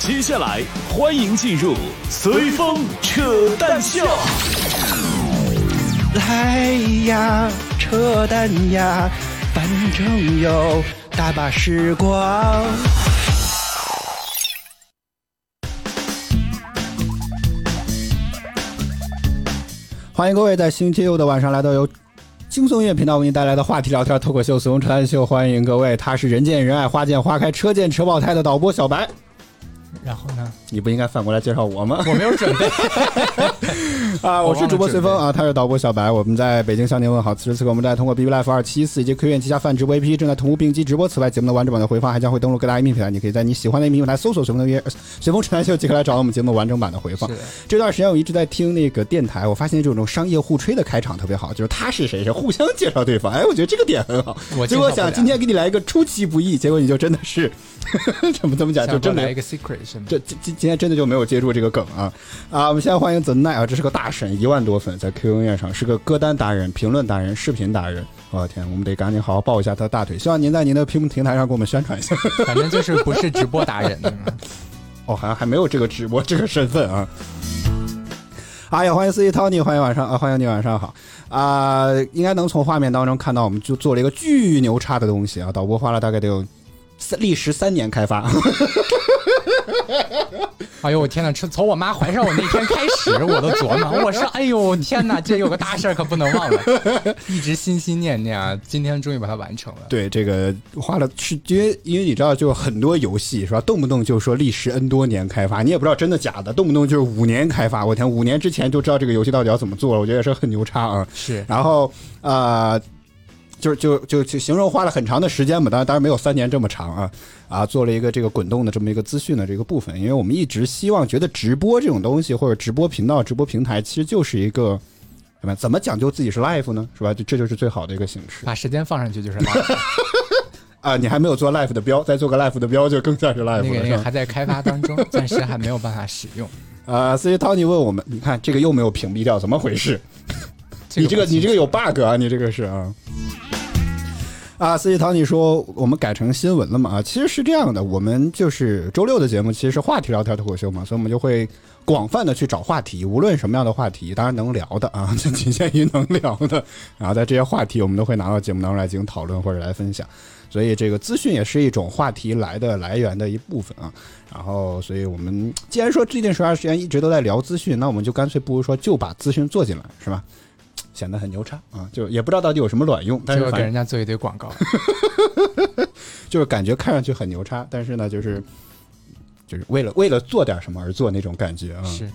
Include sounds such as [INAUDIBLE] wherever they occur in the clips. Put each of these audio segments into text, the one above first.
接下来欢迎进入随风扯淡秀。来呀，扯淡呀，反正有大把时光。欢迎各位在星期六的晚上来到由轻松音乐频道为您带来的话题聊天脱口秀《随风扯淡秀》，欢迎各位，他是人见人爱、花见花开、车见车爆胎的导播小白。然后呢？你不应该反过来介绍我吗？[LAUGHS] 我没有准备 [LAUGHS] 啊！我是主播随风啊，他是导播小白。我们在北京向您问好。此时此刻，我们在通过 B B Life 二七四以及 Q 院旗下泛直播 A P P 正在同步并机直播。此外，节目的完整版的回放还将会登录各大音频平台，你可以在你喜欢的音频平台搜索“随风的约 [LAUGHS] 随风扯淡秀”即可来找到我们节目完整版的回放。这段时间我一直在听那个电台，我发现这种商业互吹的开场特别好，就是他是谁，是互相介绍对方。哎，我觉得这个点很好。结果想今天给你来一个出其不意，结果你就真的是怎么怎么讲，就真的来一个 secret 这今今今天真的就没有接住这个梗啊啊！我们现在欢迎 The Night 啊，这是个大神，一万多粉在 QQ 音乐上，是个歌单达人、评论达人、视频达人。我的天，我们得赶紧好好抱一下他的大腿。希望您在您的屏幕平台上给我们宣传一下。反正就是不是直播达人。[LAUGHS] 哦，好像还没有这个直播这个身份啊。哎呀，欢迎司机 Tony，欢迎晚上啊，欢迎你晚上好啊！应该能从画面当中看到，我们就做了一个巨牛叉的东西啊！导播花了大概得有三历时三年开发。[LAUGHS] 哎呦我天哪！从从我妈怀上我那天开始，我都琢磨，我说哎呦天哪，这有个大事儿可不能忘了，一直心心念念啊！今天终于把它完成了。对，这个花了是因为因为你知道，就很多游戏是吧，动不动就说历时 N 多年开发，你也不知道真的假的，动不动就是五年开发。我天，五年之前就知道这个游戏到底要怎么做了，我觉得也是很牛叉啊。是，然后啊。就就就就形容花了很长的时间嘛，当然当然没有三年这么长啊啊，做了一个这个滚动的这么一个资讯的这个部分，因为我们一直希望觉得直播这种东西或者直播频道、直播平台其实就是一个什么？怎么讲究自己是 live 呢？是吧？这就是最好的一个形式。把时间放上去就是 [LAUGHS] live 啊！你还没有做 live 的标，再做个 live 的标就更像是 live 了。那个那个还在开发当中，暂时还没有办法使用。[LAUGHS] 啊，所以 Tony 问我们，你看这个又没有屏蔽掉，怎么回事？你这个你这个有 bug 啊！你这个是啊。啊，司机涛，你说我们改成新闻了嘛？啊，其实是这样的，我们就是周六的节目，其实是话题聊天脱口秀嘛，所以我们就会广泛的去找话题，无论什么样的话题，当然能聊的啊，[LAUGHS] 就仅限于能聊的。然后在这些话题，我们都会拿到节目当中来进行讨论或者来分享。所以这个资讯也是一种话题来的来源的一部分啊。然后，所以我们既然说最近十段时间一直都在聊资讯，那我们就干脆不如说就把资讯做进来，是吧？显得很牛叉啊！就也不知道到底有什么卵用，但是给人家做一堆广告，[LAUGHS] 就是感觉看上去很牛叉，但是呢，就是就是为了为了做点什么而做那种感觉啊。是，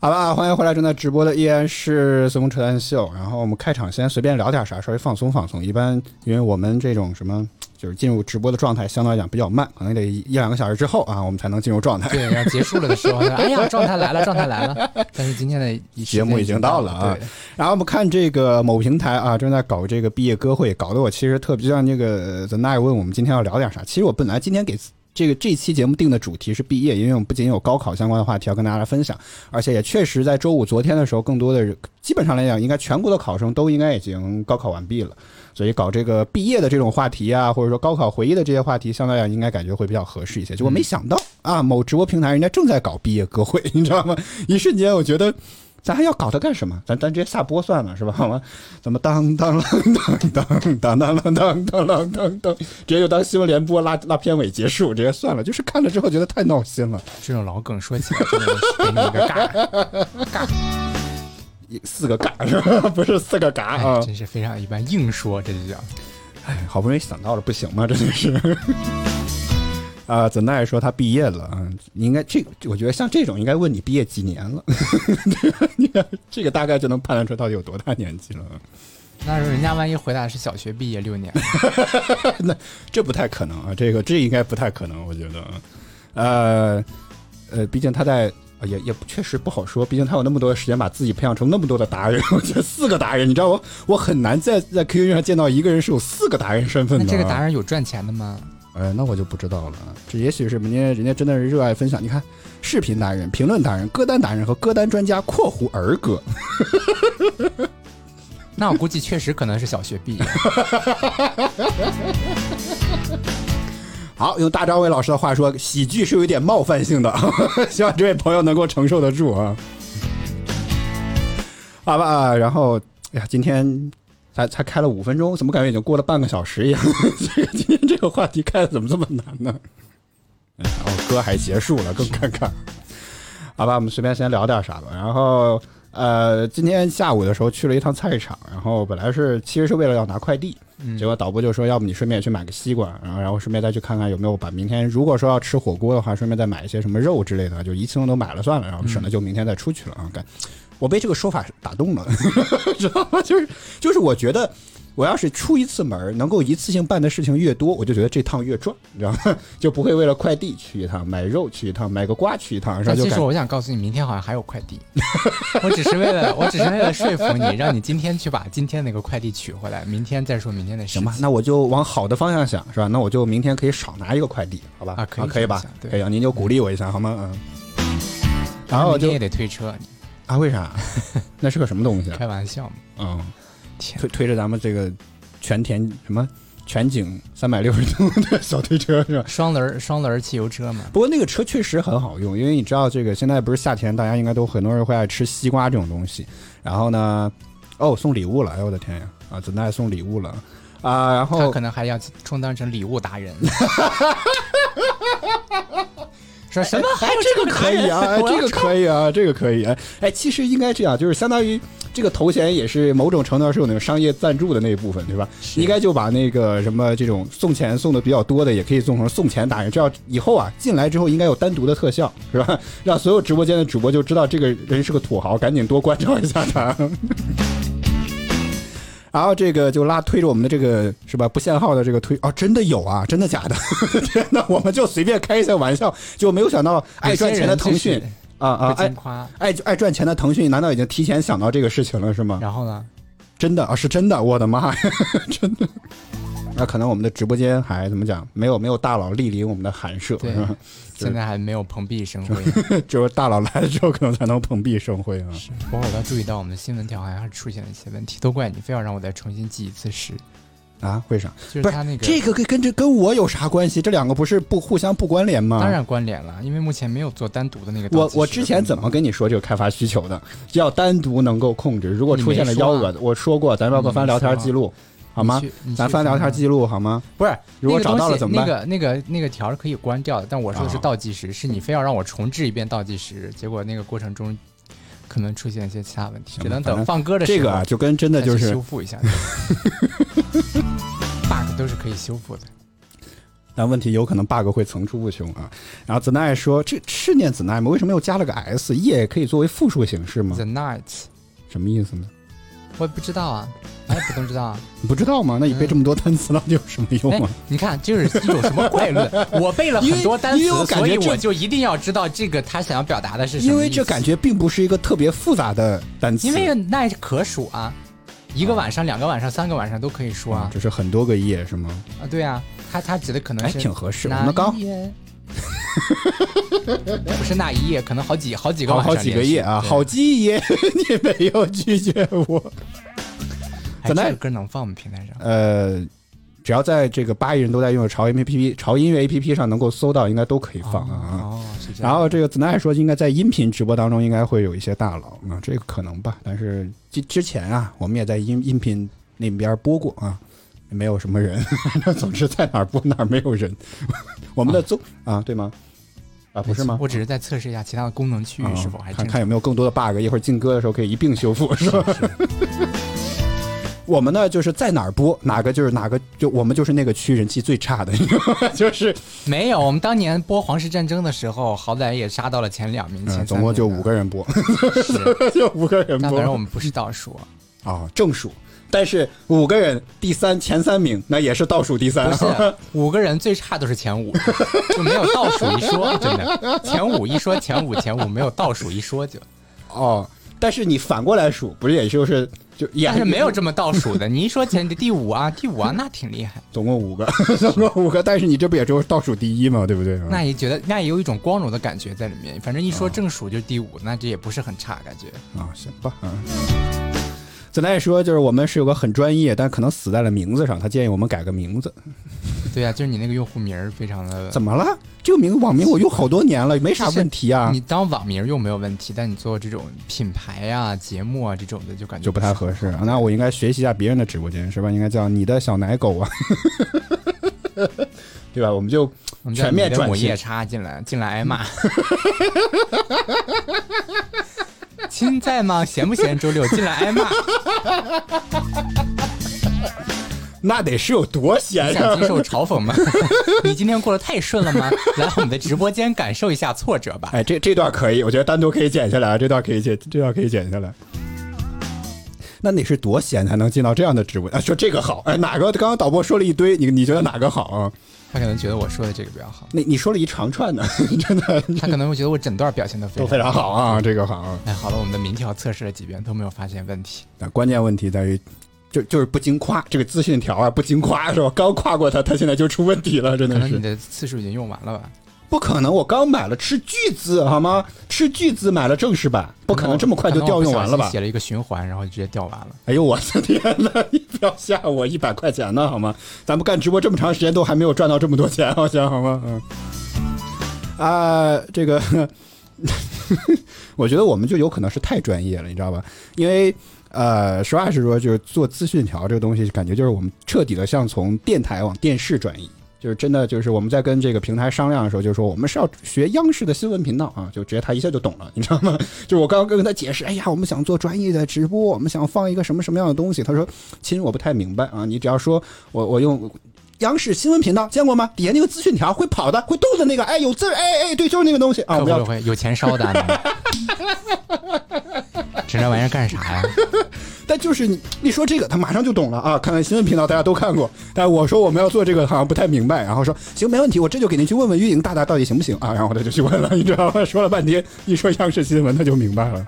好吧，欢迎回来，正在直播的依然是随风扯淡秀。然后我们开场先随便聊点啥，稍微放松放松。一般因为我们这种什么。就是进入直播的状态，相对来讲比较慢，可能得一两个小时之后啊，我们才能进入状态。对，然后结束了的时候，[LAUGHS] 哎呀，状态来了，状态来了。但是今天的节目已经到了啊。然后我们看这个某平台啊，正在搞这个毕业歌会，搞得我其实特别像那个 The Night 问我们今天要聊点啥。其实我本来今天给这个这期节目定的主题是毕业，因为我们不仅有高考相关的话题要跟大家来分享，而且也确实在周五昨天的时候，更多的基本上来讲，应该全国的考生都应该已经高考完毕了。所以搞这个毕业的这种话题啊或者说高考回忆的这些话题相对来讲应该感觉会比较合适一些结果没想到啊某直播平台人家正在搞毕业歌会你知道吗？一瞬间我觉得咱还要搞它干什么？咱咱直接下播算了是吧？好吗怎么当当啷当当当当当啷当当当当当直接就当新闻联播拉拉片尾结束直接算了就是看了之后觉得太闹心了这种老梗说起来真的是尴尬四个嘎是吧？不是四个嘎啊！真是非常一般，硬说这就叫。哎，好不容易想到了，不行吗？真的是。[LAUGHS] 啊，怎奈说他毕业了啊？应该这，我觉得像这种应该问你毕业几年了。你 [LAUGHS] 看这个大概就能判断出到底有多大年纪了。那人家万一回答是小学毕业六年，[LAUGHS] 那这不太可能啊！这个这应该不太可能，我觉得。呃呃，毕竟他在。也也确实不好说，毕竟他有那么多的时间把自己培养成那么多的达人。[LAUGHS] 我觉得四个达人，你知道我我很难在在 QQ 上见到一个人是有四个达人身份的。那这个达人有赚钱的吗？哎，那我就不知道了。这也许是人家人家真的是热爱分享。你看，视频达人、评论达人、歌单达人和歌单专家（括弧儿歌）。那我估计确实可能是小学毕业。[LAUGHS] 好，用大张伟老师的话说，喜剧是有一点冒犯性的，[LAUGHS] 希望这位朋友能够承受得住啊。好吧，然后，哎呀，今天才才开了五分钟，怎么感觉已经过了半个小时一样？[LAUGHS] 所以今天这个话题开的怎么这么难呢？然后歌还结束了，更尴尬。好吧，我们随便先聊点啥吧。然后，呃，今天下午的时候去了一趟菜市场，然后本来是其实是为了要拿快递，结果导播就说，要不你顺便也去买个西瓜，然后然后顺便再去看看有没有把明天如果说要吃火锅的话，顺便再买一些什么肉之类的，就一次性都买了算了，然后省得就明天再出去了啊。感，我被这个说法打动了，[LAUGHS] 知道吗？就是就是我觉得。我要是出一次门儿，能够一次性办的事情越多，我就觉得这趟越赚，你知道吗？[LAUGHS] 就不会为了快递去一趟，买肉去一趟，买个瓜去一趟，然后但就感其实我想告诉你，明天好像还有快递，[LAUGHS] 我只是为了我只是为了说服你，让你今天去把今天那个快递取回来，明天再说明天的事。行吧，那我就往好的方向想，是吧？那我就明天可以少拿一个快递，好吧？啊可以可以吧可以啊，您就鼓励我一下好吗？嗯。然后就也得推车，啊，为啥？[LAUGHS] 那是个什么东西啊？开玩笑嘛？嗯，天，推推着咱们这个全田什么全景三百六十度的 [LAUGHS] 小推车是吧？双轮双轮汽油车嘛？不过那个车确实很好用，因为你知道这个现在不是夏天，大家应该都很多人会爱吃西瓜这种东西。然后呢，哦，送礼物了，哎呦我的天呀！啊，怎奈送礼物了啊？然他后可能还要充当成礼物达人。说什么？还有这个可以啊，哎这个可以啊，这个可以。啊，哎，其实应该这样，就是相当于这个头衔也是某种程度上是有那个商业赞助的那一部分，对吧？应该就把那个什么这种送钱送的比较多的，也可以送成送钱达人。这样以后啊，进来之后应该有单独的特效，是吧？[LAUGHS] 让所有直播间的主播就知道这个人是个土豪，赶紧多关照一下他。[LAUGHS] 然后这个就拉推着我们的这个是吧不限号的这个推哦，真的有啊，真的假的？[LAUGHS] 天呐，我们就随便开一下玩笑，就没有想到爱赚钱的腾讯啊啊不爱。爱爱赚钱的腾讯，难道已经提前想到这个事情了是吗？然后呢？真的啊，是真的，我的妈呀，[LAUGHS] 真的。那可能我们的直播间还怎么讲？没有没有大佬莅临我们的寒舍，对是吧？现在还没有蓬荜生辉。只有大佬来了之后，可能才能蓬荜生辉啊。不过我倒注意到我们的新闻条好像是出现了一些问题，都怪你，非要让我再重新记一次时。啊？为啥？就是不是他那个这个跟跟这跟我有啥关系？这两个不是不互相不关联吗？当然关联了，因为目前没有做单独的那个。我我之前怎么跟你说这个开发需求的？要单独能够控制，如果出现了幺蛾子，我说过，咱要不翻聊天记录，好吗咱翻聊天记录好吗？不是，如果找到了怎么办那个那个那个条是可以关掉的，但我说的是啊倒计时，是你非要让我重置一遍倒计时，结果那个过程中可能出现一些其他问题，只能等放歌的时候这个啊，就跟真的就是修复一下。[LAUGHS] bug 都是可以修复的。但问题有可能 bug 会层出不穷啊。然后 the night 说：“这是念子奈吗？为什么又加了个 s？夜可以作为复数形式吗 The？Night，什么意思呢？我也不知道啊，我也不懂知道啊。你不知道吗？那你背这么多单词到底有什么用哎啊？，你看，就是一种什么怪论？我背了很多单词所以我就一定要知道这个他想要表达的是什么因为这感觉并不是一个特别复杂的单词，因为 night 可数啊，一个晚上、两个晚上、三个晚上都可以说啊。这是很多个夜是吗？啊，对啊，他他指的可能哎，是挺合适。我那们刚 [LAUGHS] 不是那一夜，可能好几好几个好晚上好几个夜啊，好几夜，[LAUGHS] 你没有拒绝我。哎本来这个歌能放吗？平台上？呃，只要在这个八亿人都在用的潮音 A P P、潮音乐 A P P 上能够搜到，应该都可以放啊。哦，是这样。然后这个子奈说，应该在音频直播当中应该会有一些大佬啊，这个可能吧。但是之之前啊，我们也在音音频那边播过啊，没有什么人。[LAUGHS] 总之在哪儿播哪儿没有人。[LAUGHS] 我们的综啊对吗？啊不是吗？我只是在测试一下其他的功能区域是否还啊看。看有没有更多的 bug，一会儿进歌的时候可以一并修复，是吧？[LAUGHS] 我们呢，就是在哪儿播，哪个就是哪个，就我们就是那个区人气最差的，你知道吗？就是没有，我们当年播《皇室战争》的时候，好歹也杀到了前两名，前总共就五个人播，[LAUGHS] 是，就五个人但反正我们不是倒数，啊，正数。但是五个人第三前三名，那也是倒数第三。不。是 [LAUGHS] 五个人最差都是前五，就没有倒数一说，真的。前五一说前五前五没有倒数一说就，哦，但是你反过来数，不是也就是就也但是没有这么倒数的。你一说前 [LAUGHS] 第五啊，第五啊，那挺厉害，总共五个，[LAUGHS] 总共五个，但是你这不也就是倒数第一嘛，对不对？那也觉得那也有一种光荣的感觉在里面。反正一哦说正数就是第五，那这也不是很差感觉。啊，行吧，嗯。子奈说，就是我们是有个很专业，但可能死在了名字上。他建议我们改个名字。对呀、就是你那个用户名儿非常的怎么了？这个名网名我用好多年了，没啥问题啊你，当网名用没有问题，但你做这种品牌啊、节目啊这种的，就感觉就不太合适。啊那我应该学习一下别人的直播间，是吧？应该叫你的小奶狗啊，[LAUGHS] 对吧？我们就全面转型你的母夜叉进来，进来挨骂。[LAUGHS] 亲在吗？[LAUGHS] 闲不闲？周六进来挨骂。[LAUGHS] 那得是有多闲啊！想接受嘲讽吗？[LAUGHS] 你今天过得太顺了吗？来我们的直播间感受一下挫折吧。哎，这这段可以，我觉得单独可以剪下来，这段可以剪，这段可以剪下来。那得是多闲才能进到这样的直播啊？说这个好，哎，哪个？刚刚导播说了一堆，你你觉得哪个好啊？他可能觉得我说的这个比较好，那你说了一长串呢，[LAUGHS] 真的他可能会觉得我整段表现的非常都非常好啊，这个好。哎，好了，我们的民调测试了几遍都没有发现问题。那关键问题在于，就就是不经夸，这个资讯条啊不经夸是吧？刚夸过他，他现在就出问题了，真的是可能你的次数已经用完了吧？不可能。我刚买了斥巨资好吗？斥巨资买了正式版，不可能这么快就调用完了吧？写了一个循环，然后就直接调完了。哎呦我的天呐！[LAUGHS] 你不要吓我一百块钱呢好吗？咱们干直播这么长时间都还没有赚到这么多钱，好像好吗？嗯。啊，这个，[LAUGHS] 我觉得我们就有可能是太专业了，你知道吧？因为呃，实话实说，就是做资讯条这个东西，感觉就是我们彻底的像从电台往电视转移。就是真的，就是我们在跟这个平台商量的时候，就是说我们是要学央视的新闻频道啊，就直接他一下就懂了，你知道吗？就是我刚刚跟他解释，哎呀，我们想做专业的直播，我们想放一个什么什么样的东西，他说，亲，我不太明白啊，你只要说我我用。央视新闻频道见过吗？底下那个资讯条会跑的、会动的那个，哎，有字儿，哎哎，对，就是那个东西啊。我们要有钱烧的？整那玩意儿干啥呀？[LAUGHS] 但就是你一说这个，他马上就懂了啊！看看新闻频道，大家都看过。但我说我们要做这个，好像不太明白。然后说行，没问题，我这就给您去问问运营大大到底行不行啊？然后他就去问了，你知道吗？说了半天，一说央视新闻，他就明白了。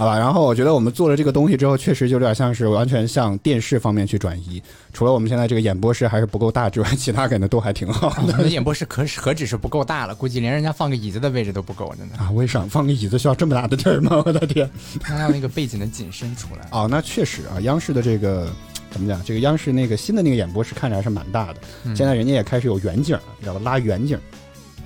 好吧，然后我觉得我们做了这个东西之后，确实就有点像是完全向电视方面去转移。除了我们现在这个演播室还是不够大之外，其他可能都还挺好我们的演播室可何止是不够大了，估计连人家放个椅子的位置都不够，真的。啊！为啥放个椅子需要这么大的地儿吗？我的天！他要那个背景的景深出来。哦，那确实啊，央视的这个怎么讲？这个央视那个新的那个演播室看着还是蛮大的。嗯现在人家也开始有远景了，你知道吧？拉远景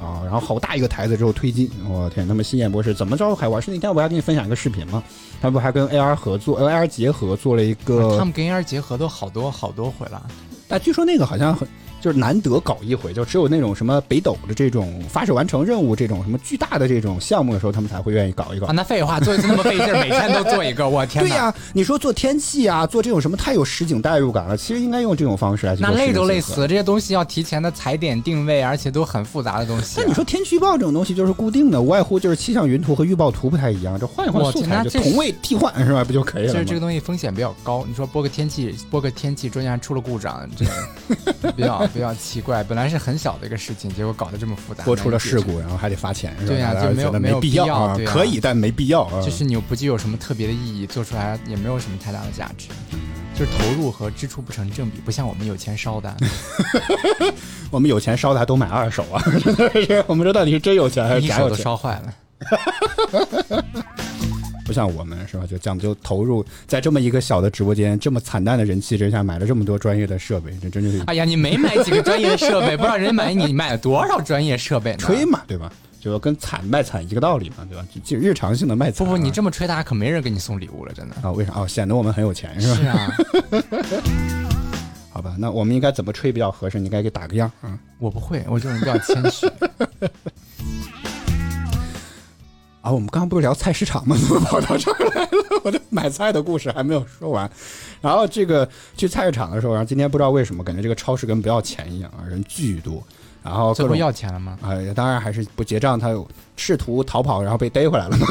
啊，然后好大一个台子之后推进，我天！他们新演博士怎么着还玩？是那天我还跟你分享一个视频吗？他们不还跟 AR 合作，AR 结合做了一个他们跟 AR 结合都好多好多回了。但据说那个好像很就是难得搞一回，就只有那种什么北斗的这种发射完成任务这种什么巨大的这种项目的时候，他们才会愿意搞一搞啊，。那废话，做一次那么费劲儿，每天都做一个，我天哪！对呀、你说做天气啊，做这种什么太有实景代入感了，其实应该用这种方式来那累都累死了，这些东西要提前的踩点定位，而且都很复杂的东西啊、但你说天气预报这种东西就是固定的，无外乎就是气象云图和预报图不太一样，这换一换我素材同位替换是吧？不就可以了吗？就是这个东西风险比较高。你说播个天气，播个天气，中间还出了故障，这个比较比较奇怪。本来是很小的一个事情，结果搞得这么复杂，播出了事故，然后还得罚钱，是吧？对呀就没有没必必要啊，可以但没必要啊。就是你又不具有什么特别的意义，做出来也没有什么太大的价值。就是投入和支出不成正比，不像我们有钱烧的。[LAUGHS] 我们有钱烧的还都买二手啊，我们这到底是真有钱还是一手都假有钱？烧坏了。[LAUGHS] 不像我们是吧？就讲究投入，在这么一个小的直播间，这么惨淡的人气之下，买了这么多专业的设备，这真的是哎呀，你没买几个专业设备，不知道人家买你买了多少专业设备呢？吹嘛，对吧？就跟惨卖惨一个道理嘛，对吧？就就日常性的卖惨啊。不不，你这么吹，大家可没人给你送礼物了，真的。啊？为啥？哦，显得我们很有钱是吧？是啊，[LAUGHS] 好吧，那我们应该怎么吹比较合适？你该给打个样啊。我不会，我这种人比较谦虚。[LAUGHS] 啊，我们刚刚不是聊菜市场吗？怎么跑到这儿来了？[LAUGHS] 我的买菜的故事还没有说完。然后这个去菜市场的时候，然后今天不知道为什么，感觉这个超市跟不要钱一样啊，人巨多。然后最后要钱了吗？啊、当然还是不结账，他有试图逃跑，然后被逮回来了嘛。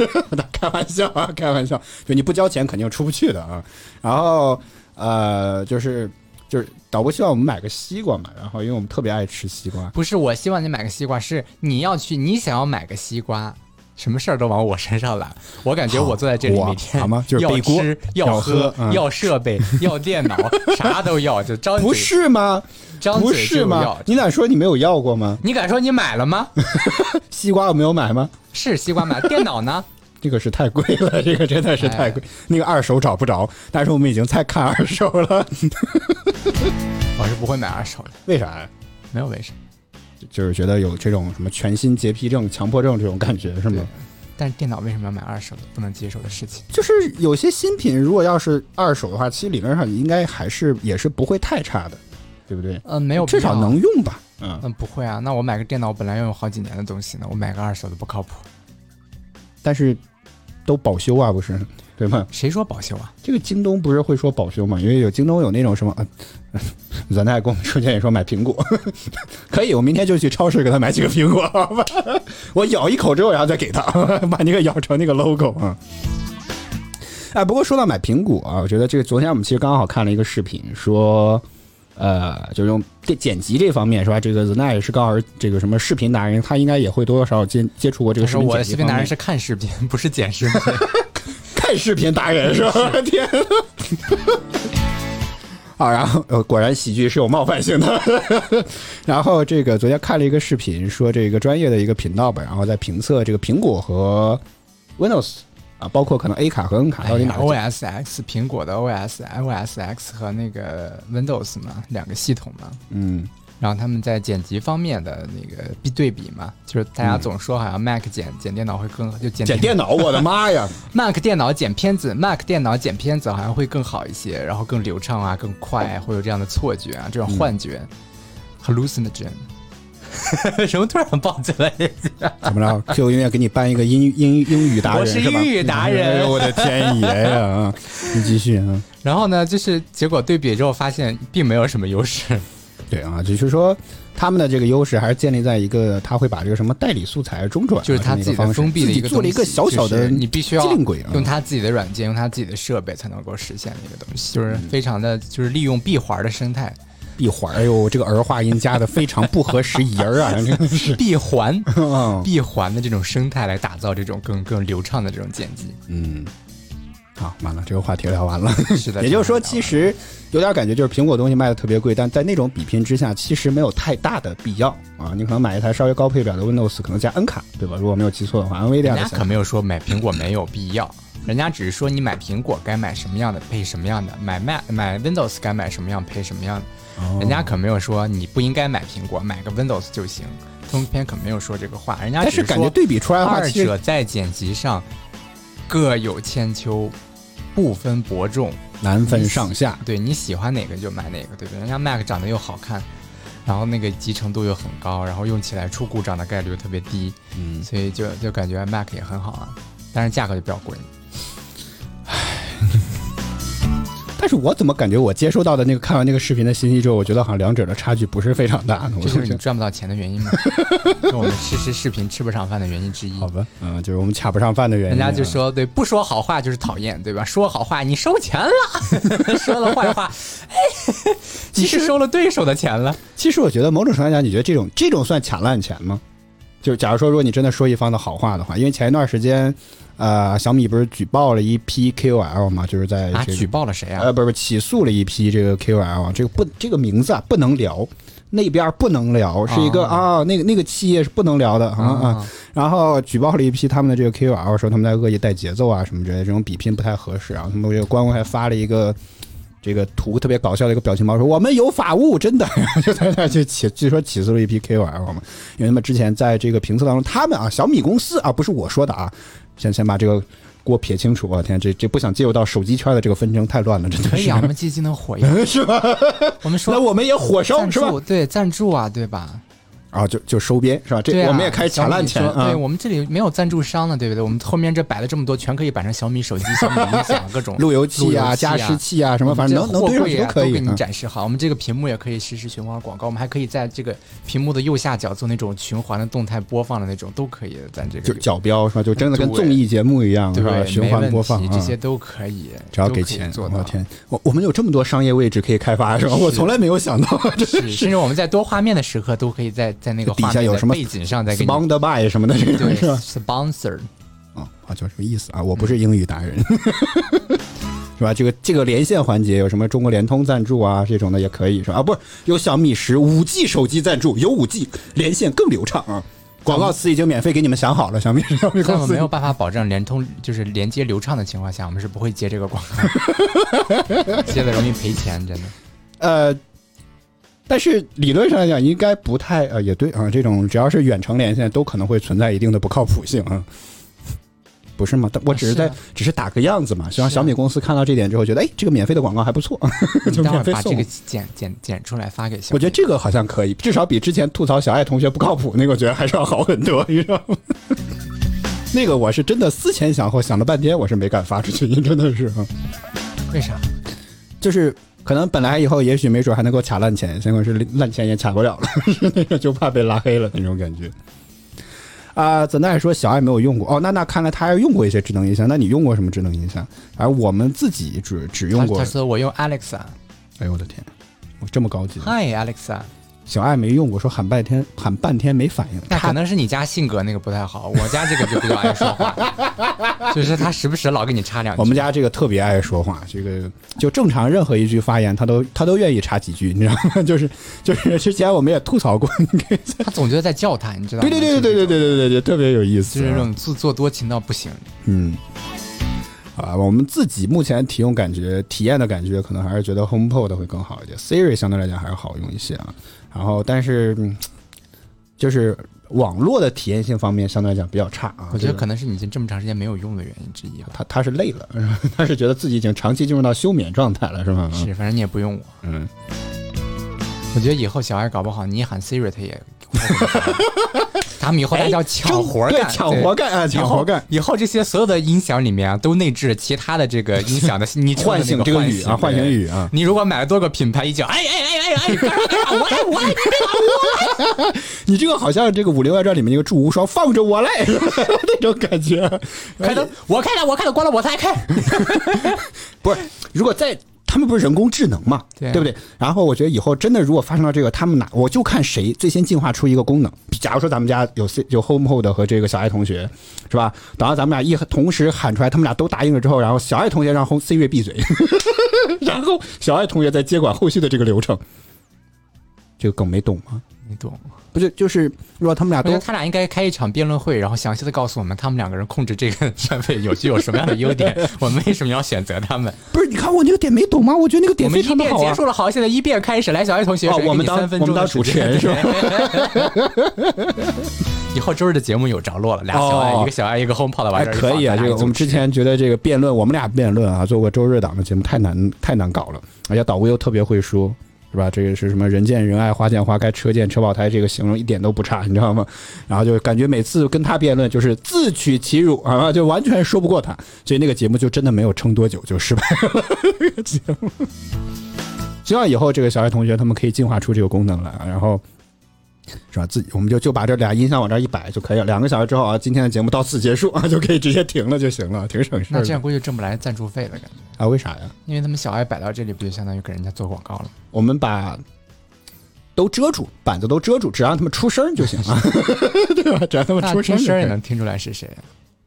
[LAUGHS] 开玩笑啊，开玩笑，就你不交钱肯定出不去的啊。然后呃，就是就是导播希望我们买个西瓜嘛，然后因为我们特别爱吃西瓜，不是，我希望你买个西瓜，是你要去，你想要买个西瓜。什么事儿都往我身上揽，我感觉我坐在这里好每天好吗就是要吃、要喝要设备、[LAUGHS] 要电脑，啥都要，就张嘴不是吗？不张嘴就是吗要？你敢说你没有要过吗？你敢说你买了吗？[LAUGHS] 西瓜我没有买吗？是西瓜买，电脑呢？[LAUGHS] 这个是太贵了，这个真的是太贵。那个二手找不着，但是我们已经在看二手了。我是不会买二手的，为啥呀？没有为啥。就是觉得有这种什么全新洁癖症、强迫症这种感觉是吗对？但是电脑为什么要买二手的？不能接受的事情。就是有些新品，如果要是二手的话，其实理论上应该还是也是不会太差的，对不对？嗯，没有至少能用吧。嗯，嗯，不会啊。那我买个电脑，我本来要用好几年的东西呢，我买个二手的不靠谱。但是都保修啊，不是？对吗？谁说保修啊？这个京东不是会说保修吗？因为有京东有那种什么，呃、咱大跟我们出建议说买苹果，可以，我明天就去超市给他买几个苹果，好吧？我咬一口之后，然后再给他，把那个咬成那个 logo 啊。哎，不过说到买苹果啊，我觉得这个昨天我们其实刚好看了一个视频，说，呃，就用这剪辑这方面是吧？这个 The Night 是刚好这个什么视频达人，他应该也会多多少少接接触过这个视频他说我视频达人是看视频，不是剪视频。[LAUGHS] 看视频达人是吧？[LAUGHS] 天呐！啊，然后呃，果然喜剧是有冒犯性的。[LAUGHS] 然后这个昨天看了一个视频，说这个专业的一个频道吧，然后在评测这个苹果和 Windows 啊，包括可能 A 卡和 N 卡到底哪个 OS X 苹果的 OS OS X 和那个 Windows 嘛，两个系统嘛。嗯然后他们在剪辑方面的那个比对比嘛，就是大家总说好像 Mac 剪剪电脑会更就剪剪电脑，我的妈呀！[LAUGHS] Mac 电脑剪片子，Mac 电脑剪片子好像会更好一些，然后更流畅啊，更快，会有这样的错觉啊，这种幻觉、hallucinogen。[LAUGHS] 什么突然爆出来？[LAUGHS] 怎么着？Q 音乐给你颁一个英英英语达人我是是吧？英语达人我的天爷呀！啊你继续啊。然后呢，就是结果对比之后发现并没有什么优势。对啊，只是说他们的这个优势还是建立在一个他会把这个什么代理素材中转啊，就是他自己的做了一个小小的是你必须要用他自己的软件，用他自己的设备才能够实现的一个东西，就是非常的就是利用闭环的生态。闭环，哎呦，这个儿化音加的非常不合时宜儿啊，[LAUGHS] 真的是。闭环 [LAUGHS] 嗯闭环的这种生态来打造这种更更流畅的这种剪辑。嗯，好，完了，这个话题聊完了。是的，[LAUGHS] 也就是说，其实有点感觉，就是苹果东西卖的特别贵，但在那种比拼之下，其实没有太大的必要啊。你可能买一台稍微高配表的 Windows，可能加 N 卡，对吧？如果没有记错的话，NVIDIA 人家的可没有说买苹果没有必要，人家只是说你买苹果该买什么样的配什么样的，买 Mac 买 Windows 该买什么样配什么样的。哦人家可没有说你不应该买苹果，买个 Windows 就行。通篇可没有说这个话，人家但是说感觉对比出来的话，二者在剪辑上各有千秋，不分伯仲。难分上下。对你喜欢哪个就买哪个，对不对？人家 Mac 长得又好看，然后那个集成度又很高，然后用起来出故障的概率又特别低，嗯，所以就就感觉 Mac 也很好啊，但是价格就比较贵。[LAUGHS] 但是我怎么感觉我接收到的那个看完那个视频的信息之后，我觉得好像两者的差距不是非常大呢？这就是你赚不到钱的原因吗，[LAUGHS] 是我们吃吃视频吃不上饭的原因之一。好吧，嗯，就是我们卡不上饭的原因啊。人家就说对，不说好话就是讨厌，对吧？说好话你收钱了，[LAUGHS] 说了坏话，哎，[LAUGHS] 你是收了对手的钱了。其实我觉得某种程度上讲，你觉得这种这种算抢烂钱吗？就是假如说，如果你真的说一方的好话的话，因为前一段时间，呃，小米不是举报了一批 KOL 嘛，就是在啊，这个举报了谁啊？呃，不是不是起诉了一批这个 KOL 啊，这个不这个名字啊不能聊，那边不能聊，是一个啊那个那个企业是不能聊的啊啊。然后举报了一批他们的这个 KOL，说他们在恶意带节奏啊什么之类的，这种比拼不太合适啊。他们这个官微还发了一个这个图特别搞笑的一个表情包，说我们有法务，真的，[LAUGHS] 就在那去起，据说起诉了一批 KOL 嘛，因为他们之前在这个评测当中，他们啊小米公司啊不是我说的啊，先先把这个锅撇清楚啊，天，这这不想介入到手机圈的这个纷争太乱了，真的是可以啊，我们积极能火一下，[LAUGHS] 是吧？我们说那我们也火烧是吧？对赞助啊，对吧？然后就就收编是吧？这对啊，我们也开始抢烂钱啊对，！我们这里没有赞助商呢，对不对？我们后面这摆了这么多，全可以摆成小米手机、小米音响各种 [LAUGHS] 路由器啊、加湿器啊，什么反正能能堆上货柜去可以啊给你啊。展示好。我们这个屏幕也可以实时循环广告，我们还可以在这个屏幕的右下角做那种循环的动态播放的那种，都可以。咱这个就角标是吧？就真的跟综艺节目一样是吧？对循环播放这些都可以，只要给钱，做到。我天，我我们有这么多商业位置可以开发是吧？我从来没有想到，这是，[LAUGHS] 甚至我们在多画面的时刻都可以在在那个底下有什么背景上再给你 spawn 的 by 什么的这种对是吧？sponsor 啊，好叫什么意思啊？我不是英语达人，[LAUGHS] 是吧？这个这个连线环节有什么中国联通赞助啊这种的也可以是吧？啊，不是有小米十五 G 手机赞助，有五 G 连线更流畅啊。广告词已经免费给你们想好了，小米 [LAUGHS] 小米在我们没有办法保证联通就是连接流畅的情况下，我们是不会接这个广告，[LAUGHS] 接的容易赔钱，真的。呃，但是理论上来讲，应该不太呃，也对啊，这种只要是远程连线，都可能会存在一定的不靠谱性啊。[LAUGHS] 不是吗？但我只是在、是啊只是打个样子嘛，希望小米公司看到这点之后，觉得哎，这个免费的广告还不错，[LAUGHS] 就免费送把这个。剪剪剪出来发给小米。我觉得这个好像可以，至少比之前吐槽小爱同学不靠谱那个，我觉得还是要好很多，你知道吗？[LAUGHS] 那个我是真的思前想后，想了半天，我是没敢发出去，真的是啊，为啥？就是可能本来以后也许没准还能够卡烂钱，结果是烂钱也卡不了了，[LAUGHS] 就怕被拉黑了那种感觉。啊，怎奈说小爱没有用过哦，那那看来他还用过一些智能音箱，那你用过什么智能音箱？而我们自己只只用过他他，说我用 Alexa。哎呦我的天，我这么高级，Hi Alexa。小爱没用过，说喊半天喊半天没反应，那可能是你家性格那个不太好，我家这个就比较爱说话，[LAUGHS] 就是他时不时老给你插两句。我们家这个特别爱说话，这个就正常任何一句发言，他都他都愿意插几句，你知道吗？[LAUGHS] 就是就是之前我们也吐槽过，他总觉得在叫他，你知道吗？对对对对对对对对对，特别有意思，就是那种自作多情到不行。嗯。啊，我们自己目前体用感觉、体验的感觉，可能还是觉得 HomePod 会更好一点，Siri 相对来讲还是好用一些啊。然后，但是嗯就是网络的体验性方面相对来讲比较差啊。我觉得可能是你已经这么长时间没有用的原因之一吧。他他是累了，[LAUGHS] 他是觉得自己已经长期进入到休眠状态了，是吗？是，反正你也不用我。嗯，我觉得以后小孩搞不好，你一喊 Siri，他也 [LAUGHS] 快给你发了。他们以后还要抢活对干，抢活干啊，抢活干。以后这些所有的音响里面啊，都内置其他的这个音响的你唤醒这个唤语啊，唤醒。对语啊，你如果买了多个品牌，一叫哎哎哎哎哎，干啥干啥，我来我来，你这个好像这个《武林外传》里面那个祝无双放着我来那种感觉。开灯，我开了，我开了，关了我才开。不是，如果在他们不是人工智能嘛，对啊不对？然后我觉得以后真的如果发生了这个，他们哪我就看谁最先进化出一个功能。假如说咱们家有 C 有 Home Hold 和这个小爱同学，是吧？等到咱们俩一同时喊出来，他们俩都答应了之后，然后小爱同学让 Home Siri 闭嘴，[LAUGHS] 然后小爱同学再接管后续的这个流程。这个梗没懂吗？没懂？不是，就是如果他们俩都他俩应该开一场辩论会，然后详细的告诉我们他们两个人控制这个 [LAUGHS] 设备有具有什么样的优点，我们为什么要选择他们。不是，你看我那个点没懂吗？我觉得那个我们一点非常的好啊。辩结束了，好，现在一辩开始，来，小爱同学，哦我们当你三分钟我们当主持人 [LAUGHS] 是吧？[LAUGHS] 以后周日的节目有着落了，俩小爱，哦一个小爱，一个 HomePod 哎，完事儿可以啊，这个我们之前觉得这个辩论，我们俩辩论啊，做过周日档的节目太难太难搞了，而且导播又特别会说，是吧？这个是什么人见人爱，花见花开，车见车爆胎，这个形容一点都不差，你知道吗？然后就感觉每次跟他辩论就是自取其辱啊，就完全说不过他，所以那个节目就真的没有撑多久就失败了。[LAUGHS] 那个节目，希望以后这个小爱同学他们可以进化出这个功能来，然后。是吧？自己我们就就把这俩音箱往这儿一摆就可以了。两个小时之后啊，今天的节目到此结束啊，就可以直接停了就行了，挺省事。那这样估计挣不来赞助费了，感觉，啊？为啥呀？因为他们小爱摆到这里，不就相当于给人家做广告了？我们把都遮住，板子都遮住，只让他们出声就行了，[LAUGHS] 对吧？只让他们出声也能听出来是谁。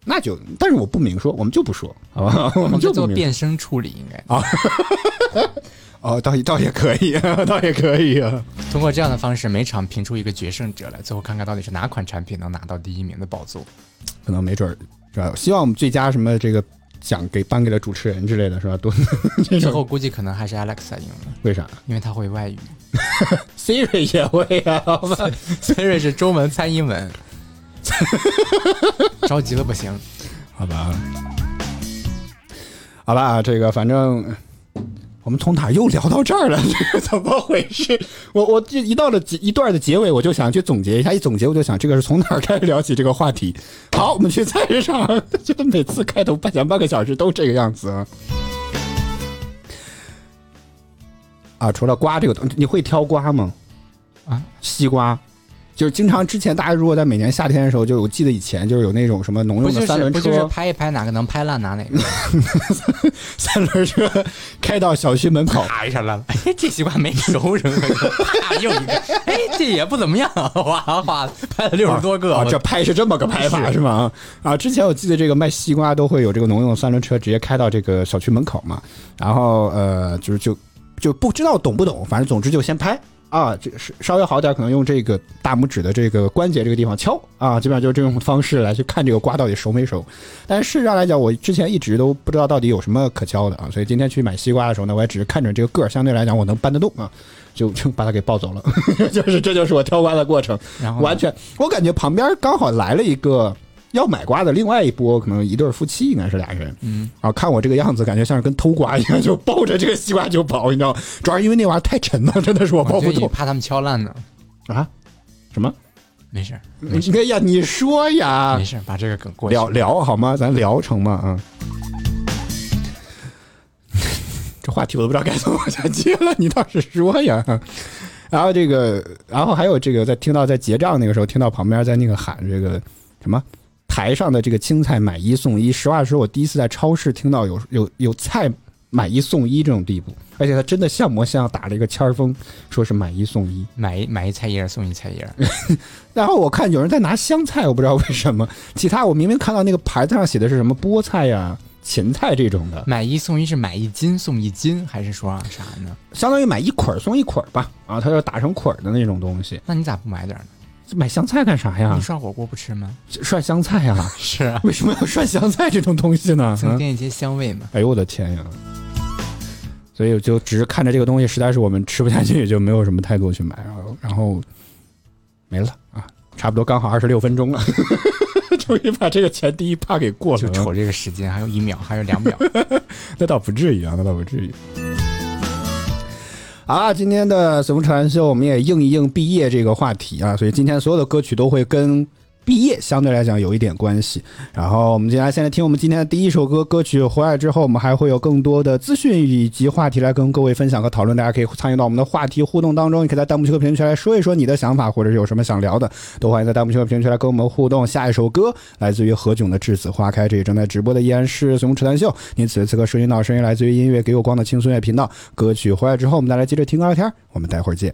那就，但是我不明说，我们就不说，好吧？我 [LAUGHS] 我们就做。变声处理，应该 [LAUGHS] 哦，倒也倒也可以，倒也可以啊。通过这样的方式，每场评出一个决胜者来，最后看看到底是哪款产品能拿到第一名的宝座。可能没准儿是吧？希望我们最佳什么这个奖给颁给了主持人之类的是吧？多 [LAUGHS] 最后估计可能还是 Alexa 赢了，为啥因为他会外语。？[LAUGHS] Siri 也会啊，好吧？[LAUGHS] Siri 是中文参英文，着急了不行。好吧，好吧，这个反正我们从哪又聊到这儿了？[LAUGHS] 这个怎么回事？我我这一到了结一段的结尾，我就想去总结一下，一总结我就想这个是从哪儿开始聊起这个话题？好，我们去菜市场，[LAUGHS] 觉得每次开头半前半个小时都这个样子啊。啊，除了瓜这个东西，你会挑瓜吗？啊，西瓜。就是经常之前大家如果在每年夏天的时候，就我记得以前就是有那种什么农用的三轮不就是车，拍一拍哪个能拍烂拿哪个，三轮车开到小区门口，啪一下烂了。哎，这西瓜没熟，扔回去，啪又一个，[LAUGHS] 哎，这也不怎么样，哗哗拍了六十多个。这拍是这么个拍法是吗？啊，之前我记得这个卖西瓜都会有这个农用三轮车直接开到这个小区门口嘛，然后呃，就是就就不知道懂不懂，反正总之就先拍啊，这是稍微好点，可能用这个大拇指的这个关节这个地方敲啊，基本上就是这种方式来去看这个瓜到底熟没熟。但是事实上来讲，我之前一直都不知道到底有什么可敲的啊，所以今天去买西瓜的时候呢，我也只是看准这个个儿，相对来讲我能搬得动啊，就就把它给抱走了，[LAUGHS] 就是这就是我挑瓜的过程，然后完全我感觉旁边刚好来了一个。要买瓜的另外一波，可能一对夫妻应该是俩人，嗯，然后看我这个样子，感觉像是跟偷瓜一样，就抱着这个西瓜就跑，你知道吗？主要是因为那玩意儿太沉了，真的是我抱不动怕他们敲烂呢。啊！什么？没事 [LAUGHS] 哎呀，你说呀没，事儿，把这个梗过去。聊聊好吗？咱聊成吗？啊，[LAUGHS] 这话题我都不知道该怎么往下接了，你倒是说呀。然后这个，然后还有这个，在听到在结账那个时候，听到旁边在那个喊这个什么台上的这个青菜买一送一。实话实说，我第一次在超市听到有有有菜买一送一这种地步，而且他真的像模像样打了一个签儿封，说是买一送一。买一买一菜叶送一菜叶，[LAUGHS] 然后我看有人在拿香菜，我不知道为什么。[LAUGHS] 其他我明明看到那个牌子上写的是什么菠菜呀、芹菜这种的，买一送一是买一斤送一斤，还是说啊啥呢？相当于买一捆儿送一捆儿吧。啊，它要打成捆儿的那种东西。那你咋不买点儿呢？买香菜干啥呀你？涮火锅不吃吗？涮香菜呀？[LAUGHS] 是啊，为什么要涮香菜这种东西呢？嗯增添一些香味嘛。哎呦我的天呀！所以我就只是看着这个东西，实在是我们吃不下去，也就没有什么态度去买，然后然后没了啊，差不多刚好二十六分钟了，[LAUGHS] 终于把这个前第一趴给过了。就瞅这个时间，还有一秒，还有两秒。[LAUGHS] 那倒不至于啊，那倒不至于。啊，今天的随风扯淡秀我们也应一应毕业这个话题啊，所以今天所有的歌曲都会跟毕业相对来讲有一点关系。然后我们接下来先来听我们今天的第一首歌，歌曲回来之后，我们还会有更多的资讯以及话题来跟各位分享和讨论。大家可以参与到我们的话题互动当中，也可以在弹幕区和评论区来说一说你的想法，或者是有什么想聊的，都欢迎在弹幕区和评论区来跟我们互动。下一首歌来自于何炅的《栀子花开》，这里正在直播的依然是随风扯淡秀。您此时此刻收听到声音来自于音乐给我光的轻松乐频道。歌曲回来之后，我们再来接着听歌聊天。我们待会儿见。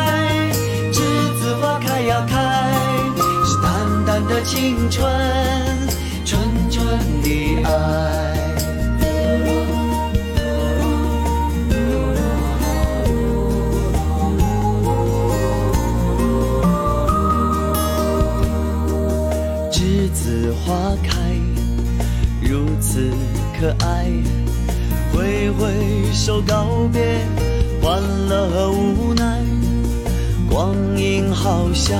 青春，纯纯的爱。栀子花开，如此可爱。挥挥手告别欢乐和无奈，光阴好像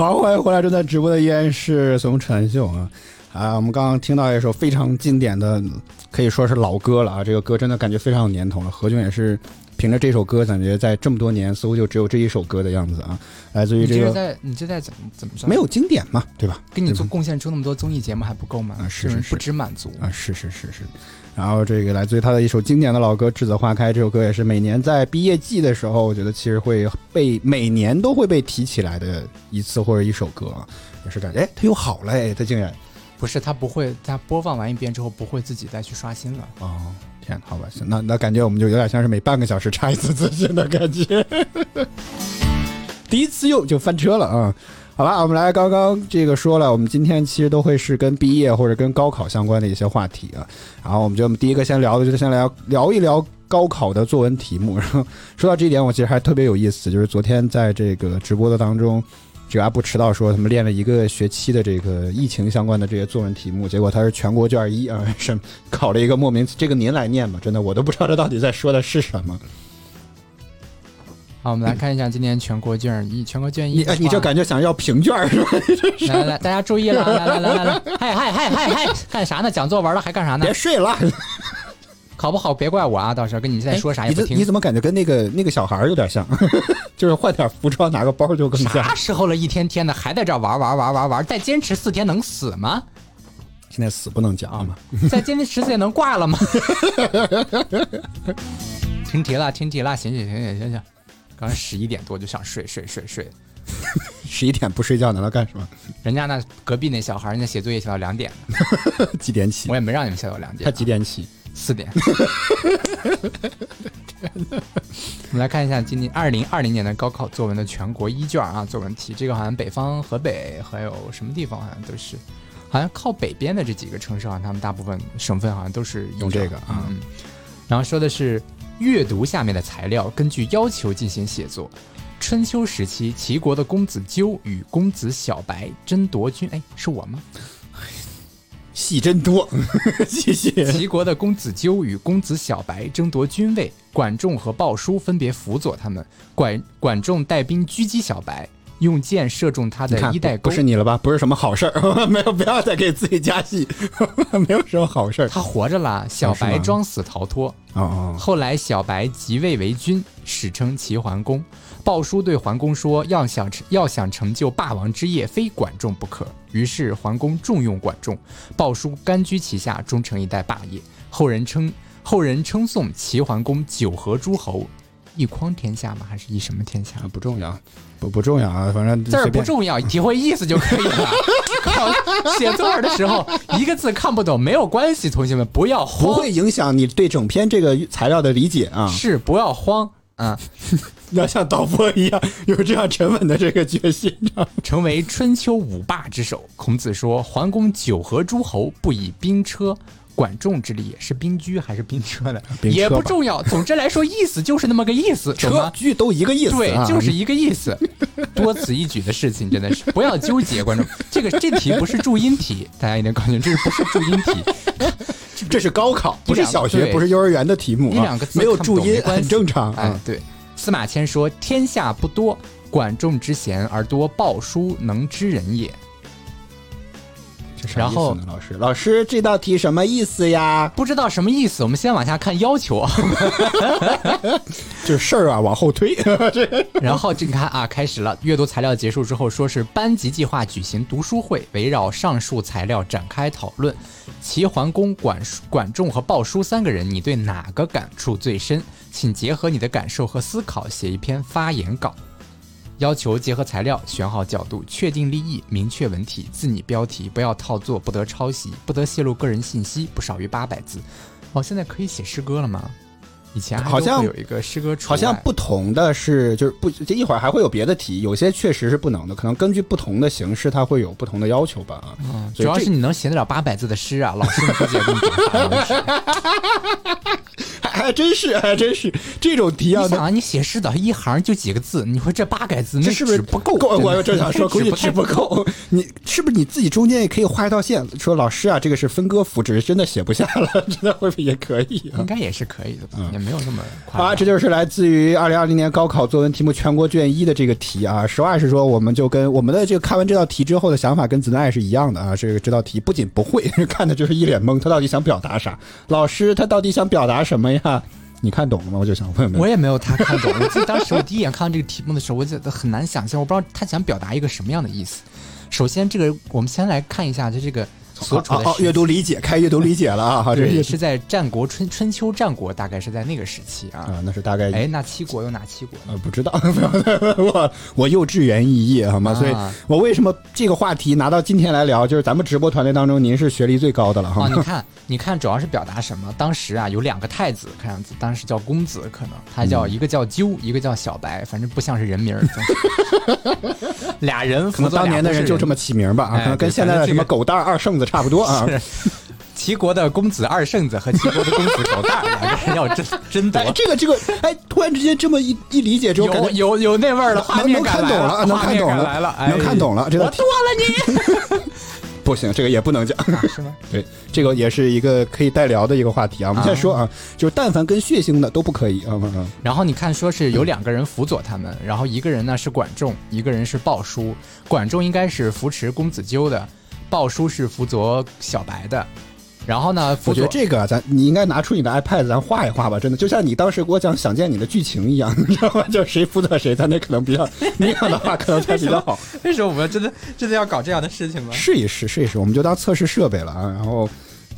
好，欢迎回来！正在直播的依然是松陈秀啊啊！我们刚刚听到一首非常经典的，可以说是老歌了啊！这个歌真的感觉非常有年头了。何炅也是凭着这首歌，感觉在这么多年似乎就只有这一首歌的样子啊！来自于你这是这个在你这在怎么怎么算？没有经典嘛，对吧？给你做贡献出那么多综艺节目还不够吗？啊是是是不知满足。啊，是是是是。然后这个来自于他的一首经典的老歌《栀子花开》，这首歌也是每年在毕业季的时候，我觉得其实会被每年都会被提起来的一次或者一首歌，也是感觉哎，它又好了哎，它竟然不是，他不会，他播放完一遍之后不会自己再去刷新了。哦，天，好吧，行，那那感觉我们就有点像是每半个小时插一次资讯的感觉，[LAUGHS] 第一次用就翻车了啊！好了，我们来刚刚这个说了，我们今天其实都会是跟毕业或者跟高考相关的一些话题啊。然后我们就第一个先聊的就是先来聊一聊高考的作文题目。然后说到这一点，我其实还特别有意思，就是昨天在这个直播的当中，这个阿布迟到说他们练了一个学期的这个疫情相关的这些作文题目，结果他是全国卷一啊，是考了一个莫名这个您来念吧，真的我都不知道这到底在说的是什么。好，我们来看一下今年全国卷一，全国卷一你这感觉想要评卷是吧？[LAUGHS] 来来来，大家注意了，来来来来来，[LAUGHS] 嗨嗨嗨嗨嗨，干啥呢？讲作文了还干啥呢别？睡了。考不好别怪我啊，到时候跟你再说啥哎也不听。你怎么感觉跟那个那个小孩有点像？[LAUGHS] 就是换点服装拿个包就更像啥。时候了，一天天的还在这儿玩玩玩玩玩，再坚持四天能死吗？现在死不能讲啊嘛。再坚持十次也能挂了吗？停题了，停题了，行行行行行行，刚才十一点多就想睡睡睡睡，十一点不睡觉难道干什么？人家那隔壁那小孩，人家写作业写到两点，[LAUGHS] 几点起我？也没让你们写到两点他，几点起？四点。[LAUGHS] 我们来看一下今年二零二零年的高考作文的全国一卷啊，作文题，这个好像北方、河北还有什么地方好像都是，好像靠北边的这几个城市，好像他们大部分省份好像都是用这个啊嗯。然后说的是阅读下面的材料，根据要求进行写作。春秋时期，齐国的公子纠与公子小白争夺君，哎，是我吗？戏真多，[LAUGHS] 谢谢。齐国的公子纠与公子小白争夺君位，管仲和鲍叔分别辅佐他们。管管仲带兵狙击小白，用箭射中他的衣带钩不不。是你了吧？不是什么好事儿，[LAUGHS] 没有，不要再给自己加戏，[LAUGHS] 没有什么好事儿。他活着了，小白装死逃脱。哦哦，后来小白即位为君，史称齐桓公。鲍叔对桓公说：“要想成要想成就霸王之业，非管仲不可。”于是桓公重用管仲，鲍叔甘居其下，终成一代霸业。后人称后人称颂齐桓公九合诸侯，一匡天下吗？还是一什么天下？啊不重要，不不重要啊，反正字儿。不重要，体会意思就可以了。考 [LAUGHS] 写作文的时候，一个字看不懂没有关系，同学们不要慌，不会影响你对整篇这个材料的理解啊！是不要慌。啊，[LAUGHS] 要像导播一样有这样沉稳的这个决心啊！成为春秋五霸之首。孔子说：“桓公九合诸侯，不以兵车。”管仲之力是兵车还是兵车的，车也不重要。[LAUGHS] 总之来说，意思就是那么个意思，懂车吗？句都一个意思、对啊，，就是一个意思。[LAUGHS] 多此一举的事情真的是不要纠结，观众。这个这题不是注音题，[LAUGHS] 大家一定搞清楚，这是不是注音题？这是高考，不是小学，不是幼儿园的题目、啊，一两个字没有注音很正常哎啊。，对。司马迁说：“天下不多，管仲之贤而多鲍叔能知人也。”然后老师，老师这道题什么意思呀？不知道什么意思，我们先往下看要求啊。这 [LAUGHS] 事儿啊，往后推。[LAUGHS] 然后这你看啊，开始了。阅读材料结束之后，说是班级计划举行读书会，围绕上述材料展开讨论。齐桓公、管管仲和鲍叔三个人，你对哪个感触最深？请结合你的感受和思考写一篇发言稿。要求结合材料，选好角度，确定立意，明确文体，自拟标题，不要套作，不得抄袭，不得泄露个人信息，不少于八百字。哦，现在可以写诗歌了吗？以前好像有一个诗歌好像不同的是，就是不，这一会儿还会有别的题，有些确实是不能的，可能根据不同的形式，它会有不同的要求吧。啊，嗯，主要是你能写得了八百字的诗啊，老师们估计也给你。[LAUGHS] 还真是还真是这种题啊你，想啊，你写诗的一行就几个字，你说这八改字，那这是不是不够？我正想说，[LAUGHS] 估计纸不够。你是不是你自己中间也可以画一道线，说老师啊，这个是分割符，只是真的写不下了，[LAUGHS] 真的会不会也可以啊应？该也是可以的吧，也没有那么夸张。啊，这就是来自于二零二零年高考作文题目全国卷一的这个题啊。实话实说，我们就跟我们的这个看完这道题之后的想法跟子奈是一样的啊。这个这道题不仅不会，[LAUGHS] 看的就是一脸懵，他到底想表达啥？老师他到底想表达什么呀？你看懂了吗？我就想问问。我也没有他看懂。我记得当时我第一眼看到这个题目的时候，我觉得很难想象，我不知道他想表达一个什么样的意思。首先，这个我们先来看一下，就这个所处的哦哦，时阅读理解，开阅读理解了啊！好，这对，是是在战国春春秋战国，大概是在那个时期啊。啊，那是大概哎，那七国有哪七国呢？呃，不知道，[LAUGHS] 我，我幼稚园肄业好吗？所以啊我为什么这个话题拿到今天来聊，就是咱们直播团队当中，您是学历最高的了，哈啊，你看，你看，主要是表达什么？当时啊，有两个太子，看样子当时叫公子，可能他叫嗯一个叫鸠，一个叫小白，反正不像是人名 [LAUGHS] 俩人可能当年的人就这么起名吧，啊，哎可能跟现在的什么狗蛋儿二圣子差不多啊。是齐国的公子二圣子和齐国的公子狗蛋儿两个人要争争夺哎，，这个这个，哎，突然之间这么一一理解之后，感觉有有有那味儿了，画能能面感来看懂了，能看懂了，来了，能看懂了，这个我剁了你，[LAUGHS] 不行，这个也不能讲。[LAUGHS] 是吗？[LAUGHS] 对，这个也是一个可以代聊的一个话题啊。我们再说啊，就是但凡跟血腥的都不可以啊啊。啊然后你看，说是有两个人辅佐他们，然后一个人呢是管仲，一个人是鲍叔。管仲应该是扶持公子纠的，鲍叔是辅佐小白的。然后呢，我觉得这个啊咱你应该拿出你的 iPad，咱画一画吧，真的，就像你当时给我讲《想见你》的剧情一样，[LAUGHS] 你知道吗？就谁辅佐谁，咱那可能比较那样的话，可能才比较好。为什么我们真的真的要搞这样的事情吗？试一试，试一试，我们就当测试设备了啊。然后，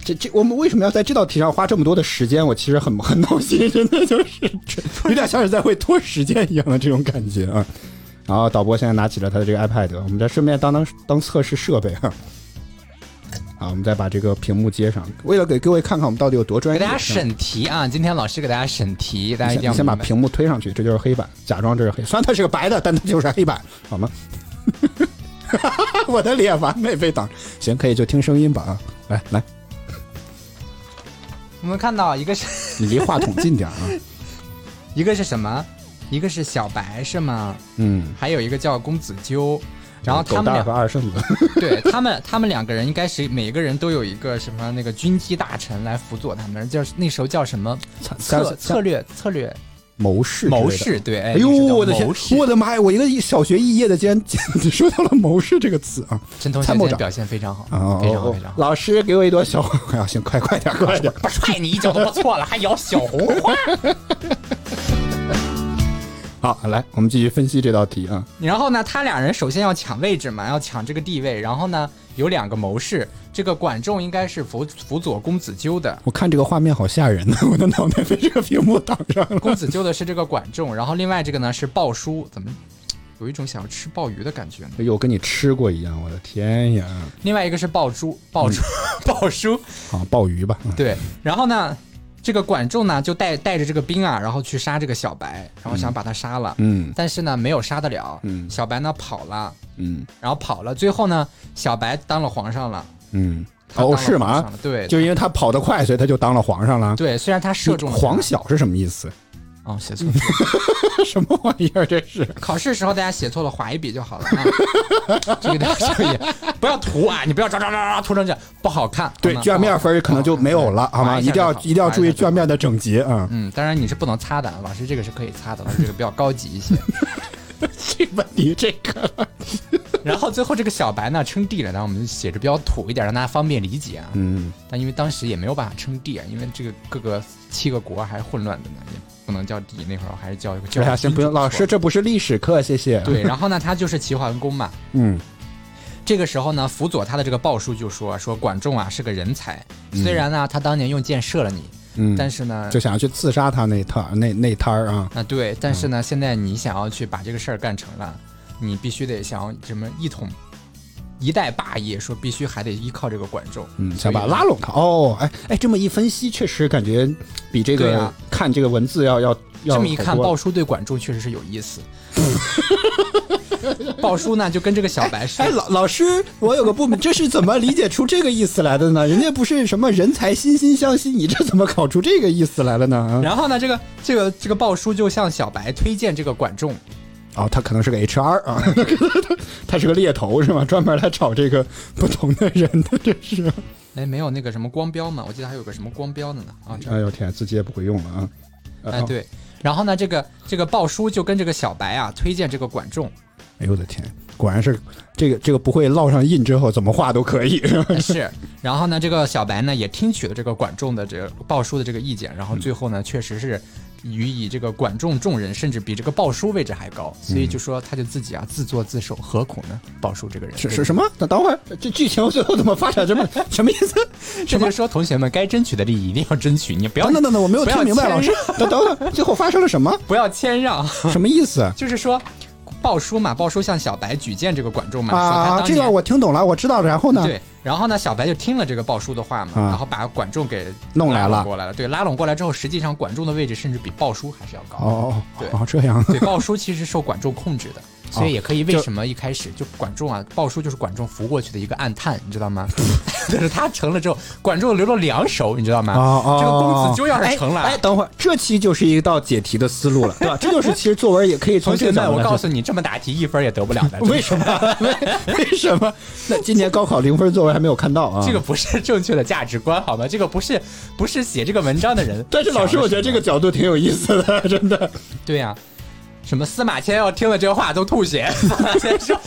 这这我们为什么要在这道题上花这么多的时间？我其实很很闹心，真的就是 [LAUGHS] 有点像是在会拖时间一样的这种感觉啊。然后导播现在拿起了他的这个 iPad，我们再顺便当当当测试设备啊。好，我们再把这个屏幕接上，为了给各位看看我们到底有多专业。给大家审题啊！今天老师给大家审题，大家一定要先把屏幕推上去，这就是黑板，假装这是黑，虽然它是个白的，但它就是黑板，好吗？[LAUGHS] 我的脸完美被挡，行，可以就听声音吧啊！来来，我们看到一个是你离话筒近点啊！[LAUGHS] 一个是什么？一个是小白是吗？嗯，还有一个叫公子纠。然后他们两和二圣子，[LAUGHS] 对他们，他们两个人应该是每个人都有一个什么那个军机大臣来辅佐他们，就是那时候叫什么策策略策略谋士，谋士，。对，哎哎呦，我的天我的妈呀！我一个小学肄业的，竟然 [LAUGHS] 说到了谋士这个词啊！陈同学参谋长表现非常好，非常好非常好。老师给我一朵小红花，[LAUGHS] 行，快快点，快点！不踹你一脚都不错了，还咬小红花。好，来，我们继续分析这道题啊。然后呢，他俩人首先要抢位置嘛，要抢这个地位。然后呢，有两个谋士，这个管仲应该是辅辅佐公子纠的，我看这个画面好吓人呢，我的脑袋被这个屏幕挡上了。公子纠的是这个管仲，然后另外这个呢是鲍叔，怎么有一种想要吃鲍鱼的感觉呢？哎呦，跟你吃过一样，我的天呀！另外一个是鲍叔，[LAUGHS] 鲍叔，鲍叔，啊，鲍鱼吧，对。然后呢，这个管仲呢就带带着这个兵啊，然后去杀这个小白，然后想把他杀了，嗯。但是呢没有杀得了，嗯。小白呢跑了，嗯。然后跑了，最后呢小白当了皇上了，嗯，哦是吗？对，就因为他跑得快，所以他就当了皇上了。对，虽然他射中了他。皇小是什么意思？哦，写错了。[LAUGHS] 什么玩意儿？这是 [LAUGHS] 考试时候大家写错了，划一笔就好了啊。[LAUGHS] 这个大家注意，不要涂啊！你不要抓抓抓抓涂成这样，不好看。对卷面分可能就没有了，好吗？一定要一定要注意卷面的整洁啊！嗯，当然你是不能擦的，老师这个是可以擦的，老师这个比较高级一些。这问题这个然后最后这个小白呢称帝了，然后我们写着比较土一点，让大家方便理解啊。嗯，但因为当时也没有办法称帝啊，因为这个各个七个国还是混乱的呢，也不能叫帝，那会儿我还是叫一个叫哎呀，先不用，老师这不是历史课，谢谢。对，，然后呢，他就是齐桓公嘛。[LAUGHS] 嗯。这个时候呢，辅佐他的这个鲍叔就说说管仲啊是个人才，虽然呢他当年用箭射了你，嗯，但是呢就想要去刺杀他那摊儿那那摊儿啊，啊对，但是呢现在你想要去把这个事儿干成了，你必须得想要什么一统一代霸业，说必须还得依靠这个管仲，嗯，想把他拉拢他。哦，哎哎，这么一分析，确实感觉比这个看这个文字要要要这么一看，鲍叔对管仲确实是有意思。鲍叔呢就跟这个小白说 [LAUGHS] 哎，，老老师，我有个不明，这是怎么理解出这个意思来的呢？[LAUGHS] 人家不是什么人才惺惺相惜，你这怎么搞出这个意思来了呢？啊然后呢，这个这个这个鲍叔就向小白推荐这个管仲，哦，他可能是个 HR 啊，[LAUGHS] 他是个猎头是吗？专门来找这个不同的人的，这是。哎，没有那个什么光标嘛？我记得还有个什么光标的呢啊，这哎呦天，自己也不会用了啊。哎对。然后呢，这个这个鲍叔就跟这个小白啊推荐这个管仲，哎呦我的天，果然是这个这个不会烙上印之后怎么画都可以。是。然后呢，这个小白呢也听取了这个管仲的这个鲍叔的这个意见，然后最后呢，确实是予以这个管仲众人，甚至比这个鲍叔位置还高，所以就说他就自己啊自作自受，何苦呢？鲍叔这个人是是什么？等等会儿，这剧情最后怎么发展这么 [LAUGHS] 什么意思？这就是说，同学们该争取的利益一定要争取，你不要等等等等，我没有听明白，老师，[LAUGHS] 等等等，最后发生了什么？[LAUGHS] 不要谦让，什么意思？就是说。鲍叔嘛，鲍叔向小白举荐这个管仲嘛，说他啊，这个我听懂了，我知道。然后呢？对，然后呢，小白就听了这个鲍叔的话嘛，啊然后把管仲给弄来了过来了。对，拉拢过来之后，实际上管仲的位置甚至比鲍叔还是要高。哦哦对哦，这样。对，鲍叔其实受管仲控制的，所以也可以为什么一开始就管仲啊，鲍叔就是管仲扶过去的一个暗探，你知道吗？[LAUGHS] 就是他成了之后，管仲留了两手，你知道吗？哦哦，这个公子就要是成了，哎，哎等会儿，这期就是一道解题的思路了，对吧？[LAUGHS] 这就是其实作文也可以从同学们，这个角度来说我告诉你，这么答题一分也得不了的。为什么？[LAUGHS] 为为什么？那今年高考零分作文还没有看到啊？这个不是正确的价值观，好吗？这个不是不是写这个文章的人。但是老师，我觉得这个角度挺有意思的，真的。对呀、什么司马迁要听了这话都吐血。司马迁说：“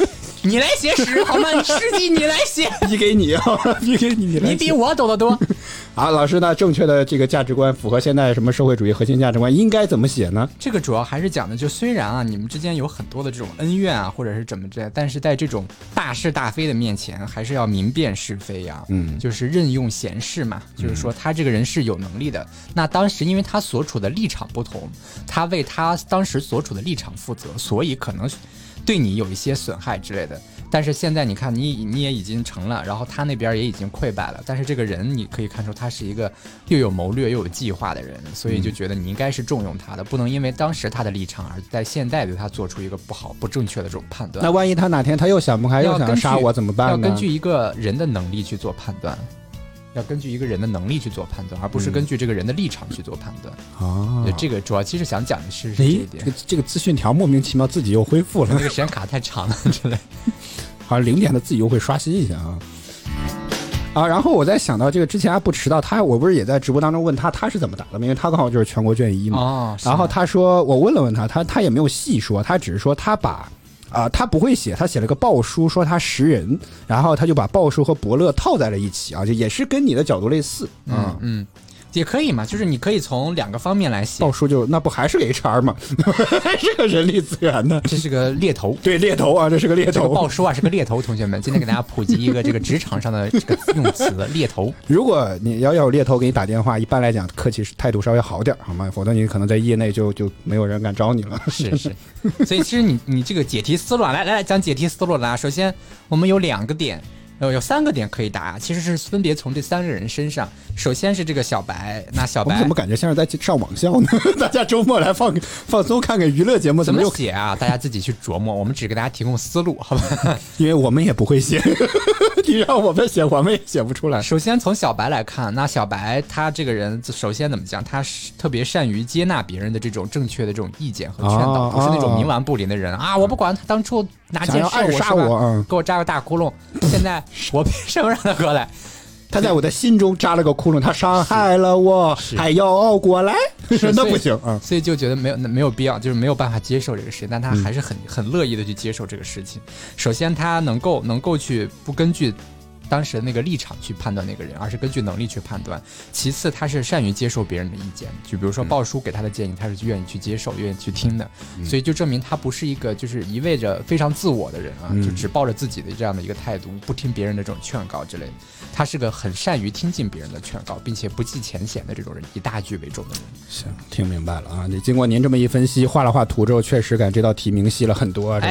你来写史好吗？史记你来写，[LAUGHS] 你给你啊，[LAUGHS] 逼给你，你来你比我懂得多。[LAUGHS] 好，老师呢？正确的这个价值观符合现在什么社会主义核心价值观，应该怎么写呢？”这个主要还是讲的，就虽然啊，你们之间有很多的这种恩怨啊，或者是怎么着，但是在这种大是大非的面前，还是要明辨是非呀、嗯就是任用贤士嘛，就是说他这个人是有能力的。那当时因为他所处的立场不同，他为他当时所处的立场负责，所以可能对你有一些损害之类的。但是现在你看你你也已经成了，然后他那边也已经溃败了，但是这个人你可以看出他是一个又有谋略又有计划的人，所以就觉得你应该是重用他的，不能因为当时他的立场而在现在对他做出一个不好不正确的这种判断。那万一他哪天他又想不开，又想要杀我怎么办呢？要根据一个人的能力去做判断，要根据一个人的能力去做判断，而不是根据这个人的立场去做判断。啊对，这个主要其实想讲的是是这诶一，点。这个这个资讯条莫名其妙自己又恢复了这，个时间卡太长了之类。[LAUGHS] 好像零点的自己又会刷新一下啊。啊，然后我在想到这个之前阿布迟到，他我不是也在直播当中问他他是怎么打的吗？因为他刚好就是全国卷一嘛。哦，然后他说，我问了问他，他他也没有细说，他只是说他把啊、他不会写，他写了个鲍叔，说他识人，然后他就把鲍叔和伯乐套在了一起啊，就也是跟你的角度类似。嗯嗯，也可以嘛，就是你可以从两个方面来写鲍。叔就那不还是个 HR 吗？[LAUGHS] 还是个人力资源呢？这是个猎头，对，猎头啊，这是个猎这个头。鲍叔啊是个猎头，同学们，今天给大家普及一个这个职场上的这个用词，猎头。如果你要要有猎头给你打电话，一般来讲客气态度稍微好点，好吗？否则你可能在业内就就没有人敢招你了。是是，所以其实你你这个解题思路啊，来来来讲解题思路啦。首先我们有两个点，呃，有三个点可以答，其实是分别从这三个人身上。首先是这个小白，那小白我怎么感觉像是在上网校呢？[LAUGHS] 大家周末来放放松看看娱乐节目，怎么么？写啊？大家自己去琢磨，我们只给大家提供思路，好吧？[LAUGHS] 因为我们也不会写，[LAUGHS] 你让我们写，我们也写不出来。首先从小白来看，那小白他这个人，首先怎么讲？他是特别善于接纳别人的这种正确的这种意见和劝导，哦不是那种哦冥顽不灵的人啊！我不管他当初拿想要件事暗杀我嗯给我扎个大窟窿，现在我凭什么让他过来？他在我的心中扎了个窟窿，他伤害了我，还要熬过来，[LAUGHS] 那不行啊！所以就觉得没有没有必要，就是没有办法接受这个事情，但他还是很很乐意的去接受这个事情。首先，他能够能够去不根据当时的那个立场去判断那个人，而是根据能力去判断。其次，他是善于接受别人的意见，就比如说鲍叔给他的建议，他是愿意去接受、愿意去听的。所以就证明他不是一个就是一味着非常自我的人啊，就只抱着自己的这样的一个态度，不听别人的这种劝告之类的。他是个很善于听进别人的劝告，并且不计前嫌的这种人，以大局为重的人。行，听明白了啊！你经过您这么一分析，画了画图之后，确实感这道题明晰了很多啊！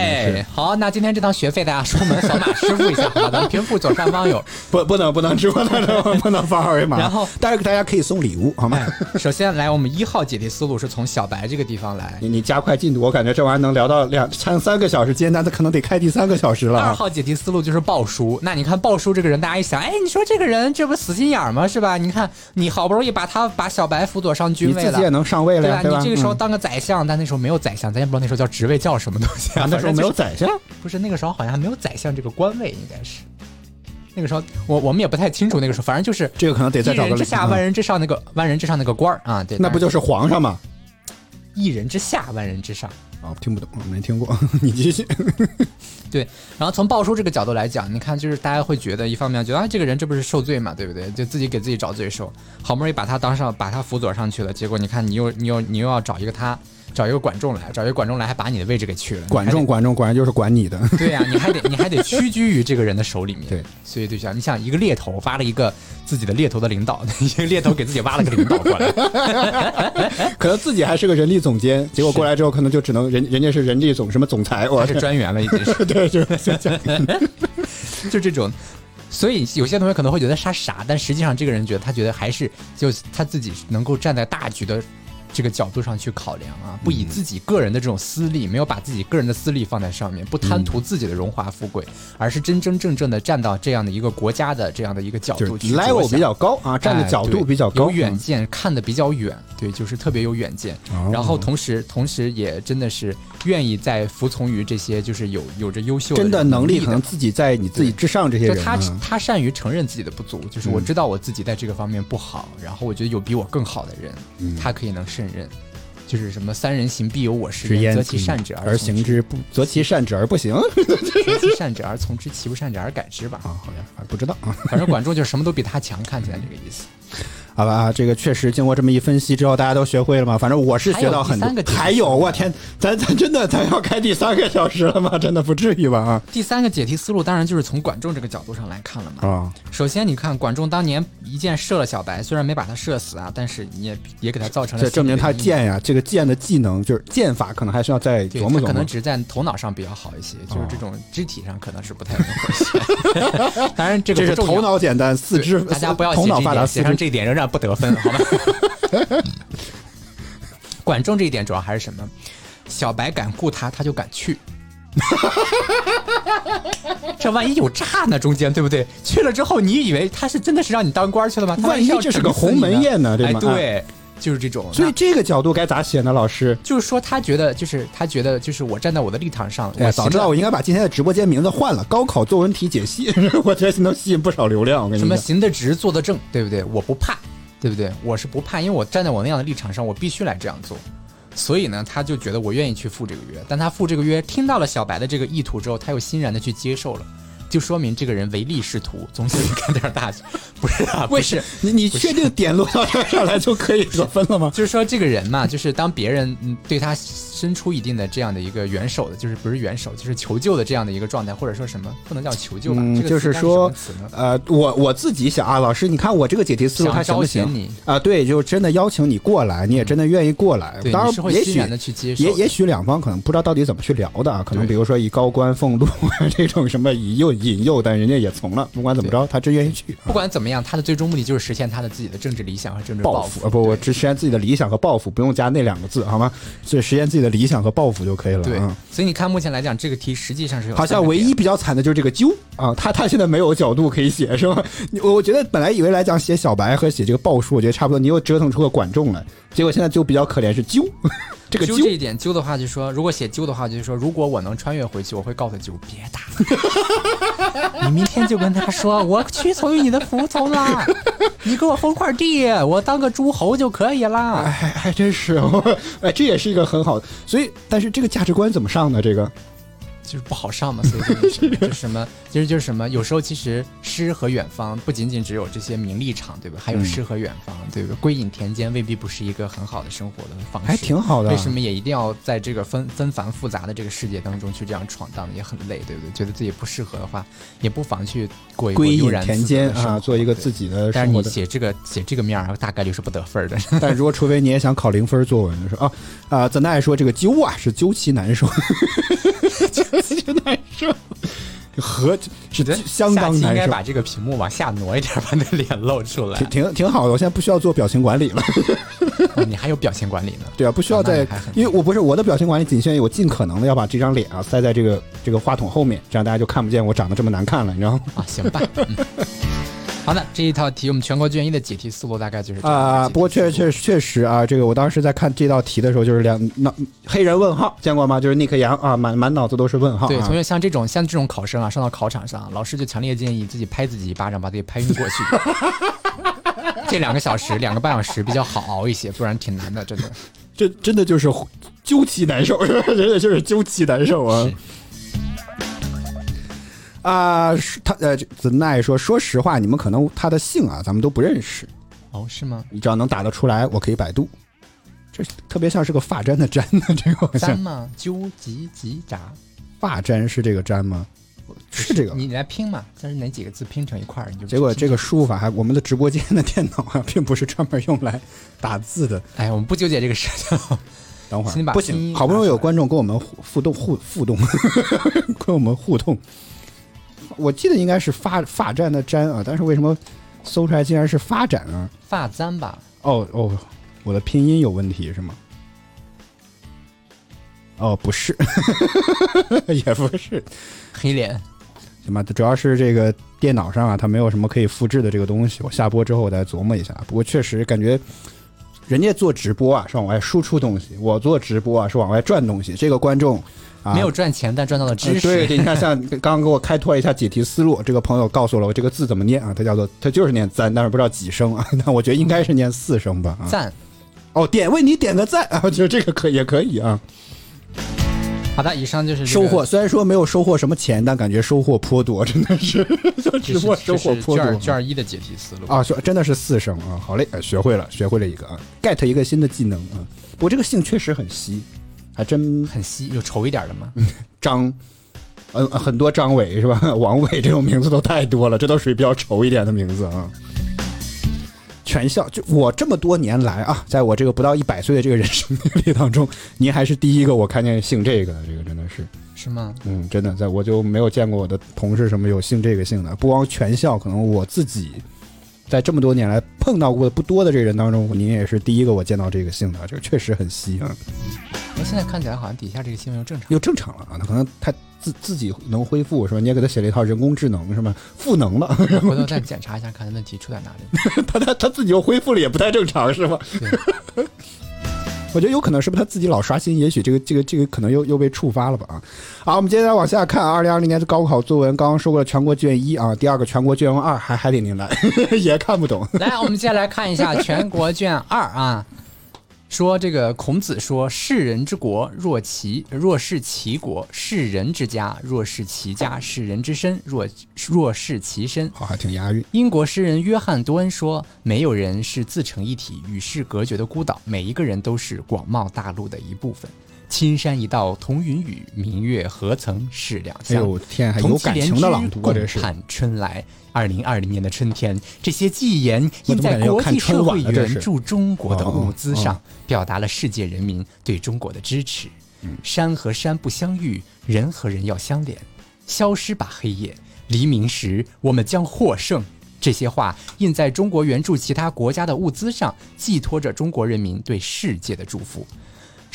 好，那今天这堂学费大家出门扫码支付一下，好吧？咱们屏幕左上方常有。[LAUGHS] 不不能不能直播，不能不能发二维码。然后但是大家可以送礼物，好吗？哎，首先来，我们一号解题思路是从小白这个地方来。你你加快进度，我感觉这玩意儿能聊到两三三个小时，今天咱可能得开第三个小时了啊。二号解题思路就是鲍叔。那你看鲍叔这个人，大家一想，哎，你说这个人这不死心眼儿吗？是吧？你看你好不容易把他把小白辅佐上军位了你自己也。能上位了对吧？呀，对吧？你这个时候嗯当个宰相，但那时候没有宰相，咱也不知道那时候叫职位叫什么东西啊。啊那时候没有宰相，就 [LAUGHS] 是不是那个时候好像还没有宰相这个官位，应该是那个时候我我们也不太清楚那个时候，反正就是这个可能得再一找个理人之下，嗯万人之上那个万人之上那个官儿啊，对，那不就是皇上吗？一人之下，万人之上。啊，听不懂，没听过，[LAUGHS] 你继续。[LAUGHS] 对，然后从鲍叔这个角度来讲，你看，就是大家会觉得，一方面觉得啊，这个人这不是受罪嘛，对不对？就自己给自己找罪受，好不容易把他当上，把他辅佐上去了，结果你看，你又你又你又要找一个他，找一个管仲来，找一个管仲来，还把你的位置给去了，管仲，管仲果然就是管你的。[LAUGHS] 对呀、你还得你还得屈居于这个人的手里面，对，所以就像你想一个猎头挖了一个自己的猎头的领导，[LAUGHS] 一个猎头给自己挖了个领导过来，[LAUGHS] 可能自己还是个人力总监，结果过来之后，可能就只能人人家是人力总什么总裁，我他是专员了，已经是。对，就是就这种。所以有些同学可能会觉得他傻，但实际上这个人觉得他觉得还是就他自己能够站在大局的这个角度上去考量啊，不以自己个人的这种私利，没有把自己个人的私利放在上面，不贪图自己的荣华富贵，而是真真正正的站到这样的一个国家的这样的一个角度去着 level 比较高啊，站的哎角度比较高，有远见，看得比较远，对，就是特别有远见。哦。然后同时，同时也真的是愿意在服从于这些就是有有着优秀真的人能力可能自己在你自己之上这些就他人啊，他善于承认自己的不足，就是我知道我自己在这个方面不好，然后我觉得有比我更好的人，嗯。他可以能胜任。就是什么三人行必有我师焉焉，择其善者而从行之，不择其善者而不行。[LAUGHS] 择其善者而从之，其不善者而改之吧。啊，好像，啊不知道啊。反正管仲就是什么都比他强，看起来这个意思。好吧啊，这个确实经过这么一分析之后，大家都学会了吗？反正我是学到很多还有我天，咱咱真的咱要开第三个小时了吗？真的不至于吧？啊第三个解题思路当然就是从管仲这个角度上来看了嘛。啊，首先，你看管仲当年一箭射了小白，虽然没把他射死啊，但是你也也给他造成了这证明他心理的阴影剑呀，这个箭的技能就是箭法，可能还需要再琢磨琢磨。可能只是在头脑上比较好一些，就是哦这种肢体上可能是不太能回血。[LAUGHS] 当然，这个这是头脑简单，四肢大家不要头脑发达，四肢这一点仍然不得分，[LAUGHS] 好吧？管仲这一点主要还是什么？小白敢雇他，他就敢去。[LAUGHS] 这万一有诈呢？中间对不对？去了之后，你以为他是真的是让你当官去了吗？万一要这是个鸿门宴呢对哎，吗对，就是这种。所以这个角度该咋写呢？老师，就是说，他觉得，就是他觉得，就是我站在我的立场上，哎，早知道我应该把今天的直播间名字换了，高考作文题解析，[LAUGHS] 我觉得能吸引不少流量。我跟你说什么，行得直，坐得正，对不对？我不怕，对不对？我是不怕，因为我站在我那样的立场上，我必须来这样做。所以呢，他就觉得我愿意去赴这个约。但他赴这个约，听到了小白的这个意图之后，他又欣然的去接受了，就说明这个人唯利是图，总想干点大事。不是啊，[LAUGHS] 不是，你你确定点落到这儿上来就可以得分了吗？[LAUGHS] 就是说这个人嘛，就是当别人嗯对他伸出一定的这样的一个援手的，就是不是援手，就是求救的这样的一个状态，或者说什么不能叫求救吧？嗯，这个就是说呃，我我自己想啊，老师，你看我这个解题思路想还行不行？啊？对，就真的邀请你过来，你也真的愿意过来。对，当然也许也也许两方可能不知道到底怎么去聊的啊，可能比如说以高官俸禄 [LAUGHS] 这种什么引诱引诱，但人家也从了，不管怎么着，他真愿意去。不管怎么样，他的最终目的就是实现他的自己的政治理想和政治抱负负啊，不，我只实现自己的理想和抱负，不用加那两个字，好吗？所以实现自己的理想和抱负就可以了。对嗯，所以你看，目前来讲，这个题实际上是有好像唯一比较惨的就是这个鸠啊，他他现在没有角度可以写，是吗？我我觉得本来以为来讲写小白和写这个鲍叔，我觉得差不多，你又折腾出个管仲来，结果现在就比较可怜是鸠，这个鸠揪这一点揪的话，就说如果写揪的话，就是说如果我能穿越回去，我会告诉揪别打了，[LAUGHS] 你明天就跟他说我屈从于你的服从啦，你给我封块地，我当个诸侯就可以啦。哎，还还真是，我哎，这也是一个很好的，所以但是这个价值观怎么上呢？这个就是不好上嘛，所以就 [LAUGHS] 是就是什么，其实就是什么，有时候其实诗和远方不仅仅只有这些名利场，对吧？还有嗯诗和远方，对吧？归隐田间未必不是一个很好的生活的方式，还挺好的。为什么也一定要在这个纷纷繁复杂的这个世界当中去这样闯荡，也很累，对不对？觉得自己不适合的话，也不妨去过一过归隐悠然田间啊，做一个自己的但是你。写这个写这个面儿，大概率是不得分儿的。[LAUGHS] 但如果除非你也想考零分作文的时候啊啊，怎奈说这个究啊是究其难受，[LAUGHS] 究其难受。和是我觉得相当难受应。该把这个屏幕往下挪一点，把那脸露出来挺。挺挺好的，我现在不需要做表情管理了。哦你还有表情管理呢？对啊，不需要再因为我不是我的表情管理仅限于我尽可能的要把这张脸啊塞在这个这个话筒后面，这样大家就看不见我长得这么难看了，你知道吗？啊，行吧。嗯好的，这一套题我们全国卷一的解题思路大概就是啊，不过确确确实啊，这个我当时在看这道题的时候，就是两脑黑人问号见过吗？就是尼克杨啊，满满脑子都是问号、啊。对，同学像这种像这种考生啊，上到考场上，老师就强烈建议自己拍自己一巴掌，把自己拍晕过去。[LAUGHS] 这两个小时、两个半小时比较好熬一些，不然挺难的，真的。这真的就是究其难受，是吧？真的就是究其 [LAUGHS] 难受啊！啊，是他呃，这子奈说，说实话，你们可能他的姓啊，咱们都不认识，哦，是吗？你只要能打得出来，我可以百度。这特别像是个发簪的簪呢，这个簪吗？纠吉吉札，发簪是这个簪吗？是这个。你来拼嘛？这是哪几个字拼成一块儿？你就结果这个输入法还，我们的直播间的电脑啊，并不是专门用来打字的。哎，我们不纠结这个事情。[LAUGHS] 等会儿不行，好不容易有观众跟我们互互动互互动，[LAUGHS] 跟我们互动。我记得应该是发发簪的簪啊，但是为什么搜出来竟然是发展啊？发簪吧？哦哦，我的拼音有问题是吗？哦，不是，[LAUGHS] 也不是，黑脸。行吧，主要是这个电脑上啊，它没有什么可以复制的这个东西。我下播之后我再琢磨一下。不过确实感觉，人家做直播啊是往外输出东西，我做直播啊是往外赚东西。这个观众啊没有赚钱，但赚到了知识。呃对，对你看，像刚刚给我开拓一下解题思路，这个朋友告诉了我这个字怎么念啊？它叫做，它就是念赞，但是不知道几声啊。[LAUGHS] 那我觉得应该是念四声吧。啊，赞。哦，点为你点个赞啊，我觉得这个可也可以啊。好的，以上就是这个收获虽然说没有收获什么钱，但感觉收获颇多，[LAUGHS] 真的是做这是直播收获颇多。卷卷一的解题思路。啊，说真的是四声啊，好嘞，呃学会了，学会了一个啊，get 一个新的技能啊。我这个姓确实很稀，还真很稀，有稠一点的吗？张，嗯、很多张伟是吧？[LAUGHS] 王伟这种名字都太多了，这都属于比较稠一点的名字啊。全校就我这么多年来啊，在我这个不到一百岁的这个人生经历当中，[LAUGHS] 您还是第一个我看见姓这个的，这个真的是，是吗？嗯，真的，在我就没有见过我的同事什么有姓这个姓的，不光全校，可能我自己在这么多年来碰到过的不多的这个人当中，您也是第一个我见到这个姓的，这个确实很稀啊。那现在看起来好像底下这个新闻又正常。又正常了啊，他可能他自自己能恢复是吧？你也给他写了一套人工智能是吧？赋能了，回头再检查一下，看问题出在哪里。[LAUGHS] 他他他自己又恢复了，也不太正常是吧？我觉得有可能是不是他自己老刷新，也许这个这个这个可能又又被触发了吧啊！好，我们接下来往下看，二零二零年的高考作文刚刚说过了全国卷一啊，第二个全国卷二还还得您来，[LAUGHS] 也看不懂。来，我们接下来看一下全国卷二啊。说这个孔子说：“世人之国，若其若是其国；世人之家，若是其家；世人之身，若若是其身。”好，还挺押韵。英国诗人约翰·多恩说：“没有人是自成一体、与世隔绝的孤岛，每一个人都是广袤大陆的一部分。青山一道同云雨，明月何曾是两哎。呦天，还有感情的朗读啊，这是。共盼春来。二零二零年的春天，这些寄言印在国际社会援助中国的物资上，表达了世界人民对中国的支持。嗯山和山不相遇，人和人要相连。消失吧黑夜，黎明时我们将获胜。这些话印在中国援助其他国家的物资上，寄托着中国人民对世界的祝福。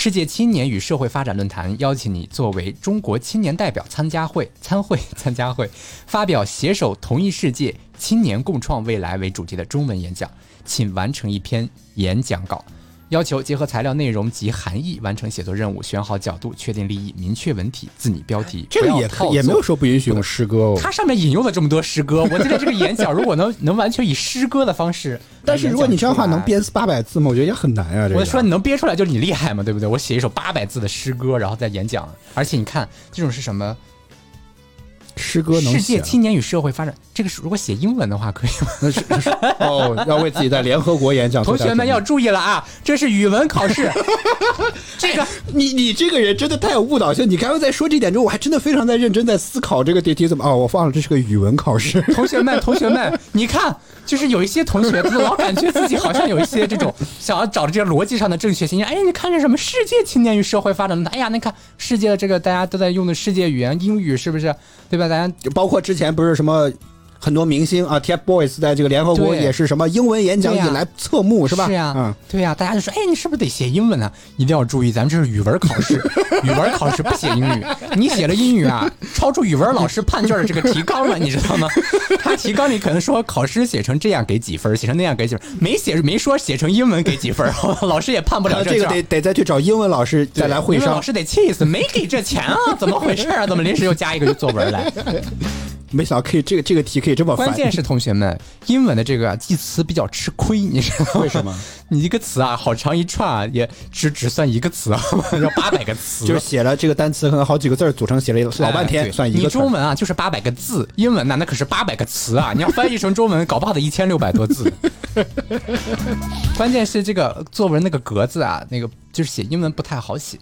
世界青年与社会发展论坛邀请你作为中国青年代表参加会、参会、参加会，发表携手同一世界、青年共创未来为主题的中文演讲，请完成一篇演讲稿。要求结合材料内容及含义完成写作任务，选好角度，确定立意，明确文体，自拟标题。这个也可也没有说不允许用诗歌哦。它上面引用了这么多诗歌，我觉得这个演讲 [LAUGHS] 如果能能完全以诗歌的方式，但是如果你这样的话，能编。编八百字吗？我觉得也很难啊。这个我说你能憋出来就是你厉害嘛，对不对？我写一首八百字的诗歌，然后再演讲，而且你看这种是什么？诗歌能世界青年与社会发展，这个是如果写英文的话可以吗？那是那是哦，要为自己在联合国演讲。同学们要注意了啊，这是语文考试，[LAUGHS] 这个你你这个人真的太有误导性。你刚刚在说这点之后，我还真的非常在认真在思考这个题题怎么哦，我忘了这是个语文考试。同学们，同学们，你看，就是有一些同学，他老感觉自己好像有一些这种想要找的这些逻辑上的正确性。哎，你看这什么世界青年与社会发展论？哎呀，你看世界的这个大家都在用的世界语言英语，是不是？对吧？咱包括之前不是什么很多明星啊，TFBOYS 在这个联合国也是什么英文演讲对呀引来侧目是吧？是呀，嗯，对呀，大家就说，哎，你是不是得写英文啊？一定要注意，咱们这是语文考试，[LAUGHS] 语文考试不写英语，你写了英语啊，超出语文老师判卷的这个提纲了，你知道吗？[LAUGHS] 他提纲里可能说考试写成这样给几分，写成那样给几分，没写没说写成英文给几分，[LAUGHS] 老师也判不了这个得得再去找英文老师再来会商。英文老师得气死，没给这钱啊，怎么回事啊？怎么临时又加一个作文来？没想到可以这个这个题可以这么翻，关键是同学们，英文的这个记词比较吃亏，你知道吗？为什么？你一个词啊，好长一串啊，也只只算一个词啊，要八百个词。就是写了这个单词可能好几个字组成，写了老半天，哎算一个你中文啊，就是八百个字，英文呢那可是八百个词啊！你要翻译成中文，搞不好得一千六百多字。[LAUGHS] 关键是这个作文那个格子啊，那个就是写英文不太好写。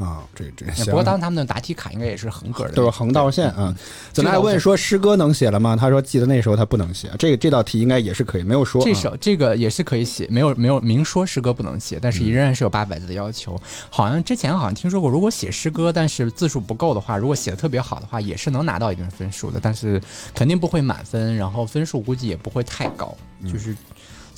啊，这这不过。当时他们的答题卡应该也是横格的，都是横道线啊。怎么还问说诗歌能写了吗？他说记得那时候他不能写，这个这道题应该也是可以，没有说啊这首这个也是可以写，没有没有明说诗歌不能写，但是仍然是有八百字的要求。好像之前好像听说过，如果写诗歌，但是字数不够的话，如果写的特别好的话，也是能拿到一定分数的，但是肯定不会满分，然后分数估计也不会太高。就是，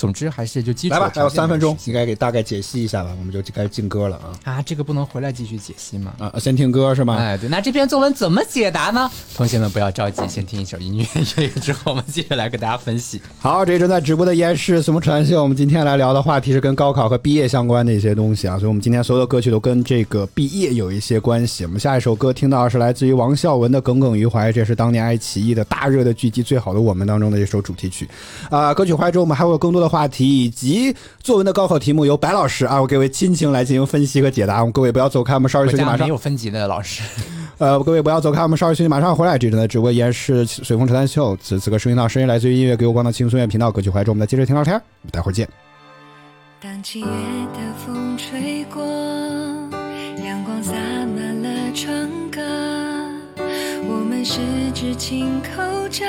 总之还是就基础来吧，还有三分钟应该给大概解析一下吧，我们就开始进歌了啊啊，这个不能回来继续解析吗？啊！先听歌是吗？哎，对，那这篇作文怎么解答呢？同学们不要着急，先听一首音乐，音乐之后我们接着来给大家分析。好，这里正在直播的依然是什么传秀？我们今天来聊的话题是跟高考和毕业相关的一些东西啊，所以我们今天所有的歌曲都跟这个毕业有一些关系。我们下一首歌听到的是来自于王孝文的《耿耿于怀》，这是当年爱奇艺的大热的剧集《最好的我们》当中的一首主题曲。啊、歌曲怀中我们还会有更多的话题，以及作文的高考题目由白老师啊，我各位亲情来进行分析和解答。我们各位不要走开，我们稍事休息，马上没有分级的老师。[LAUGHS] 呃，各位不要走开，我们稍事休息，马上回来。这正在直播依然是随风扯淡秀，此此刻收听到声音来自于音乐给我光的轻松乐频道，歌曲怀中，我们再接着听聊天，我们待会儿见。当七月的风吹过，阳光洒满了窗格，我们十指紧扣着，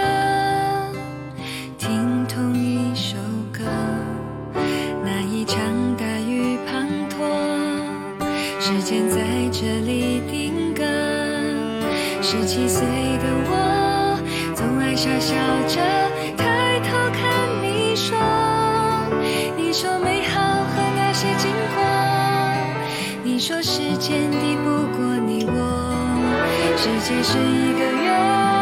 听时间在这里定格。十七岁的我，总爱傻笑着抬头看你说。你说美好和那些经过，你说时间敌不过你我，世界是一个圆。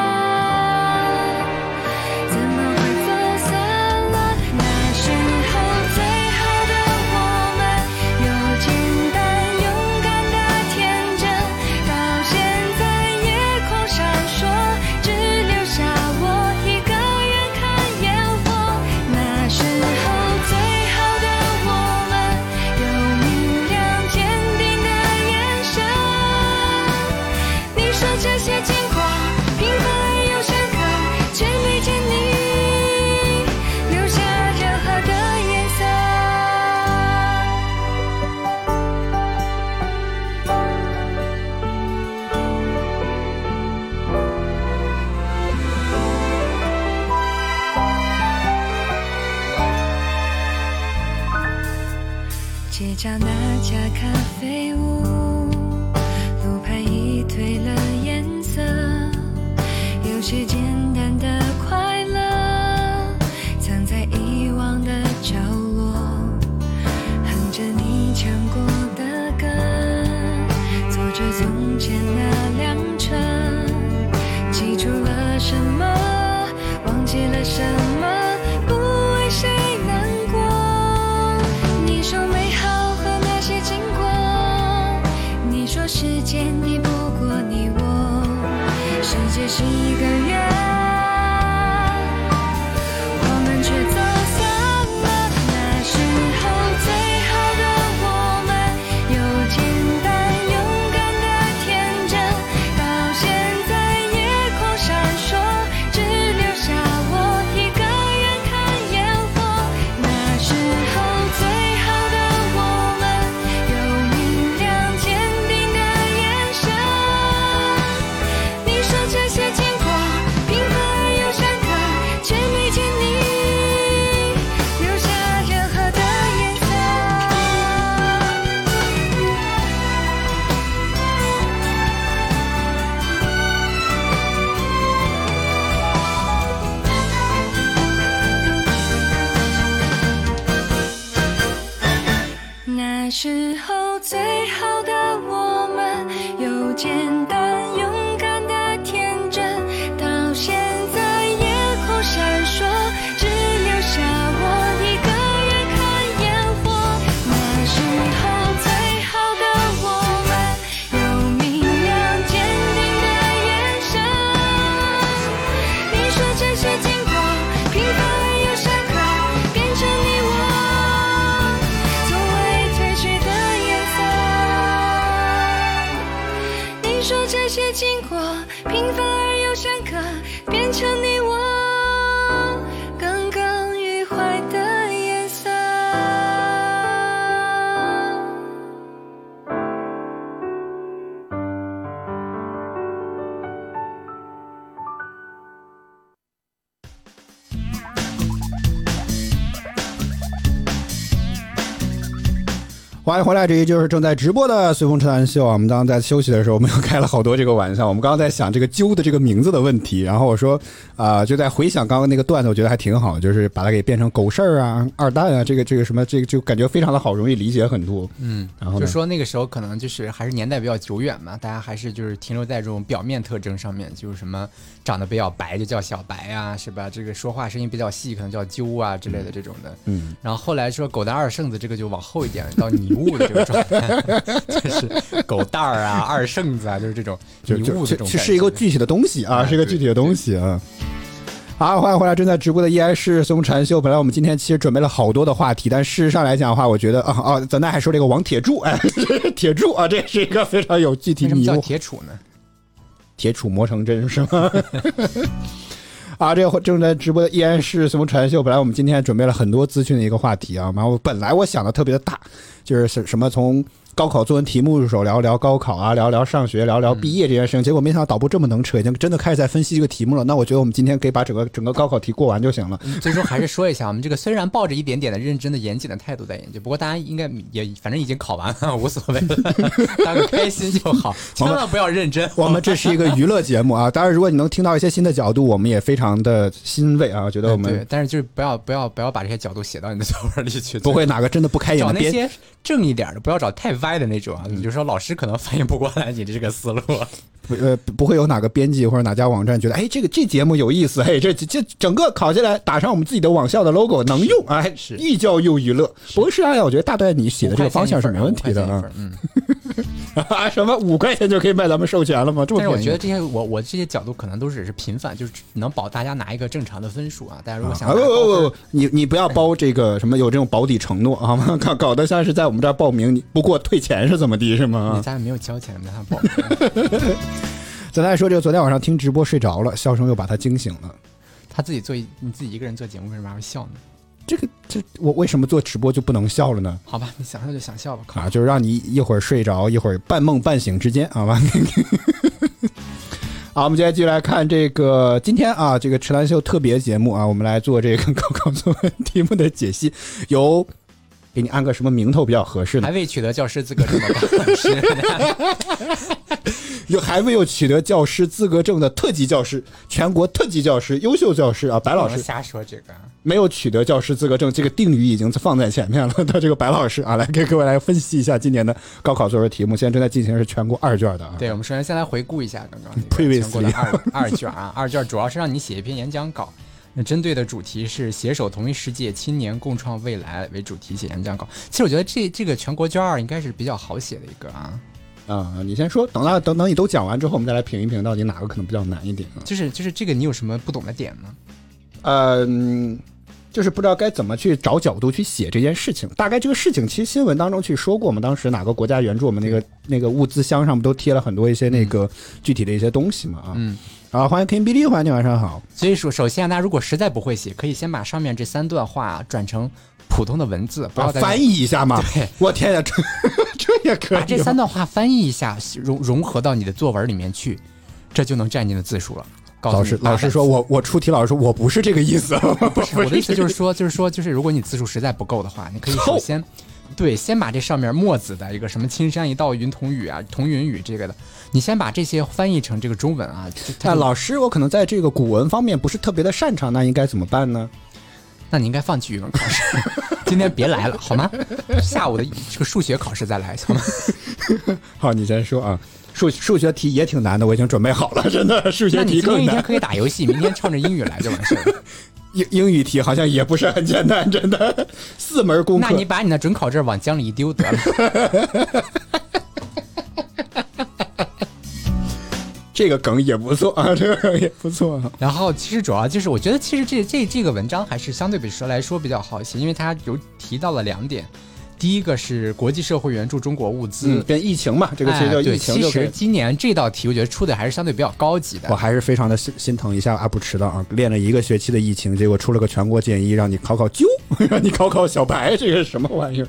那时候，最好的我们，又简单。欢迎回来，这一就是正在直播的随风车谈秀啊。我们刚刚在休息的时候，我们又开了好多这个玩笑。我们刚刚在想这个揪的这个名字的问题，然后我说啊、就在回想刚刚那个段子，我觉得还挺好，就是把它给变成狗事儿啊、二蛋啊，这个这个什么，这个就感觉非常的好，容易理解很多。嗯，然后就说那个时候可能就是还是年代比较久远嘛，大家还是就是停留在这种表面特征上面，就是什么长得比较白就叫小白啊，是吧？这个说话声音比较细，可能叫啾啊之类的这种的。嗯，然后后来说狗蛋二圣子这个就往后一点，到拟物的这个状态，[LAUGHS] 就是狗蛋儿啊、二圣子啊，就是这种就拟物的这种感觉是一个具体的东西啊，哎是一个具体的东西啊。好，欢迎回来！正在直播的依然是松禅秀。本来我们今天其实准备了好多的话题，但事实上来讲的话，我觉得啊啊，咱那还说这个王铁柱，哎，[LAUGHS] 铁柱啊，这是一个非常有具体为什么叫。铁杵呢？铁杵磨成针是吗？[LAUGHS] 啊，这个正在直播的依然是什么传秀。本来我们今天准备了很多资讯的一个话题啊，然后本来我想的特别的大，就是什什么从高考作文题目入手聊聊高考啊，聊聊上学，聊聊毕业这件事情。结果没想到导播这么能扯，已经真的开始在分析这个题目了。那我觉得我们今天可以把整个整个高考题过完就行了。[LAUGHS] 最终还是说一下，我们这个虽然抱着一点点的认真的、严谨的态度在研究，不过大家应该也反正已经考完了，无所谓了，[LAUGHS] 当个开心就好，千万不要认真。[LAUGHS] 我们这是一个娱乐节目啊，当然如果你能听到一些新的角度，我们也非常的欣慰啊，觉得我们对，但是就是不要不要不要把这些角度写到你的作文里去，不会哪个真的不开眼的编找那些正一点的，不要找太歪的那种啊。你就说老师可能反应不过来你的这个思路，不呃不会有哪个编辑或者哪家网站觉得，哎，这个这节目有意思，哎，这这这整个考下来打上我们自己的网校的 logo 能用，哎，是寓教又娱乐。不过实际上，我觉得大概你写的这个方向是没问题的啊啊，[LAUGHS] 什么五块钱就可以卖咱们授权了吗？这么但是我？觉得这些我我这些角度可能都只是频繁，就是能保大家拿一个正常的分数啊。大家如果想啊不不不，你你不要包这个什么有这种保底承诺好吗？搞搞得像是在我们这儿报名，你不过退钱是怎么的是吗？你家里没有交钱，没他报。[LAUGHS] 咱来说这个，昨天晚上听直播睡着了，笑声又把他惊醒了。他自己做一你自己一个人做节目，为什么还会笑呢？这个这我为什么做直播就不能笑了呢？好吧，你想笑就想笑吧。靠啊，就是让你一会儿睡着，一会儿半梦半醒之间，好吧？[LAUGHS] 好，我们接下来继续来看这个今天啊，这个池兰秀特别节目啊，我们来做这个 [LAUGHS] 高考作文题目的解析，由给你安个什么名头比较合适呢还？未取得教师资格证的白老师，[LAUGHS] 有还未有取得教师资格证的特级教师、全国特级教师、优秀教师啊，白老师瞎说这个。没有取得教师资格证，这个定语已经放在前面了。[LAUGHS] 他这个白老师啊，来给各位来分析一下今年的高考作文题目。现在正在进行的是全国二卷的啊。对，我们首先先来回顾一下刚刚那个 [LAUGHS] Previously 全国的二二卷啊，二卷主要是让你写一篇演讲稿。那针对的主题是携手同一世界，青年共创未来为主题写演讲稿。其实我觉得这这个全国卷二应该是比较好写的一个啊，啊、你先说，等到等等你都讲完之后，我们再来评一评，到底哪个可能比较难一点啊？就是就是这个你有什么不懂的点呢？嗯，就是不知道该怎么去找角度去写这件事情。大概这个事情，其实新闻当中去说过，我们当时哪个国家援助我们那个那个物资箱上不都贴了很多一些那个具体的一些东西嘛啊？嗯，啊，欢迎 King Billy，欢迎你晚上好。所以说，首先啊大家如果实在不会写，可以先把上面这三段话转成普通的文字，不啊，要再翻译一下嘛。对，我天呀，这 [LAUGHS] 这也可以？把这三段话翻译一下，融融合到你的作文里面去，这就能占你的字数了。告诉老师老师说我我出题，老师说我不是这个意思，[LAUGHS] [LAUGHS] 不是我的意思就是说，就是说，就是如果你字数实在不够的话，你可以首先，对，先把这上面墨子的一个什么“青山一道云同雨”啊，同云雨这个的，你先把这些翻译成这个中文啊。那就老师，我可能在这个古文方面不是特别的擅长，那应该怎么办呢？那你应该放弃语文考试。[LAUGHS] 今天别来了，好吗？下午的这个数学考试再来，好吗？[LAUGHS] 好，你先说啊。数数学题也挺难的，我已经准备好了，真的数学题那学你今天一天。可以打游戏，明天唱着英语来就完事儿了。英英语题好像也不是很简单，真的 [LAUGHS] 四门功课。那你把你的准考证往江里一丢得了。[LAUGHS] 这个梗也不错啊，[LAUGHS] 这个梗也不错啊。然后其实主要就是，我觉得其实这这这个文章还是相对比说来说比较好写，因为它有提到了两点。第一个是国际社会援助中国物资，嗯，跟疫情嘛，这个其实哎对，就疫情其。实今年这道题我觉得出的还是相对比较高级的我。还是非常的心心疼一下阿布迟的啊，练了一个学期的疫情，结果出了个全国建议，让你考考究，[LAUGHS] 让你考考小白，这个什么玩意儿？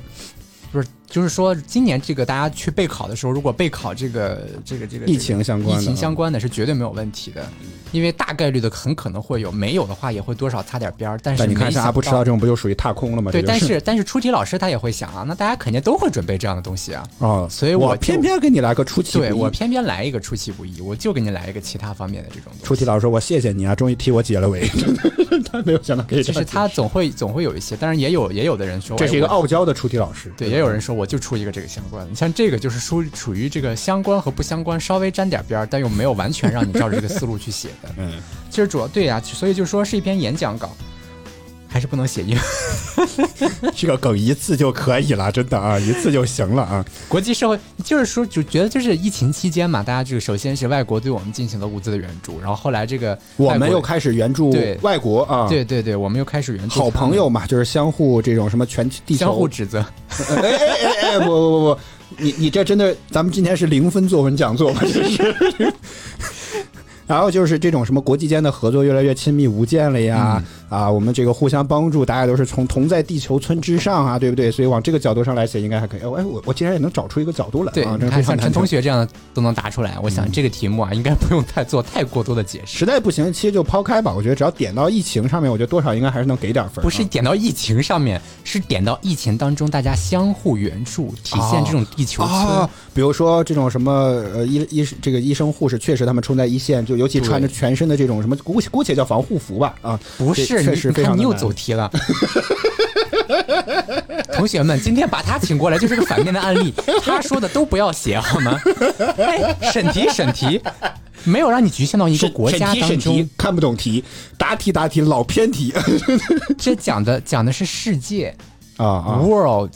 不是，就是说今年这个大家去备考的时候，如果备考这个这个这个疫情相关的疫情相关的是绝对没有问题的，因为大概率的很可能会有，没有的话也会多少擦点边儿。但是你看，没想像阿布迟到到这种不就属于踏空了吗？对，但是但是出题老师他也会想啊，那大家肯定都会准备这样的东西啊。哦，所以我偏偏给你来个出其不意。对我偏偏来一个出其不意，我就给你来一个其他方面的这种出题老师说：“我谢谢你啊，终于替我解了围。[LAUGHS] ”他没有想到可以这样就是他总会总会有一些，当然也有也有的人说，这是一个傲娇的出题老师。对，也有人说我就出一个这个相关的，你像这个就是属属于这个相关和不相关稍微沾点边儿，但又没有完全让你照着这个思路去写的。[LAUGHS] 嗯，其实主要对呀、所以就说是一篇演讲稿，还是不能写英文。[LAUGHS] 这个梗一次就可以了，真的啊，一次就行了啊。国际社会就是说，就觉得就是疫情期间嘛，大家这个首先是外国对我们进行了物资的援助，然后后来这个我们又开始援助外国啊，对对对，我们又开始援助好朋友嘛，就是相互这种什么全地球相互指责。[LAUGHS] 哎哎哎哎，不不不不，你你这真的，咱们今天是零分作文讲座吗？这是。然后就是这种什么国际间的合作越来越亲密无间了呀，啊，我们这个互相帮助，大家都是从同在地球村之上啊，对不对？所以往这个角度上来写，应该还可以。哎，我我竟然也能找出一个角度来，对，啊，你看像陈同学这样的都能答出来，我想这个题目啊，应该不用太做太过多的解释。实在不行，其实就抛开吧。我觉得只要点到疫情上面，我觉得多少应该还是能给点分。不是点到疫情上面，是点到疫情当中大家相互援助，体现这种地球村。啊，比如说这种什么呃医医这个医生护士，确实他们冲在一线，就尤其穿着全身的这种什么姑且姑且叫防护服吧啊，不是，你又走题了。[LAUGHS] 同学们，今天把他请过来就是个反面的案例，他说的都不要写好吗？哎，审题审题，没有让你局限到一个国家审题审当中题，看不懂题，答题答题老偏题 [LAUGHS] 这讲的讲的是世界啊啊 world，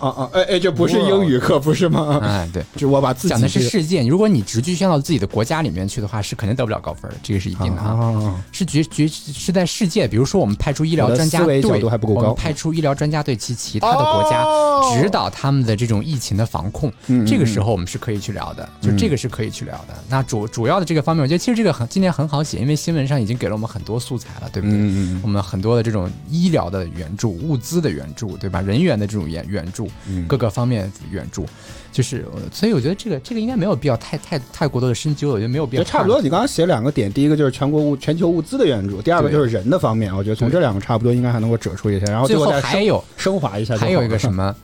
啊啊啊！哎哎，这不是英语课不是吗？哎，对。就我把自己讲的是世界，如果你只局限到自己的国家里面去的话，是肯定得不了高分的，这个是一定的啊。啊，是局局是在世界，比如说我们派出医疗专家对，我们派出医疗专家对其其他的国家，哦指导他们的这种疫情的防控。这个时候我们是可以去聊的，就这个是可以去聊的。那主主要的这个方面，我觉得其实这个很今年很好写，因为新闻上已经给了我们很多素材了，对不对？我们很多的这种医疗的援助、物资的援助，对吧？人员的这种援援助，嗯各个方面援助，就是呃所以我觉得这个这个应该没有必要太太太过多的深究，我觉得没有必要。差不多。你刚刚写两个点，第一个就是全国物全球物资的援助，第二个就是人的方面，我觉得从这两个差不多应该还能够折出一些，然后最后还有升华一下还有一个什么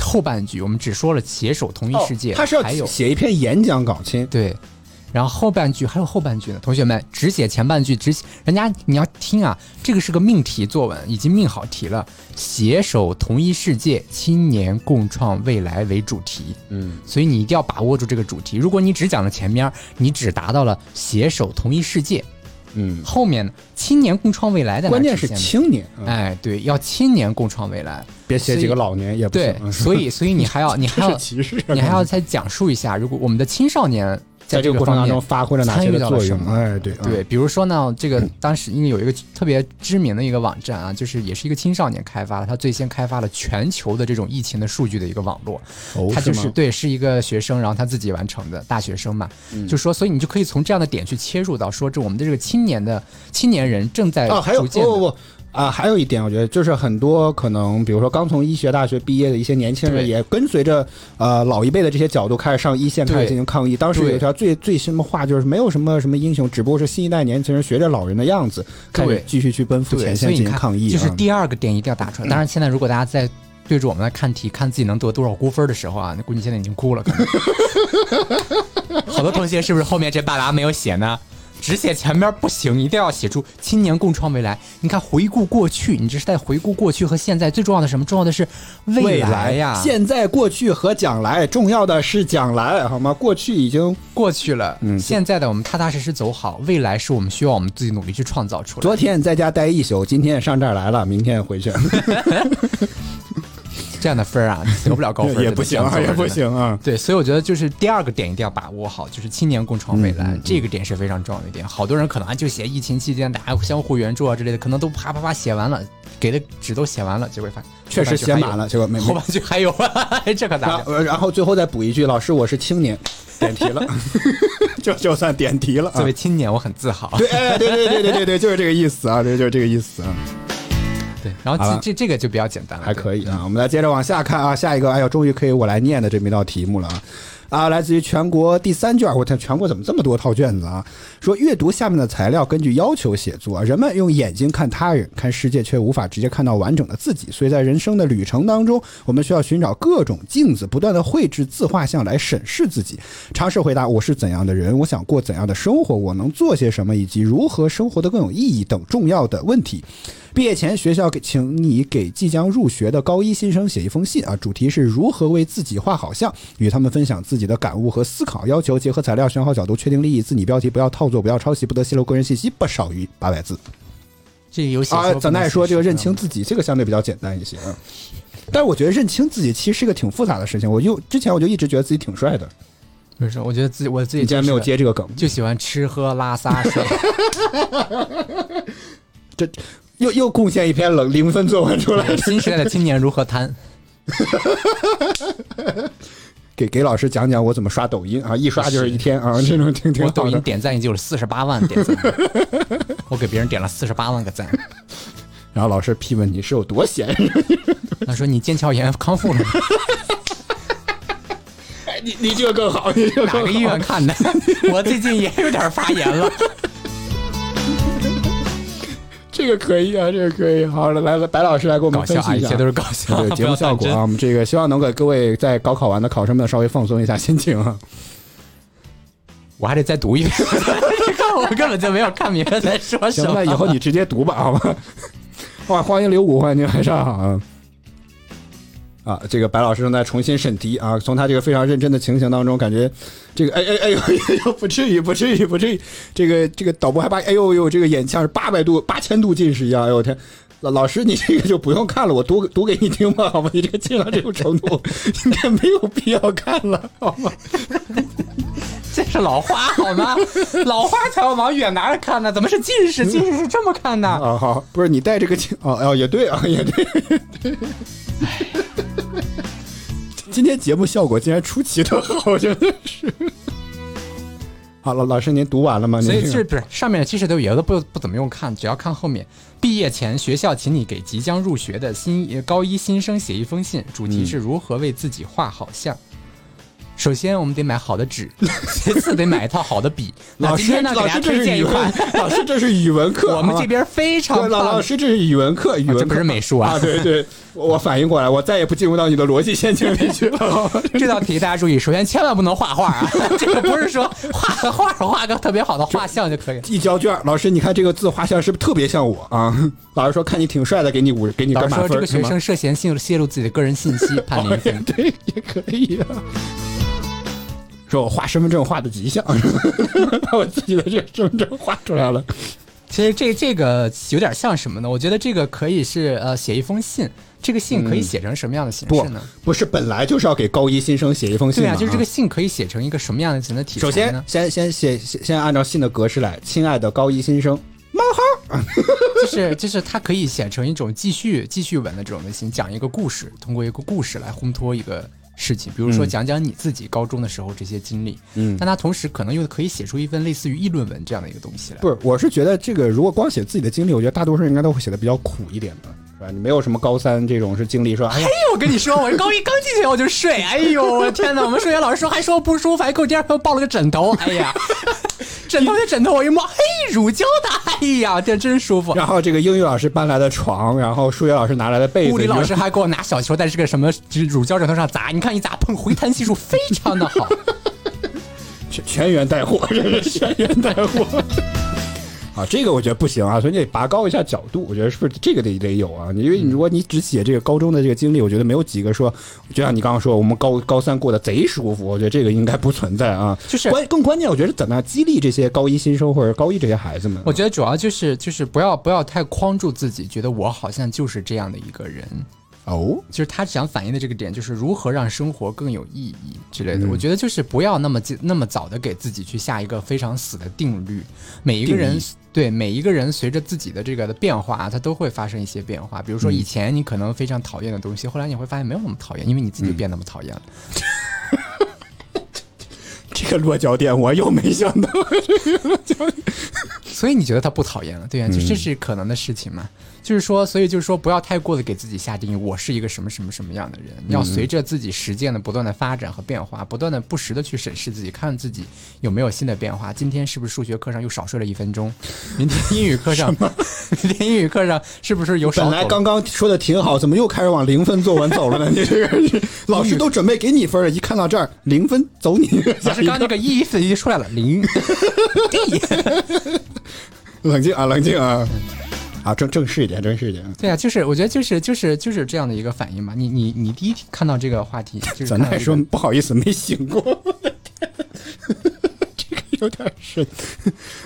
后半句，我们只说了携手同一世界，哦他是要写一篇演讲稿，亲。对。然后后半句还有后半句呢，同学们只写前半句，只写人家你要听啊，这个是个命题作文，已经命好题了，携手同一世界，青年共创未来为主题。嗯，所以你一定要把握住这个主题。如果你只讲了前面，你只达到了携手同一世界，嗯，后面呢青年共创未来的关键是青年，啊哎，对，要青年共创未来。别写几个老年也不对行，嗯所以所以你还要你还要 [LAUGHS] 你还要再讲述一下，如果我们的青少年在这个过程当中发挥了哪些作用？哎，对，啊对，，比如说呢，这个当时因为有一个特别知名的一个网站啊，就是也是一个青少年开发的，他最先开发了全球的这种疫情的数据的一个网络，哦他就是吗？对是一个学生，然后他自己完成的大学生嘛，嗯。就说，所以你就可以从这样的点去切入到说，这我们的这个青年的青年人正在啊，还有逐渐的不不不啊，还有一点，我觉得就是很多可能，比如说刚从医学大学毕业的一些年轻人，也跟随着呃老一辈的这些角度开始上一线，开始进行抗议。当时有一条最最什么话，就是没有什么什么英雄，只不过是新一代年轻人学着老人的样子，开始继续去奔赴，前线进行抗议。就是啊第二个点一定要打出来。当然，现在如果大家在对着我们来看题，看自己能得多少估分的时候啊，那估计现在已经哭了。可能 [LAUGHS] 好多同学是不是后面这半拉没有写呢？只写前面不行，一定要写出青年共创未来。你看，回顾过去，你这是在回顾过去和现在。最重要的是什么？重要的是未来呀！现在、过去和将来，重要的是将来，好吗？过去已经过去了，嗯现在的我们踏踏实实走好，未来是我们需要我们自己努力去创造出来。昨天在家待一宿，今天上这儿来了，明天回去 [LAUGHS] 这样的分儿啊，[LAUGHS] 得不了高分也不行啊，也不。行啊。对，所以我觉得就是第二个点一定要把握好，就是青年共创未来，这个点是非常重要的一点。好多人可能啊就写疫情期间大家相互援助啊之类的，可能都啪啪啪写完了，给的纸都写完了，结果发现确实写满了，结果没没后半句还有，[LAUGHS] 这可咋整？然后最后再补一句：“老师，我是青年，[LAUGHS] 点题了，就就算点题了啊。作为青年，我很自豪。对对对对对对，就是这个意思啊，对，就是这个意思啊，对，然后这这这个就比较简单了，还可以啊。我们来接着往下看啊，下一个，哎呦，终于可以我来念的这么一道题目了啊。啊，来自于全国第三卷，我看全国怎么这么多套卷子啊？说阅读下面的材料，根据要求写作。人们用眼睛看他人，看世界，却无法直接看到完整的自己。所以在人生的旅程当中，我们需要寻找各种镜子，不断的绘制自画像来审视自己，尝试回答我是怎样的人，我想过怎样的生活，我能做些什么，以及如何生活的更有意义等重要的问题。毕业前，学校给请你给即将入学的高一新生写一封信啊，主题是如何为自己画好像，与他们分享自己的感悟和思考。要求结合材料，选好角度，确定立意，自拟标题，不要套作，不要抄袭，不得泄露个人信息，不少于八百字。这个游戏啊，咱奈说这个认清，自己，这个相对比较简单一些啊。但是我觉得认清自己其实是一个挺复杂的事情。我就之前我就一直觉得自己挺帅的，不是，我觉得自己我自己你竟然没有接这个梗，就喜欢吃喝拉撒睡。[LAUGHS] [LAUGHS] 这又又贡献一篇冷零分作文出来。[LAUGHS] 新时代的青年如何贪？[LAUGHS] 给给老师讲讲我怎么刷抖音啊，一刷就是一天啊，这种挺挺我抖音。点赞已经有四十八万点赞，[LAUGHS] 我给别人点了四十八万个赞。然后老师批问你是有多闲，他说你腱鞘炎康复了吗？哎你你这个更好，你这个哪个医院看的？我最近也有点发炎了。这个可以啊，这个可以。好了，来了，白老师来给我们分析一下一切都是搞笑。对 [LAUGHS] 节目效果啊，我们这个希望能给各位在高考完的考生们稍微放松一下心情啊。[LAUGHS] 我还得再读一遍。你 [LAUGHS] 看我根本就没有看明白在说什行，么。那以后你直接读吧，好吧？哇，欢迎刘武，欢迎您，晚上好啊。啊，这个白老师正在重新审题啊，从他这个非常认真的情形当中，感觉这个哎哎哎呦哎呦，不至于不至于不至于，这个这个导播还把哎呦呦这个眼像是八百度八千度近视一样，哎呦我天！老老师，你这个就不用看了，我读读给你听吧，好吧？你这个近到这种程度，[LAUGHS] 应该没有必要看了，好吗？这是老花好吗？[LAUGHS] 老花才要往远拿着看呢，怎么是近视？近视是这么看的。啊，好，不是你戴这个镜，哦哦，也对啊，也对。[LAUGHS] 今天节目效果竟然出奇的好，我觉得是。好了，老师您读完了吗？所以这个是不是上面其实都有的不不怎么用看，只要看后面。毕业前，学校请你给即将入学的新呃高一新生写一封信，主题是如何为自己画好像。首先，我们得买好的纸，[LAUGHS] 其次得买一套好的笔。[LAUGHS] 老师呢，给老师这是语文，，[LAUGHS] 老师这是语文课，我们这边非常老棒老师这是语文课，语文不是美术啊啊！对对，我我反应过来，我再也不进入到你的逻辑陷阱里去了。这道题大家注意，首先千万不能画画啊！这个不是说画个画画个特别好的画像就可以了。一交卷，老师，你看这个字画像是不是特别像我啊？老师说看你挺帅的，给你五，给你老师说这个学生涉嫌泄露泄露自己的个人信息，判零分。对，也可以啊。说我画身份证画的极像，[LAUGHS] 把我自己的这个身份证画出来了。其实这这个有点像什么呢？我觉得这个可以是呃写一封信，这个信可以写成什么样的形式呢？，不是本来就是要给高一新生写一封信？对啊，就是这个信可以写成一个什么样的形的题材首先呢？先先写先先按照信的格式来，亲爱的高一新生，冒号。[LAUGHS] 就是就是它可以写成一种记叙记叙文的这种类型，讲一个故事，通过一个故事来烘托一个事情，比如说嗯。讲讲你自己高中的时候这些经历，嗯。但他同时可能又可以写出一份类似于议论文这样的一个东西来。不是，我是觉得这个如果光写自己的经历，我觉得大多数人应该都会写的比较苦一点的，是吧？你没有什么高三这种是经历说，哎我跟你说，我高一刚进去我就睡，哎呦，我的天哪！我们数学老师说还说不舒服，还给我第二天抱了个枕头，哎呀，[LAUGHS] 枕头就枕头我一摸，嘿，乳胶的，哎呀，这真舒服。然后这个英语老师搬来的床，然后数学老师拿来的被子，物理老师还给我拿小球在这个什么乳胶枕头上砸，你看一砸，碰回弹系数非常的好。[LAUGHS] 全全员带货，这是全员带货。啊，这个我觉得不行啊，所以你得拔高一下角度。我觉得是不是这个得得有啊？因为你如果你只写这个高中的这个经历，我觉得没有几个说，就像你刚刚说，我们高高三过得贼舒服，我觉得这个应该不存在啊。就是关更关键，我觉得怎么样激励这些高一新生或者高一这些孩子们？我觉得主要就是就是不要不要太框住自己，觉得我好像就是这样的一个人。哦，就是他想反映的这个点，就是如何让生活更有意义之类的。嗯我觉得就是不要那么那么早的给自己去下一个非常死的定律。每一个人对每一个人随着自己的这个的变化，他都会发生一些变化。比如说嗯以前你可能非常讨厌的东西，后来你会发现没有那么讨厌，因为你自己变那么讨厌了。[LAUGHS] 这个落脚点我又没想到。[LAUGHS] 所以你觉得他不讨厌了，对呀、就嗯这是可能的事情嘛。就是说，所以就是说，不要太过的给自己下定义，我是一个什么什么什么样的人。你要随着自己实践的不断的发展和变化，不断的不时的去审视自己，看自己有没有新的变化。今天是不是数学课上又少睡了一分钟？明天英语课上，[LAUGHS] 明天英语课上是不是有少本？来刚刚说的挺好，怎么又开始往零分作文走了呢？你这个老师都准备给你分了，一看到这儿零分走你。老师刚刚那个意思已经出来了，零。[LAUGHS] [LAUGHS] 冷静啊，冷静啊，啊，正正式一点，正式一点。对啊，就是我觉得就是就是就是这样的一个反应嘛。你你你第一看到这个话题，就是咱奈看到这个说不好意思，没醒过。这个有点深。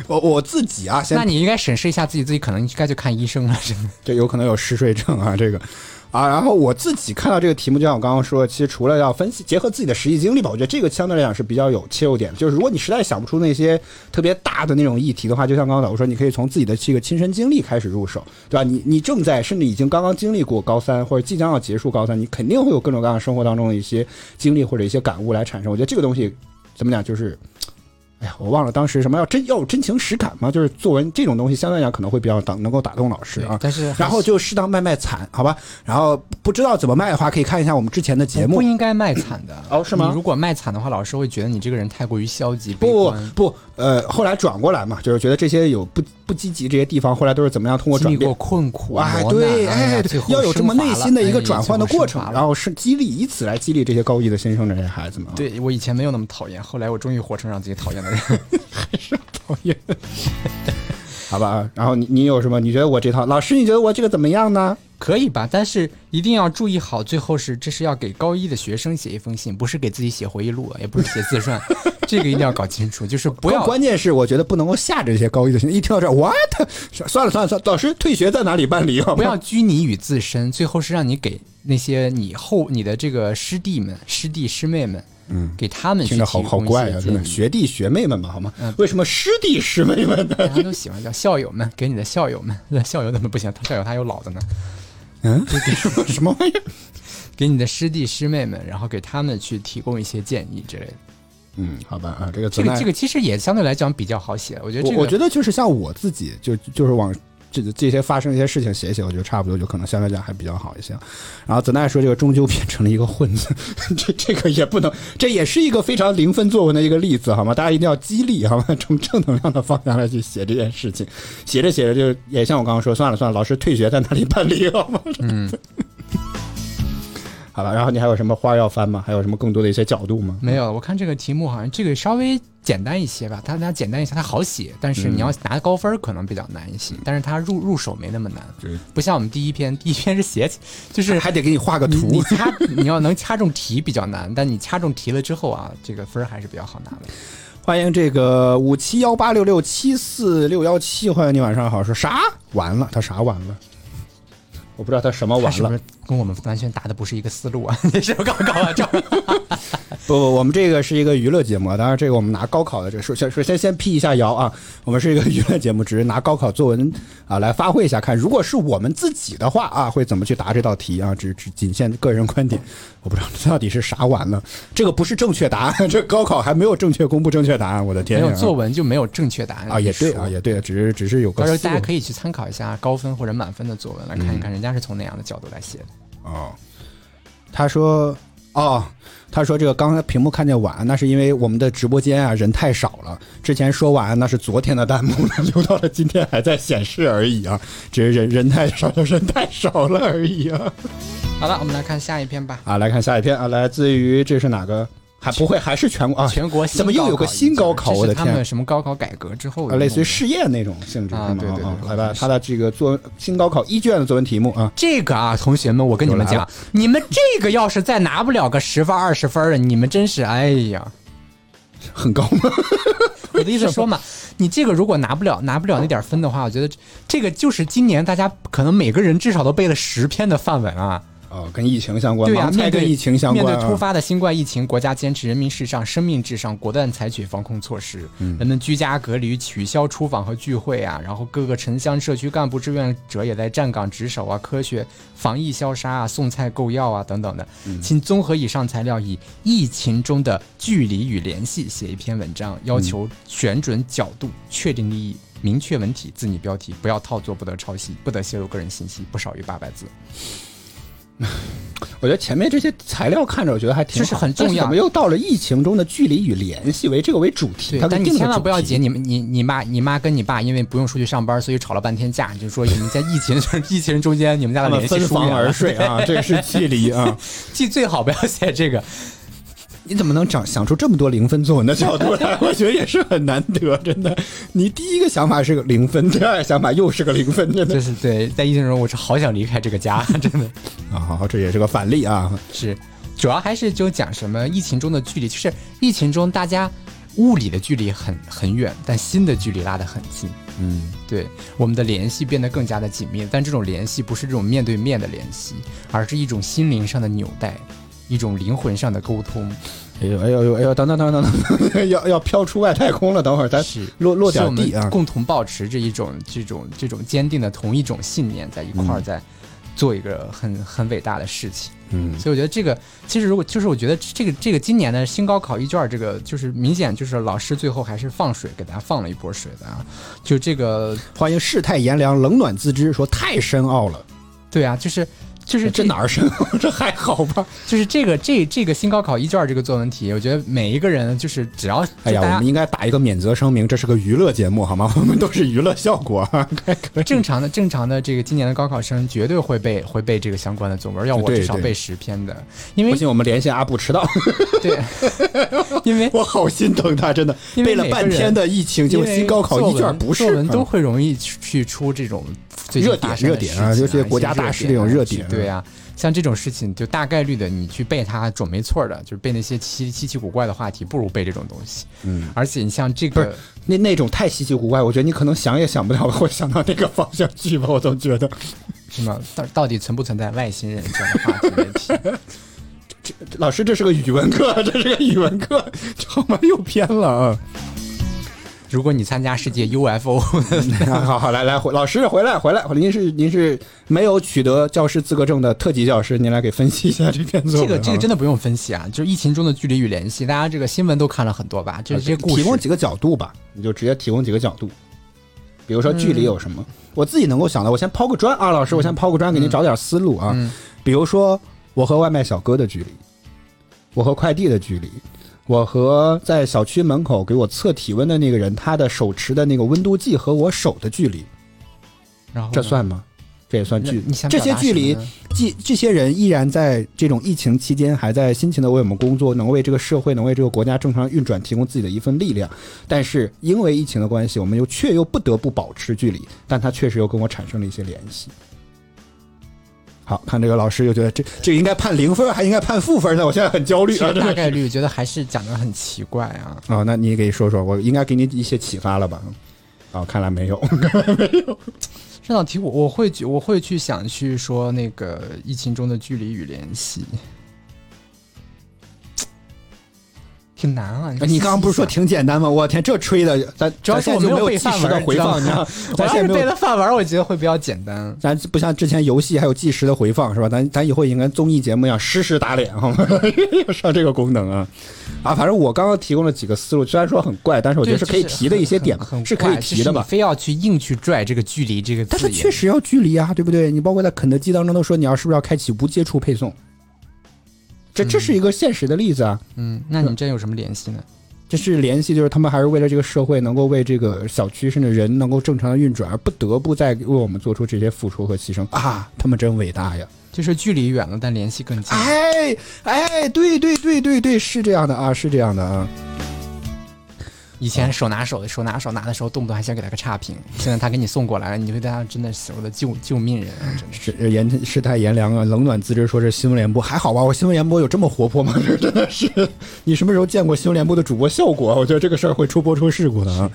我我自己啊，先那你应该审视一下自己，自己可能应该去看医生了，真的。这有可能有嗜睡症啊，这个啊，然后我自己看到这个题目，就像我刚刚说，其实除了要分析结合自己的实际经历吧，我觉得这个相对来讲是比较有切入点。就是如果你实在想不出那些特别大的那种议题的话，就像刚刚我说，你可以从自己的这个亲身经历开始入手，对吧？你你正在甚至已经刚刚经历过高三，或者即将要结束高三，你肯定会有各种各样生活当中的一些经历或者一些感悟来产生。我觉得这个东西怎么讲，就是。哎呀，我忘了当时什么要真要有真情实感嘛，就是作文这种东西，相对来讲可能会比较打能够打动老师啊。但是还然后就适当卖卖惨，好吧？然后不知道怎么卖的话，可以看一下我们之前的节目不。应该卖惨的哦是吗你如果卖惨的话，老师会觉得你这个人太过于消极不。不，呃，后来转过来嘛，就是觉得这些有不不积极这些地方，后来都是怎么样通过转变经历过。困苦、哎，对，哎要有这么内心的一个转换的过程，然后。是激励，以此来激励这些高一的新生这些孩子们啊。对我以前没有那么讨厌，后来我终于活成让自己讨厌的人。[LAUGHS] 还是讨厌，好吧。然后你你有什么？你觉得我这套老师，你觉得我这个怎么样呢？可以吧？但是一定要注意好，最后是这是要给高一的学生写一封信，不是给自己写回忆录，也不是写自传，[LAUGHS] 这个一定要搞清楚，就是不要关键是我觉得不能够吓着这些高一的学生，一听到这，what？算了算了算了，老师退学在哪里办理？好不要拘泥于自身，最后是让你给那些你后你的这个师弟们、师弟师妹们，嗯，给他们听着好好怪啊，真的，学弟学妹们嘛，好吗嗯？为什么师弟师妹们呢？大家都喜欢叫校友们，给你的校友们，[LAUGHS] 那校友怎么不行？他校友他有老的呢，嗯，[LAUGHS] 什么 [LAUGHS] 什么玩意儿？给你的师弟师妹们，然后给他们去提供一些建议之类的。嗯，好吧啊，这个这个这个其实也相对来讲比较好写，我觉得这个我我觉得就是像我自己，就就是往这这些发生一些事情写写，我觉得差不多，就可能相对来讲还比较好一些。然后子奈说这个终究变成了一个混子，[LAUGHS] 这这个也不能，这也是一个非常零分作文的一个例子，好吗？大家一定要激励，好吗？从正能量的方向来去写这件事情，写着写着就也像我刚刚说，算了算了，老师退学在哪里办理，好吗？[LAUGHS] 嗯，好了，然后你还有什么花要翻吗？还有什么更多的一些角度吗？没有，我看这个题目好像这个稍微简单一些吧，它它简单一些，它好写，但是你要拿高分可能比较难一些，但是它入入手没那么难，不像我们第一篇，第一篇是写起，就是还得给你画个图。掐 [LAUGHS] 你要能掐中题比较难，但你掐中题了之后啊，这个分儿还是比较好拿的。欢迎这个五七幺八六六七四六幺七，欢迎你晚上好。说啥完了？他啥完了？我不知道他什么完了。跟我们完全答的不是一个思路啊？[LAUGHS] 你是 [LAUGHS] 不是搞搞啊？这不不，我们这个是一个娱乐节目，当然这个我们拿高考的这个首先首先先辟一下谣啊，我们是一个娱乐节目，只是拿高考作文啊来发挥一下，看如果是我们自己的话啊，会怎么去答这道题啊，只只仅限个人观点，我不知道这到底是啥完了，这个不是正确答案，这高考还没有正确公布正确答案，我的天呀！没有作文就没有正确答案啊，也对啊，也对，只是只是有个到时候大家可以去参考一下高分或者满分的作文，来看一看人家是从哪样的角度来写的。哦，他说哦，他说这个刚才屏幕看见晚安，那是因为我们的直播间啊人太少了。之前说晚安那是昨天的弹幕，[LAUGHS] 留到了今天还在显示而已啊，只是人人太少，人太少了而已啊。好了，我们来看下一篇吧。啊，来看下一篇啊，来自于这是哪个？还不会还是全国啊？全国怎么又有个新高考？我的天！什么高考改革之后类似于试验那种性质是吗？啊对对对对啊好吧，他的这个作新高考一卷的作文题目啊，这个啊，同学们，我跟你们讲你们这个要是再拿不了个十分二十分的，你们真是哎呀！[LAUGHS] 很高吗？[LAUGHS] 我的意思说嘛，[LAUGHS] 你这个如果拿不了拿不了那点分的话，我觉得这个就是今年大家可能每个人至少都背了十篇的范文啊。哦，跟疫情相关，对呀、面对疫情相关啊，面对突发的新冠疫情，国家坚持人民至上、生命至上，果断采取防控措施。嗯人们居家隔离，取消出访和聚会啊。然后各个城乡社区干部志愿者也在站岗值守啊，科学防疫消杀啊，送菜购药啊等等的。嗯请综合以上材料，以疫情中的距离与联系写一篇文章，要求选准角度，确定立意。明确文体，自拟标题，不要套作，不得抄袭，不得泄露个人信息，不少于八百字。[LAUGHS] 我觉得前面这些材料看着，我觉得还挺好这是很重要但是怎么又到了疫情中的距离与联系为这个为主题？但你千万不要紧你们你你妈你妈跟你爸因为不用出去上班，所以吵了半天架，就说你们在疫情疫情中间你们家的联系分房而疏远了。睡啊，这是距离啊！[LAUGHS] 记最好不要写这个。你怎么能想想出这么多零分作文的角度来？[LAUGHS] 我觉得也是很难得，真的。你第一个想法是个零分，第二个想法又是个零分，真的就是对，在疫情中我是好想离开这个家，[LAUGHS] 真的啊！好，这也是个反例啊。是，主要还是就讲什么疫情中的距离，就是疫情中大家物理的距离很很远，但心的距离拉得很近。嗯，对，我们的联系变得更加的紧密，但这种联系不是这种面对面的联系，而是一种心灵上的纽带，一种灵魂上的沟通。哎呦哎呦哎呦哎呦，等等等等等等，[LAUGHS] 要要飘出外太空了，等会儿咱是落落点地啊。共同保持着一种这种这种坚定的同一种信念，在一块儿嗯在做一个很很伟大的事情。嗯，所以我觉得这个其实如果就是我觉得这个这个今年的新高考一卷儿这个就是明显就是老师最后还是放水给大家放了一波水的啊，就这个欢迎世态炎凉，冷暖自知，说太深奥了，对啊，就是。就是这哪儿深奥？[LAUGHS] 这还好吧？[LAUGHS] 就是这个这这个新高考一卷这个作文题，我觉得每一个人就是只要哎呀，我们应该打一个免责声明，这是个娱乐节目，好吗？[LAUGHS] 我们都是娱乐效果啊。正常的正常的这个今年的高考生绝对会背会背这个相关的作文，要我至少背十篇的，因为不信，我们连线阿布迟到，对，因为我好心疼他，真的为背了半天的疫情，结果新高考一卷不是作文都啊会容易去去出这种最近热点发生的热点啊尤其是国家大事这种热点对呀、像这种事情就大概率的你去背它准没错的，就是背那些奇稀奇古怪的话题，不如背这种东西。嗯，而且你像这个。那那种太稀奇古怪，我觉得你可能想也想不到 [LAUGHS] 会想到那个方向去吧，我总觉得。什么到到底存不存在外星人这样的话题问题？[LAUGHS] 老师，这是个语文课，这是个语文课，好吗？又偏了啊！如果你参加世界 UFO，[LAUGHS] 好好来来，回老师回来回来，您是您是没有取得教师资格证的特级教师，您来给分析一下这篇作文啊。这个 [LAUGHS] 这个真的不用分析啊，就是疫情中的距离与联系，大家这个新闻都看了很多吧？就是这些故事提供几个角度吧，你就直接提供几个角度，比如说距离有什么，我自己能够想到，我先抛个砖啊，老师，我先抛个砖，给您找点思路啊。嗯比如说我和外卖小哥的距离，我和快递的距离，我和在小区门口给我测体温的那个人，他的手持的那个温度计和我手的距离，然后这算吗？这也算距离这些距离什么呢，这这些人依然在这种疫情期间还在辛勤的为我们工作，能为这个社会，能为这个国家正常运转提供自己的一份力量。但是因为疫情的关系，我们又却又不得不保持距离，但他确实又跟我产生了一些联系。好看这个老师又觉得这这个应该判零分，还应该判负分呢？我现在很焦虑大概率觉得还是讲的很奇怪啊。哦、那你给说说，我应该给你一些启发了吧？哦、看来没有。[LAUGHS] 这道题我我会去我会去想去说那个疫情中的距离与联系，挺难啊。哎你刚刚不是说挺简单吗？我天，这吹的，咱主要是我咱现在就没有背及时的范文，知道回放，你知道吗？[LAUGHS] 咱现在背了范文，我觉得会比较简单。咱不像之前游戏还有计时的回放是吧？咱咱以后也应该综艺节目一样实时打脸好吗？[LAUGHS] 要上这个功能啊啊！反正我刚刚提供了几个思路，虽然说很怪，但是我觉得是可以提的一些点很很，是可以提的吧？非要去硬去拽这个距离这个，但是确实要距离啊，对不对？你包括在肯德基当中都说你要是不是要开启无接触配送，这这是一个现实的例子啊。嗯，那你们真有什么联系呢？这是联系，就是他们还是为了这个社会能够为这个小区甚至人能够正常的运转，而不得不再为我们做出这些付出和牺牲啊！他们真伟大呀！就是距离远了，但联系更近。哎哎，对对对对对，是这样的啊，是这样的啊。以前手拿手的手拿手拿的时候，动不动还想给他个差评，现在他给你送过来了，你会对他真的是我的救救命人啊！真的是。严世态炎凉啊，冷暖自知。说是新闻联播还好吧？我新闻联播有这么活泼吗？这 [LAUGHS] 真的是，你什么时候见过新闻联播的主播效果？我觉得这个事儿会出播出事故的啊！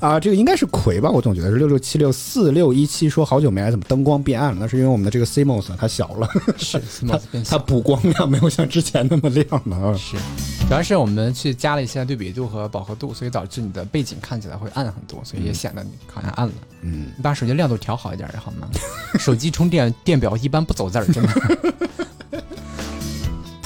啊，这个应该是魁吧？我总觉得是六六七六四六一七，说好久没来，怎么灯光变暗了？那是因为我们的这个 CMOS 它小了，[LAUGHS] 是 CMOS 变它补光量没有像之前那么亮了啊！是，主要是我们去加了一些对比度和饱和度，所以导致你的背景看起来会暗很多，所以也显得你好像暗了。嗯，你把手机亮度调好一点好吗？手机充电电表一般不走字儿，真的。[LAUGHS]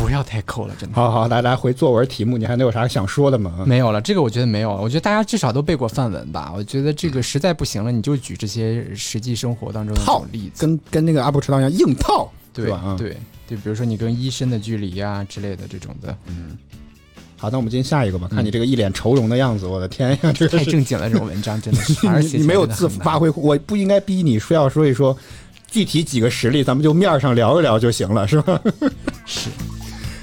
不要太抠了，真的。好好，来来回作文题目，你还能有啥想说的吗？没有了，这个我觉得没有了。我觉得大家至少都背过范文吧。我觉得这个实在不行了，你就举这些实际生活当中的例子，跟跟那个阿布池道一样硬套，对吧？啊，对对，比如说你跟医生的距离呀、之类的这种的，嗯好，那我们进下一个吧。看你这个一脸愁容的样子，我的天呀，[LAUGHS] 这个太正经了，这种文章真的是，[LAUGHS] 而且你你没有自发挥，我不应该逼你说要说一说具体几个实例，咱们就面儿上聊一聊就行了，是吧？是。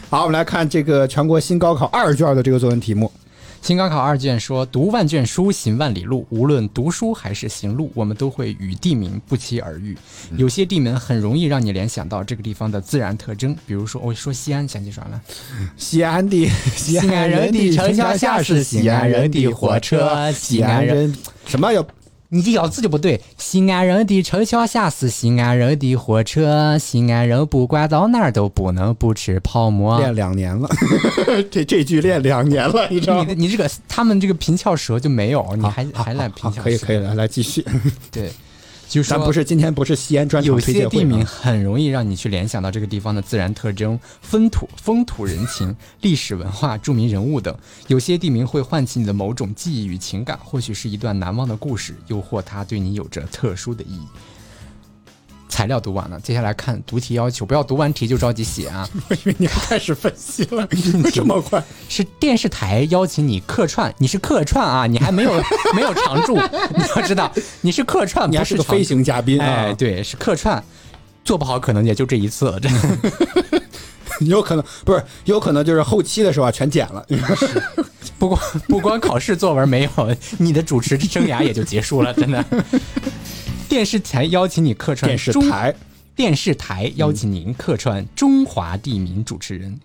好，我们来看这个全国新高考二卷的这个作文题目。新高考二卷说：“读万卷书，行万里路。无论读书还是行路，我们都会与地名不期而遇。有些地名很容易让你联想到这个地方的自然特征，比如说，我说西安，想起啥了？西安的西西安人的城墙下是西安人的火车，西安人什么要你这咬字就不对。西安人的城墙下是西安人的火车，西安人不管到哪儿都不能不吃泡馍。练两年了？[LAUGHS] 这这句练两年了，你知道吗你？你这个他们这个平翘舌就没有，你还还来平翘舌？可以可以来来继续。对，就是咱不是今天不是西安专场有推荐会些地名很容易让你去联想到这个地方的自然特征、风土、风土人情、历史文化、著名人物等。有些地名会唤起你的某种记忆与情感，或许是一段难忘的故事，又或它对你有着特殊的意义。材料读完了，接下来看读题要求，不要读完题就着急写啊！[LAUGHS] 我以为你开始分析了，[LAUGHS] 这么快？是电视台邀请你客串，你是客串啊，你还没有 [LAUGHS] 没有常驻，你要知道你是客串，你还不是个飞行嘉宾啊哎，？对，是客串，做不好可能也就这一次了，真的。有可能不是，有可能就是后期的时候啊，全剪了。不光不光考试作文没有，你的主持生涯也就结束了，真的。电视台邀请你客串电视台电视台邀请您客串中华地名主持人，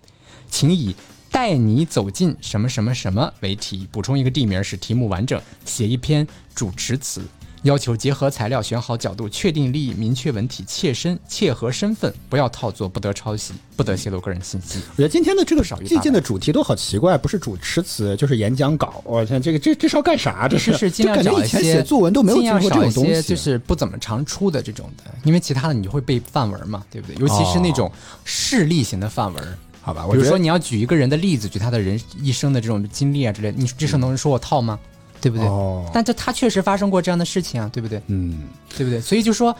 请以“带你走进什么什么什么”为题，补充一个地名使题目完整，写一篇主持词。要求结合材料，选好角度，确定利益，明确文体，切身切合身份，不要套作，不得抄袭，不得泄露个人信息。我觉得今天的这个少于最近的主题都好奇怪，不是主持词就是演讲稿。[LAUGHS] 我天，这个这这是要干啥？这是是尽就感觉以前量找一些写作文都没有尽量经过这种东西，就是不怎么常出的这种的，因为其他的你就会背范文嘛，对不对？尤其是那种事例型的范文。好吧？比如说你要举一个人的例子，举他的人一生的这种经历啊之类的，你这时候能说我套吗？对不对？哦，但这他确实发生过这样的事情啊，对不对？嗯，对不对？所以就说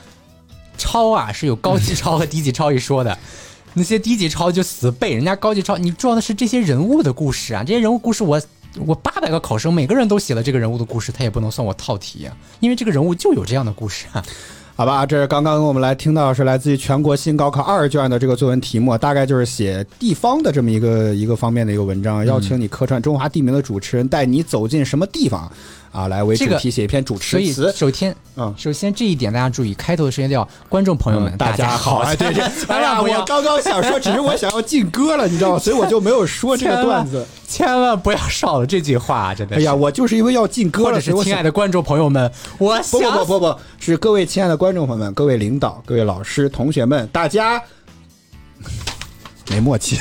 抄啊是有高级抄和低级抄一说的。[LAUGHS] 那些低级抄就死背，人家高级抄，你重要的是这些人物的故事啊！这些人物故事我，我八百个考生每个人都写了这个人物的故事，他也不能算我套题啊，因为这个人物就有这样的故事啊。好吧，这是刚刚我们来听到是来自于全国新高考二卷的这个作文题目，大概就是写地方的这么一个一个方面的一个文章，邀请你客串中华地名的主持人，带你走进什么地方啊，来为主这个题写一篇主所以持词。首先，嗯首先这一点大家注意，开头的时间叫观众朋友们，大家好，哎，对对，[LAUGHS] 哎呀，我刚刚想说，只是我想要进歌了，你知道吗？[LAUGHS] 所以我就没有说这个段子。千万不要少了这句话，真的是。哎呀，我就是因为要进歌了，是亲爱的观众朋友们，我不想不不不不，是各位亲爱的观众朋友们、各位领导、各位老师、同学们，大家没默契，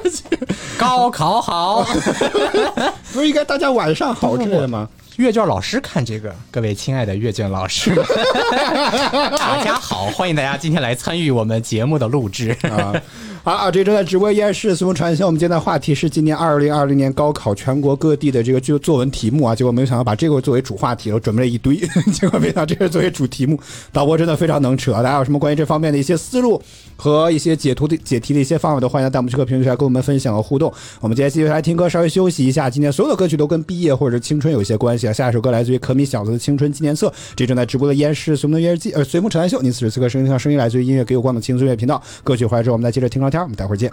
[LAUGHS] 高考好。不是应该大家晚上好之类的吗？阅卷老师看这个，各位亲爱的阅卷老师，[LAUGHS] 大家好，欢迎大家今天来参与我们节目的录制。啊，好啊，这正在直播依然是随风传销。我们今天的话题是今年二零二零年高考全国各地的这个就作文题目啊，结果没有想到把这个作为主话题，我 [LAUGHS] 准备了一堆，结果没想到这个作为主题目。导播真的非常能扯，大家有什么关于这方面的一些思路和一些解图的解题的一些方法，都欢迎弹幕区和评论区来跟我们分享和互动。我们今天继续来听歌，稍微休息一下。今天所有的歌曲都跟毕业或者青春有一些关系啊。下一首歌来自于可米小子的《青春纪念册》，这正在直播的依然是随风的音乐季，呃，随风扯淡秀。您此时此刻收听到声音来自于音乐给我光的轻松音乐频道。歌曲回来之后，我们再接着听歌天，我们待会儿见。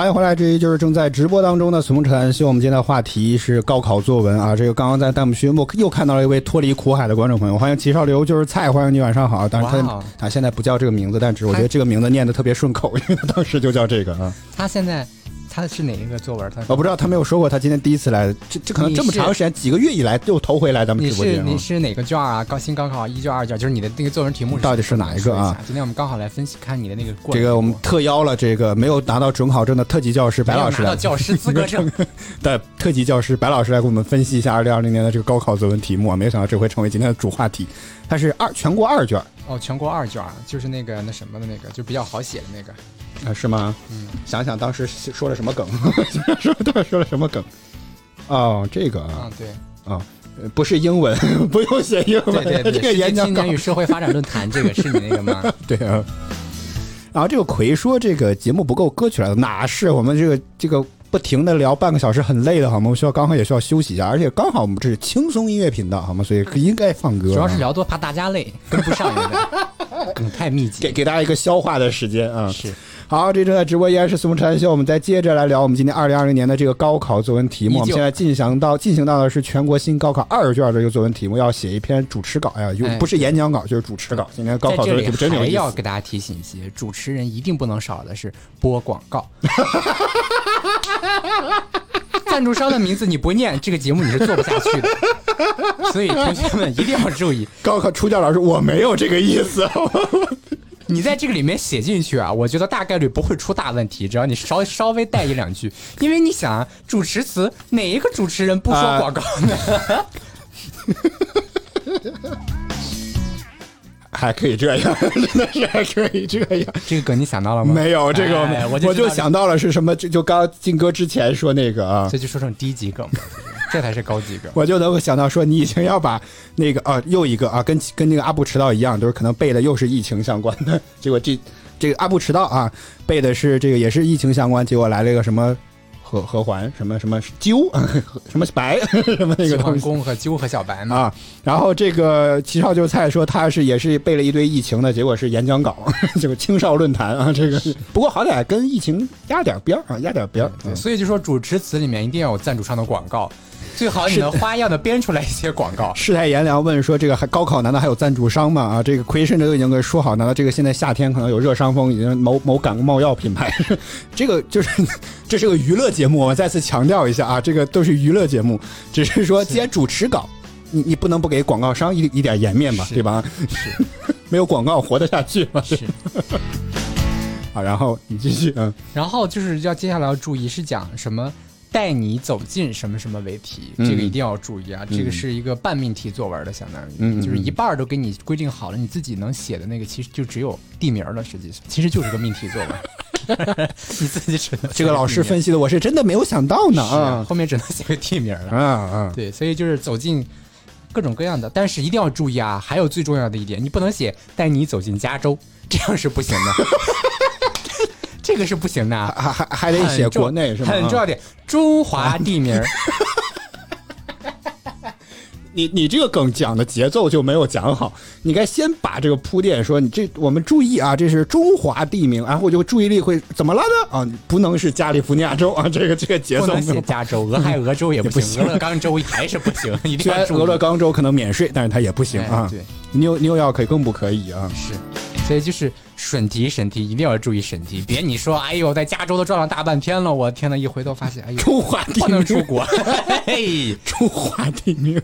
欢迎回来，这一就是正在直播当中的《苏沐晨，希望》。我们今天的话题是高考作文啊。这个刚刚在弹幕区我又看到了一位脱离苦海的观众朋友，欢迎齐少刘就是菜，欢迎你晚上好。当然他他现在不叫这个名字，但只是我觉得这个名字念的特别顺口，因为他当时就叫这个啊。他现在他是哪一个作文？他我不知道他没有说过，他今天第一次来，这这可能这么长时间，几个月以来又头回来咱们你直播间啊是你。是哪个卷啊？高新高考一卷二卷，就是你的那个作文题目到底是哪一个啊今天我们刚好来分析看你的那个过程。这个我们特邀了这个没有拿到准考证的特级教师白老师来教师资格证，[LAUGHS] 的特级教师白老师来给我们分析一下二零二零年的这个高考作文题目啊，没想到这回成为今天的主话题。它是二全国二卷哦，全国二卷儿就是那个那什么的那个，就比较好写的那个。啊，是吗？嗯，想想当时说了什么梗，[LAUGHS] 说当时说了什么梗？哦，这个啊啊，对啊，呃不是英文，[LAUGHS] 不用写英文，对对 [LAUGHS] 对，这个世界演讲青年与社会发展论坛，这个是你那个吗？对啊。然后这个奎说这个节目不够歌曲了，哪是我们这个这个不停的聊半个小时很累的好吗？我们需要刚好也需要休息一下，而且刚好我们这是轻松音乐频道好吗？所以应该放歌啊，主要是聊多怕大家累，跟不上梗 [LAUGHS] 太密集。给给大家一个消化的时间啊。[LAUGHS] 是好，这正在直播依然是宋晨秀，我们再接着来聊我们今年二零二零年的这个高考作文题目。我们现在进行到进行到的是全国新高考二卷的这个作文题目，要写一篇主持稿呀，又哎不是演讲稿就是主持稿。今天高考作文题目真的有意思。要给大家提醒一些，主持人一定不能少的是播广告。[LAUGHS] [LAUGHS] 赞助商的名字你不念，这个节目你是做不下去的。所以同学们一定要注意，高考出教老师，我没有这个意思。你在这个里面写进去啊，我觉得大概率不会出大问题，只要你稍稍微带一两句，因为你想啊，主持词哪一个主持人不说啊广告呢？[LAUGHS] 还可以这样，[LAUGHS] 真的是还可以这样。这个梗你想到了吗？没有这个，哎我我就想到了是什么，就就刚进哥之前说那个啊，这就说成低级梗吧，[LAUGHS] 这才是高级梗。我就能够想到说，你已经要把那个啊，又一个啊，跟跟那个阿布迟到一样，都是可能背的又是疫情相关的。结果这这个阿布迟到啊，背的是这个也是疫情相关，结果来了一个什么合合环，什么什么鸠，[LAUGHS] 什么白，[LAUGHS] 什么那个东西。公和鸠和小白嘛，啊，然后这个齐少就菜说他是也是背了一堆疫情的，结果是演讲稿，[LAUGHS] 这个青少论坛啊，这个不过好歹跟疫情压点边儿啊，压点边所以就说主持词里面一定要有赞助商的广告，最好你能花样的编出来一些广告。[LAUGHS] 世态炎凉问说：“这个还高考难道还有赞助商吗？”啊，这个奎甚至都已经给说好，难道这个现在夏天可能有热伤风，已经某某感冒药品牌，[LAUGHS] 这个就是这是个娱乐节目，我再次强调一下啊，这个都是娱乐节目，只是说既然主持稿，你你不能不给广告商一一点颜面吧，对吧？是 [LAUGHS] 没有广告活得下去吗？是，啊，然后你继续，嗯，然后就是要接下来要注意是讲什么。带你走进什么什么为题，嗯这个一定要注意啊！这个是一个半命题作文的，相当于、就是一半都给你规定好了，你自己能写的那个其实就只有地名了，实际上其实就是个命题作文，[LAUGHS] 你自己只能这个老师分析的我是真的没有想到呢啊后面只能写个地名了。啊啊！对，所以就是走进各种各样的，但是一定要注意啊！还有最重要的一点，你不能写带你走进加州，这样是不行的，这个是不行的啊。还还还得写国内是吗？啊很重要点，中华地名，[LAUGHS] 你你这个梗讲的节奏就没有讲好，你该先把这个铺垫说，你这我们注意啊，这是中华地名，然后我就注意力会怎么了呢？啊，不能是加利福尼亚州啊，这个这个节不能奏没有写加州，俄亥俄州也不不行，俄勒冈州还是不行，一定虽然要俄勒冈州可能免税，但是它也不行啊。哎对，纽纽约可以更不可以啊。是，所以就是审题审题一定要注意审题，别你说哎呦在加州都转了大半天了，我天呐，一回头发现哎呦中华地不能出名，国，[LAUGHS] 嘿。中华地名。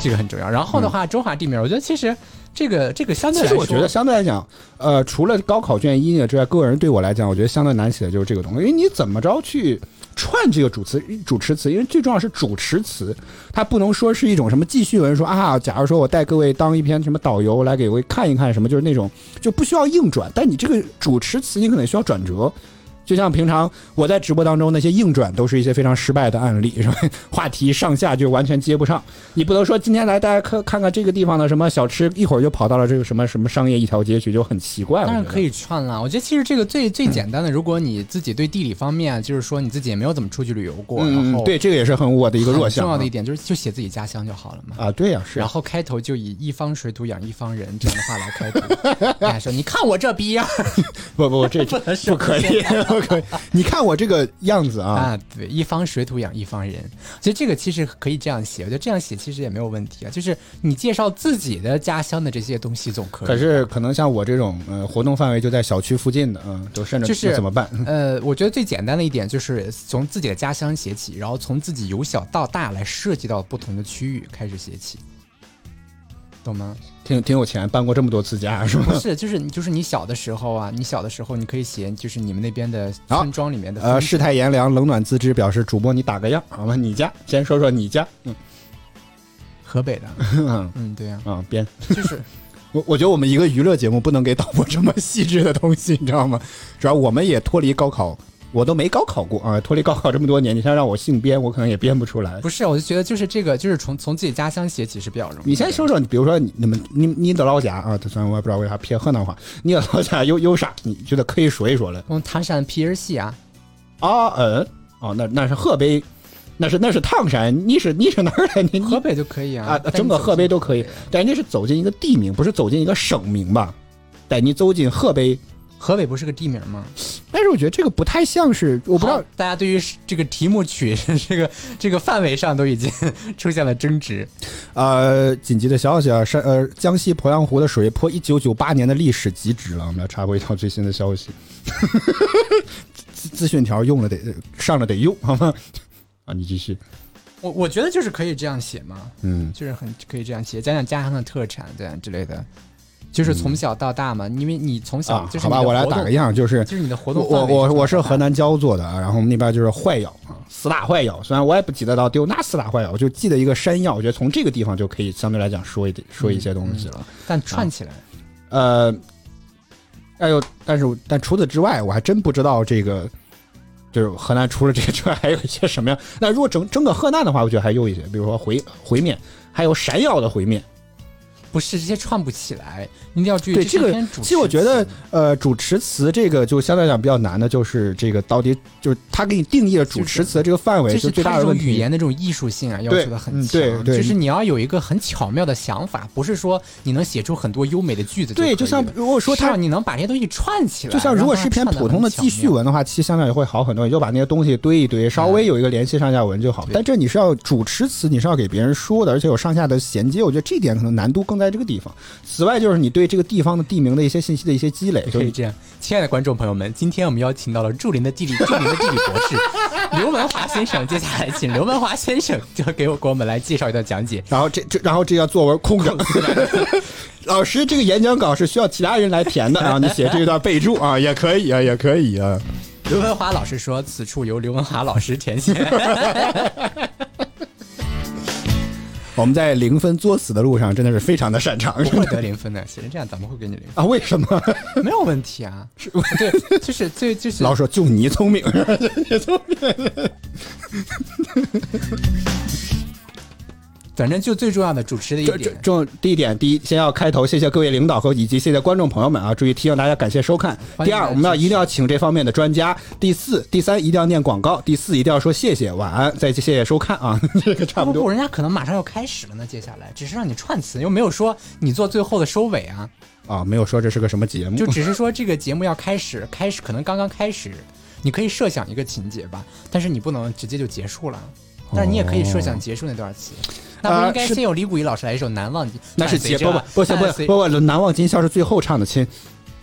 这个很重要。然后的话，中华地名，我觉得其实这个这个相对来说，实我觉得相对来讲，呃，除了高考卷一呢之外，个人对我来讲，我觉得相对难写的就是这个东西，因为你怎么着去串这个主词主持词，因为最重要是主持词，它不能说是一种什么记叙文，说啊，假如说我带各位当一篇什么导游来给各位看一看什么，就是那种就不需要硬转，但你这个主持词你可能需要转折。就像平常我在直播当中那些硬转，都是一些非常失败的案例，是吧？[LAUGHS] 话题上下就完全接不上。你不能说今天来大家看看看这个地方的什么小吃，一会儿就跑到了这个什么什么商业一条街去，就很奇怪。我觉得当然可以串啦。我觉得其实这个最 [LAUGHS] 最简单的，如果你自己对地理方面，就是说你自己也没有怎么出去旅游过，然后嗯对，这个也是很我的一个弱项重要的一点就是就写自己家乡就好了嘛。啊，对呀、是然后开头就以一方水土养一方人这样的话来开头，大 [LAUGHS] 家说你看我这逼样，不不，这不能不可以，不可以。你看我这个样子啊，啊，对，一方水土养一方人，所以这个其实可以这样写，我觉得这样写其实也没有问题啊。就是你介绍自己的家乡的这些东西总可以。可是可能像我这种呃活动范围就在小区附近的，嗯，都甚至就是怎么办？呃，我觉得最简单的一点就是从自己的家乡写起，然后从自己由小到大来涉及到不同的区域开始写起，懂吗？挺挺有钱，搬过这么多次家是吗？不是，就是你就是你小的时候啊，你小的时候你可以写，就是你们那边的村庄里面的呃，世态炎凉，冷暖自知，表示主播你打个样好吗？你家先说说你家，嗯河北的，嗯 [LAUGHS] 嗯，对呀、啊编。就是 [LAUGHS] 我我觉得我们一个娱乐节目不能给导播这么细致的东西，你知道吗？主要我们也脱离高考，我都没高考过啊，脱离高考这么多年，你现在让我姓编，我可能也编不出来。不是，我就觉得就是这个，就是从从自己家乡写起是比较容易。你先说说，你比如说你你们你你的老家啊，虽然我也不知道为啥偏河南话，你的老家有有啥？你觉得可以说一说了？我们唐山皮儿戏啊，啊嗯哦，那那是河北，那是那是唐山，你是你是哪儿的？你你河北就可以啊，啊，整个河北都可以，但你是走进一个地名，不是走进一个省名吧？带你走进河北，河北不是个地名吗？但是我觉得这个不太像是，我不知道大家对于这个题目取 [LAUGHS] 这个这个范围上都已经 [LAUGHS] 出现了争执。呃，紧急的消息啊，山呃江西鄱阳湖的水破一九九八年的历史极值了。我们要插播一条最新的消息，[LAUGHS] 资资讯条用了得上了得用，好吗？啊，你继续，我我觉得就是可以这样写嘛，嗯就是很可以这样写，讲讲家乡的特产这样之类的，就是从小到大嘛，因为你从小啊，就是好吧，我来打个样，就是就是你的活动我我我是河南焦作的啊，然后我们那边就是坏药啊，四大坏药。虽然我也不记得到丢那四大坏药，我就记得一个山药。我觉得从这个地方就可以相对来讲说一点说一些东西了。但串起来，呃，哎呦，但是但除此之外，我还真不知道这个，就是河南除了这个之外，还有一些什么样。那如果整整个河南的话，我觉得还有一些，比如说回回面，还有山药的回面。不是这些串不起来，一定要注意。对这个其实我觉得，呃，主持词这个就相对来讲比较难的，就是这个到底就是他给你定义了主持词的这个范围，就是是最大它这种的问题。语言的这种艺术性啊，要求的很嗯强。对对就是你要有一个很巧妙的想法，不是说你能写出很多优美的句子对，就像如果说他你能把这些东西串起来，就像如果是一篇普通的记叙文的话，其实相对也会好很多，你就把那些东西堆一堆，稍微有一个联系上下文就好。对但这你是要主持词，你是要给别人说的，而且有上下的衔接，我觉得这点可能难度更在这个地方。此外，就是你对这个地方的地名的一些信息的一些积累，就是可以这样，亲爱的观众朋友们，今天我们邀请到了祝林的地理 [LAUGHS] 著名的地理博士刘文华先生，接下来请刘文华先生就给我给我们来介绍一段讲解。然后这这然后这个作文空着。[LAUGHS] 老师，这个演讲稿是需要其他人来填的啊，[LAUGHS] 你写这一段备注啊，也可以啊，也可以啊。刘文华老师说，此处由刘文华老师填写。我们在零分作死的路上真的是非常的擅长不会得零分的，写成这样咱们会给你零啊？为什么？[LAUGHS] 没有问题啊。是对，就是最就是老师说就你聪明，[LAUGHS] 反正就最重要的主持的一点，重第一点，第一，先要开头，谢谢各位领导和以及谢谢观众朋友们啊！注意提醒大家感谢收看。第二，我们要一定要请这方面的专家。第四，第三，一定要念广告。第四，一定要说谢谢，晚安，再谢谢收看啊！[LAUGHS] 这个差不多不不，人家可能马上要开始了呢。接下来只是让你串词，又没有说你做最后的收尾啊，啊，没有说这是个什么节目就只是说这个节目要开始，开始可能刚刚开始，你可以设想一个情节吧，但是你不能直接就结束了。但是你也可以设想结束那段词，那不应该先有李谷一老师来一首《难忘今》？那是节不不不行不不不，难忘今宵是最后唱的亲。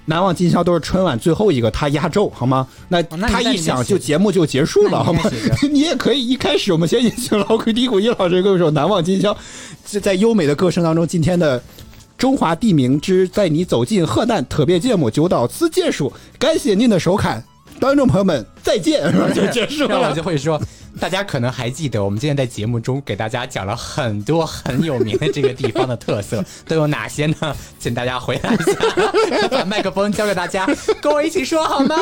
难忘今宵都是春晚最后一个，他压轴好吗？那他一在里面写响就节目就结束了好吗 [LAUGHS] 你也可以一开始我们先请老鬼低谷一老师给我一首《难忘今宵》，这在优美的歌声当中，今天的中华地名之在你走进河南特别节目就到此结束，感谢您的收看，观众朋友们再见，[LAUGHS] 是吧？就结束然后我就。会说，大家可能还记得，我们今天在节目中给大家讲了很多很有名的这个地方的特色都有哪些呢？请大家回答一下，[LAUGHS] 把麦克风交给大家，跟我一起说好吗？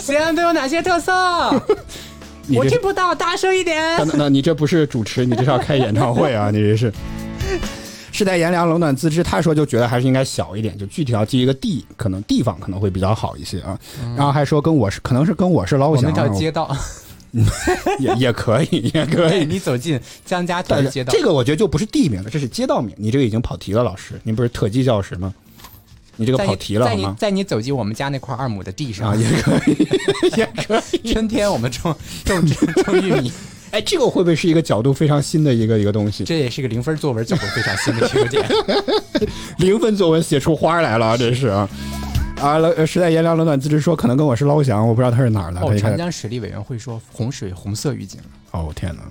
西安都有哪些特色？[LAUGHS] 我听不到，大声一点那。那那你这不是主持，你这是要开演唱会啊！你这是。世代炎凉，冷暖自知。他说就觉得还是应该小一点，就具体要记一个地，可能地方可能会比较好一些啊。然后还说跟我是，可能是跟我是老乡我们啊，条街道，[LAUGHS] 也也可以，也可以。[LAUGHS] 你走进江家屯街道，这个我觉得就不是地名了，这是街道名。你这个已经跑题了，老师，您不是特级教师吗？你这个跑题了在你好吗？在你走进我们家那块二亩的地上啊，也可以，[LAUGHS] 也可以。春天我们种种种种玉米，哎，这个会不会是一个角度非常新的一个一个东西？这也是个零分作文角度非常新的听解。零分作文写出花来了，这是啊。啊，呃时代炎凉冷暖自知说，可能跟我是老乡，我不知道他是哪儿的。哦，长江水利委员会说洪水红色预警，哦天哪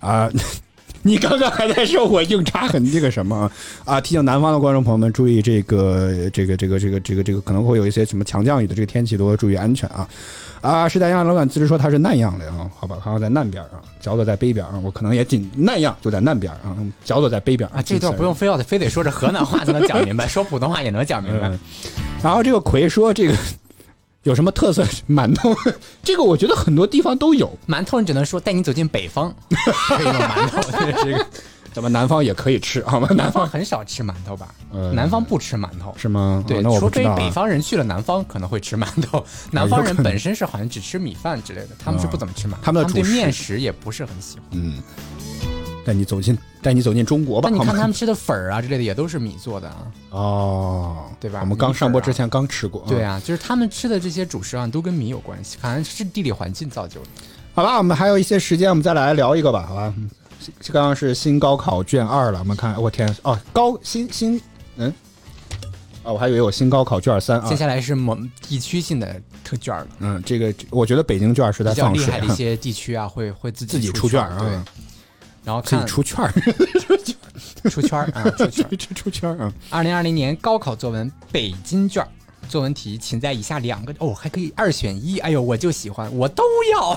啊啊！[LAUGHS] 你刚刚还在说我硬插很这个什么啊啊！提醒南方的观众朋友们注意这个这个这个这个这个这个可能会有一些什么强降雨的这个天气，都要注意安全啊啊！时代阳老板自知说他是南阳的啊，好吧，好像在南边啊，角子在北边啊，我可能也仅南阳就在南边啊，角子在北边啊，这段不用非要非得说着河南话才能讲明白，说普通话也能讲明白嗯。然后这个葵说这个 [LAUGHS] 有什么特色馒头？这个我觉得很多地方都有，馒头你只能说带你走进北方，[LAUGHS] 可以用馒头。这个咱们南方也可以吃，好吗？南南方方很少吃馒头吧？嗯南方不吃馒头。是吗？对除非。北方人去了南方可能会吃馒头，[LAUGHS] 南方人本身是好像只吃米饭之类的，他们是不怎么吃馒头，他们对面食也不是很喜欢。嗯，带你走进带你走进中国吧。但你看他们吃的粉儿啊之类的也都是米做的啊，哦，对吧我们刚上播之前刚吃过。对啊，就是他们吃的这些主食啊都跟米有关系，好像是地理环境造就的。好吧，我们还有一些时间，我们再来聊一个吧，好吧？刚刚是新高考卷二了，我们看，我天，哦，高新新，嗯，哦，我还以为我新高考卷三啊接。下来是某地区性的特卷了，嗯，这个我觉得北京卷是在放水啊厉害的一，些地区啊会会自己自己出出卷啊对，然后自己看 [LAUGHS] [LAUGHS] 出圈儿，出圈儿啊出圈出圈儿啊。二零二零年高考作文北京卷作文题，请在以下两个哦，还可以二选一。哎呦，我就喜欢，我都要。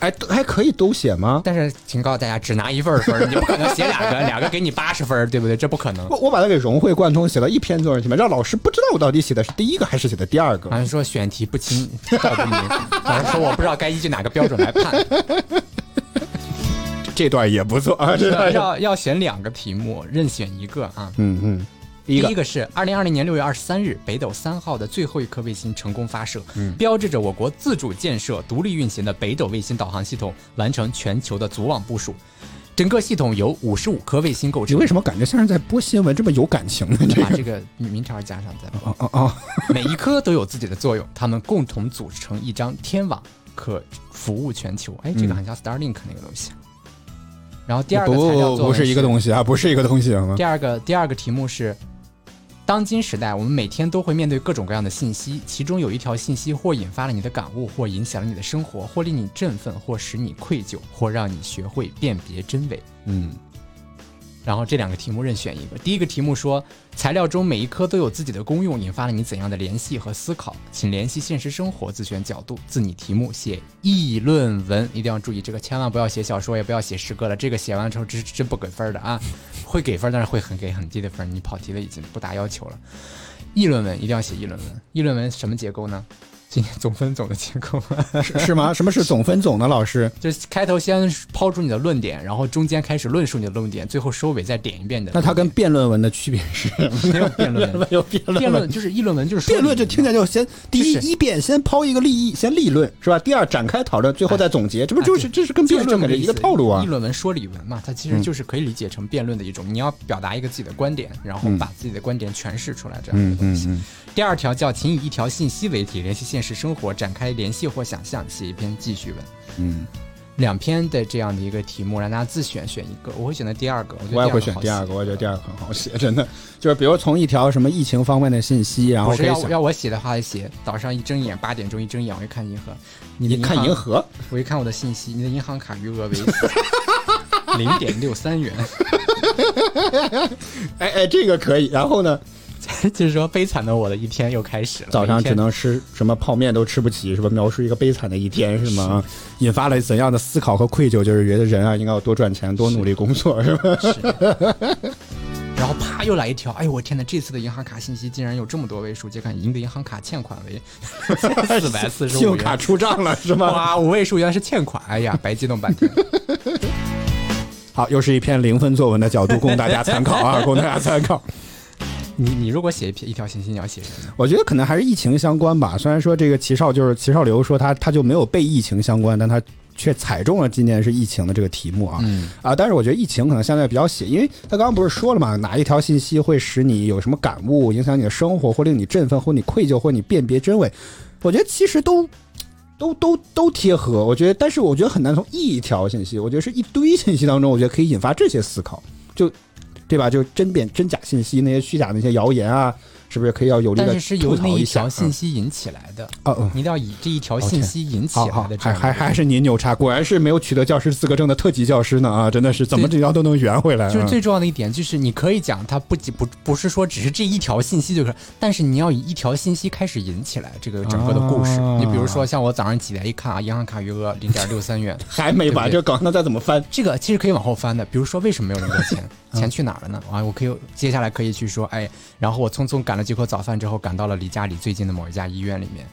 哎，都还可以都写吗？但是请告诉大家，只拿一份儿分儿，你不可能写两个，[LAUGHS] 两个给你八十分儿，对不对？这不可能。我我把它给融会贯通，写到一篇作文里面，让老师不知道我到底写的是第一个还是写的第二个老师说选题不清。老师说我不知道该依据哪个标准来判，[LAUGHS] 这段也不错啊，这段要要选两个题目，任选一个啊。嗯嗯，第一个是二零二零年六月二十三日，北斗三号的最后一颗卫星成功发射，嗯标志着我国自主建设、独立运行的北斗卫星导航系统完成全球的组网部署。整个系统由五十五颗卫星构成。你为什么感觉像是在播新闻这么有感情呢？这个把这个明朝加上在，哦哦哦，[LAUGHS] 每一颗都有自己的作用，它们共同组成一张天网，可服务全球。哎，这个很像 Starlink 那个东西。然后第二个材料不不是一个东西啊，不是一个东西啊。第二个第二个题目是，当今时代，我们每天都会面对各种各样的信息，其中有一条信息或引发了你的感悟，或影响了你的生活，或令你振奋，或使你愧疚，或让你学会辨别真伪。嗯然后这两个题目任选一个。第一个题目说，材料中每一颗都有自己的功用，引发了你怎样的联系和思考？请联系现实生活，自选角度，自拟题目，写议论文。一定要注意，这个千万不要写小说，也不要写诗歌了。这个写完之后，真真不给分的啊！[LAUGHS] 会给分，但是会很给很低的分。你跑题了，已经不达要求了。议论文一定要写议论文。议论文什么结构呢？今天总分总的结构。是是吗？什么是总分总呢？老师，[LAUGHS] 就是开头先抛出你的论点，然后中间开始论述你的论点，最后收尾再点一遍的。那它跟辩论文的区别是？没有辩论文，没有辩论辩论就是议论文，就是辩论就听起来就先第一就是一辩先抛一个立意，先立论是吧？第二展开讨论，最后再总结，这不就是哎这是跟辩论感觉一个套路啊议？论文说理文嘛，它其实就是可以理解成辩论的一种。你要表达一个自己的观点，然后把自己的观点诠释出来，这样的嗯东西。嗯嗯，第二条叫，请以一条信息为题，联系现实生活，展开联系或想象，写一篇记叙文。嗯，两篇的这样的一个题目，让大家自选选一个。我会选择第二个，我也会选第二个，我觉得第二个很好写，真的。就是比如从一条什么疫情方面的信息，然后可以想要要我写的话，写早上一睁眼，八点钟一睁眼，我一看银河，你你看银河，我一看我的信息，你的银行卡余额为 [LAUGHS] 零点六三元，哎哎，这个可以。然后呢，[LAUGHS] 就是说悲惨的我的一天又开始了。早上只能吃什么泡面都吃不起，是吧？描述一个悲惨的一天，是吗？引发了怎样的思考和愧疚？就是觉得人啊，应该要多赚钱，多努力工作，是吧？[LAUGHS] 然后啪又来一条，哎呦我天哪！这次的银行卡信息竟然有这么多位数，结果您的银行卡欠款为 [LAUGHS] 四百四十五元。信用卡出账了，是吗？哇，五位数原来是欠款，哎呀，白激动半天。好，又是一篇零分作文的角度，供大家参考啊，供大家参考。你你如果写一篇一条信息，你要写什么？我觉得可能还是疫情相关吧。虽然说这个齐少就是齐少刘说他他就没有被疫情相关，但他却踩中了今年是疫情的这个题目啊。嗯啊，但是我觉得疫情可能相对比较写，因为他刚刚不是说了嘛，哪一条信息会使你有什么感悟，影响你的生活，或令你振奋，或你愧疚，或你辨别真伪？我觉得其实都都都都贴合。我觉得，但是我觉得很难从一条信息，我觉得是一堆信息当中，我觉得可以引发这些思考，就对吧？就真辨真假信息，那些虚假那些谣言啊，是不是可以要有力的但是是由那一条信息引起来的，一定要以这一条信息引起来的，这还还还是您牛叉，果然是没有取得教师资格证的特级教师呢啊！真的是怎么只要都能圆回来、啊。就是最重要的一点，就是你可以讲它不仅不不是说只是这一条信息就可以，但是你要以一条信息开始引起来这个整个的故事。啊你比如说，像我早上起来一看啊，银行卡余额零点六三元，[LAUGHS] 还没完，对不对这梗那再怎么翻？这个其实可以往后翻的。比如说，为什么没有那么多钱？钱去哪儿了呢？啊，我可以接下来可以去说，哎，然后我匆匆赶了几口早饭之后，赶到了离家里最近的某一家医院里面。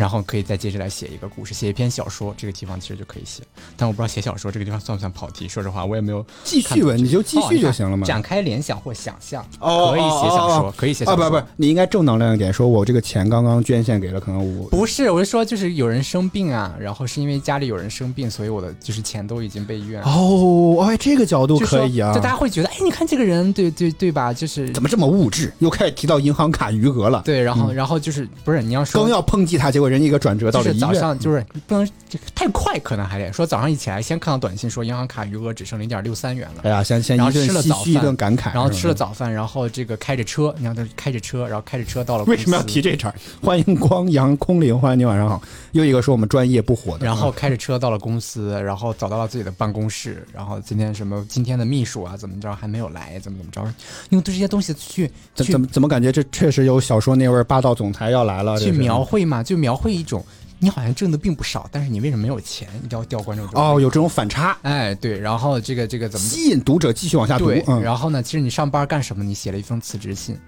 然后可以再接着来写一个故事，写一篇小说，这个地方其实就可以写。但我不知道写小说这个地方算不算跑题。说实话，我也没有继续文，你就继续就行了嘛。展开联想或想象，哦可以写小说，哦可以写小说啊，说。不不，你应该正能量一点，说我这个钱刚刚捐献给了可能我。不是，我是说，就是有人生病啊，然后是因为家里有人生病，所以我的就是钱都已经被医院哦，哎，这个角度可以啊就。大家会觉得，哎，你看这个人，对对对吧？就是怎么这么物质？又开始提到银行卡余额了。对，然后、然后就是不是你要说刚要抨击他，结果人一个转折到就是早。上就是不能这个太快，可能还得说早上一起来先看到短信说银行卡余额只剩零点六三元了。哎呀，先先然后吃了早饭，一顿感慨，然后吃了早饭，然后这个开着车，你看他开着车，然后开着车到了为什么要提这茬？欢迎光阳空灵，欢迎你晚上好。又一个说我们专业不火的，然后开着车到了公司，然后找到了自己的办公室，然后今天什么今天的秘书啊怎么着还没有来，怎么怎么着，用对这些东西去去怎怎么怎么感觉这确实有小说那味儿，霸道总裁要来了，去描绘嘛，就描绘一种你好像挣的并不少，但是你为什么没有钱？一定要吊观众哦，有这种反差，哎对，然后这个这个怎么吸引读者继续往下读。对，嗯，然后呢，其实你上班干什么？你写了一封辞职信，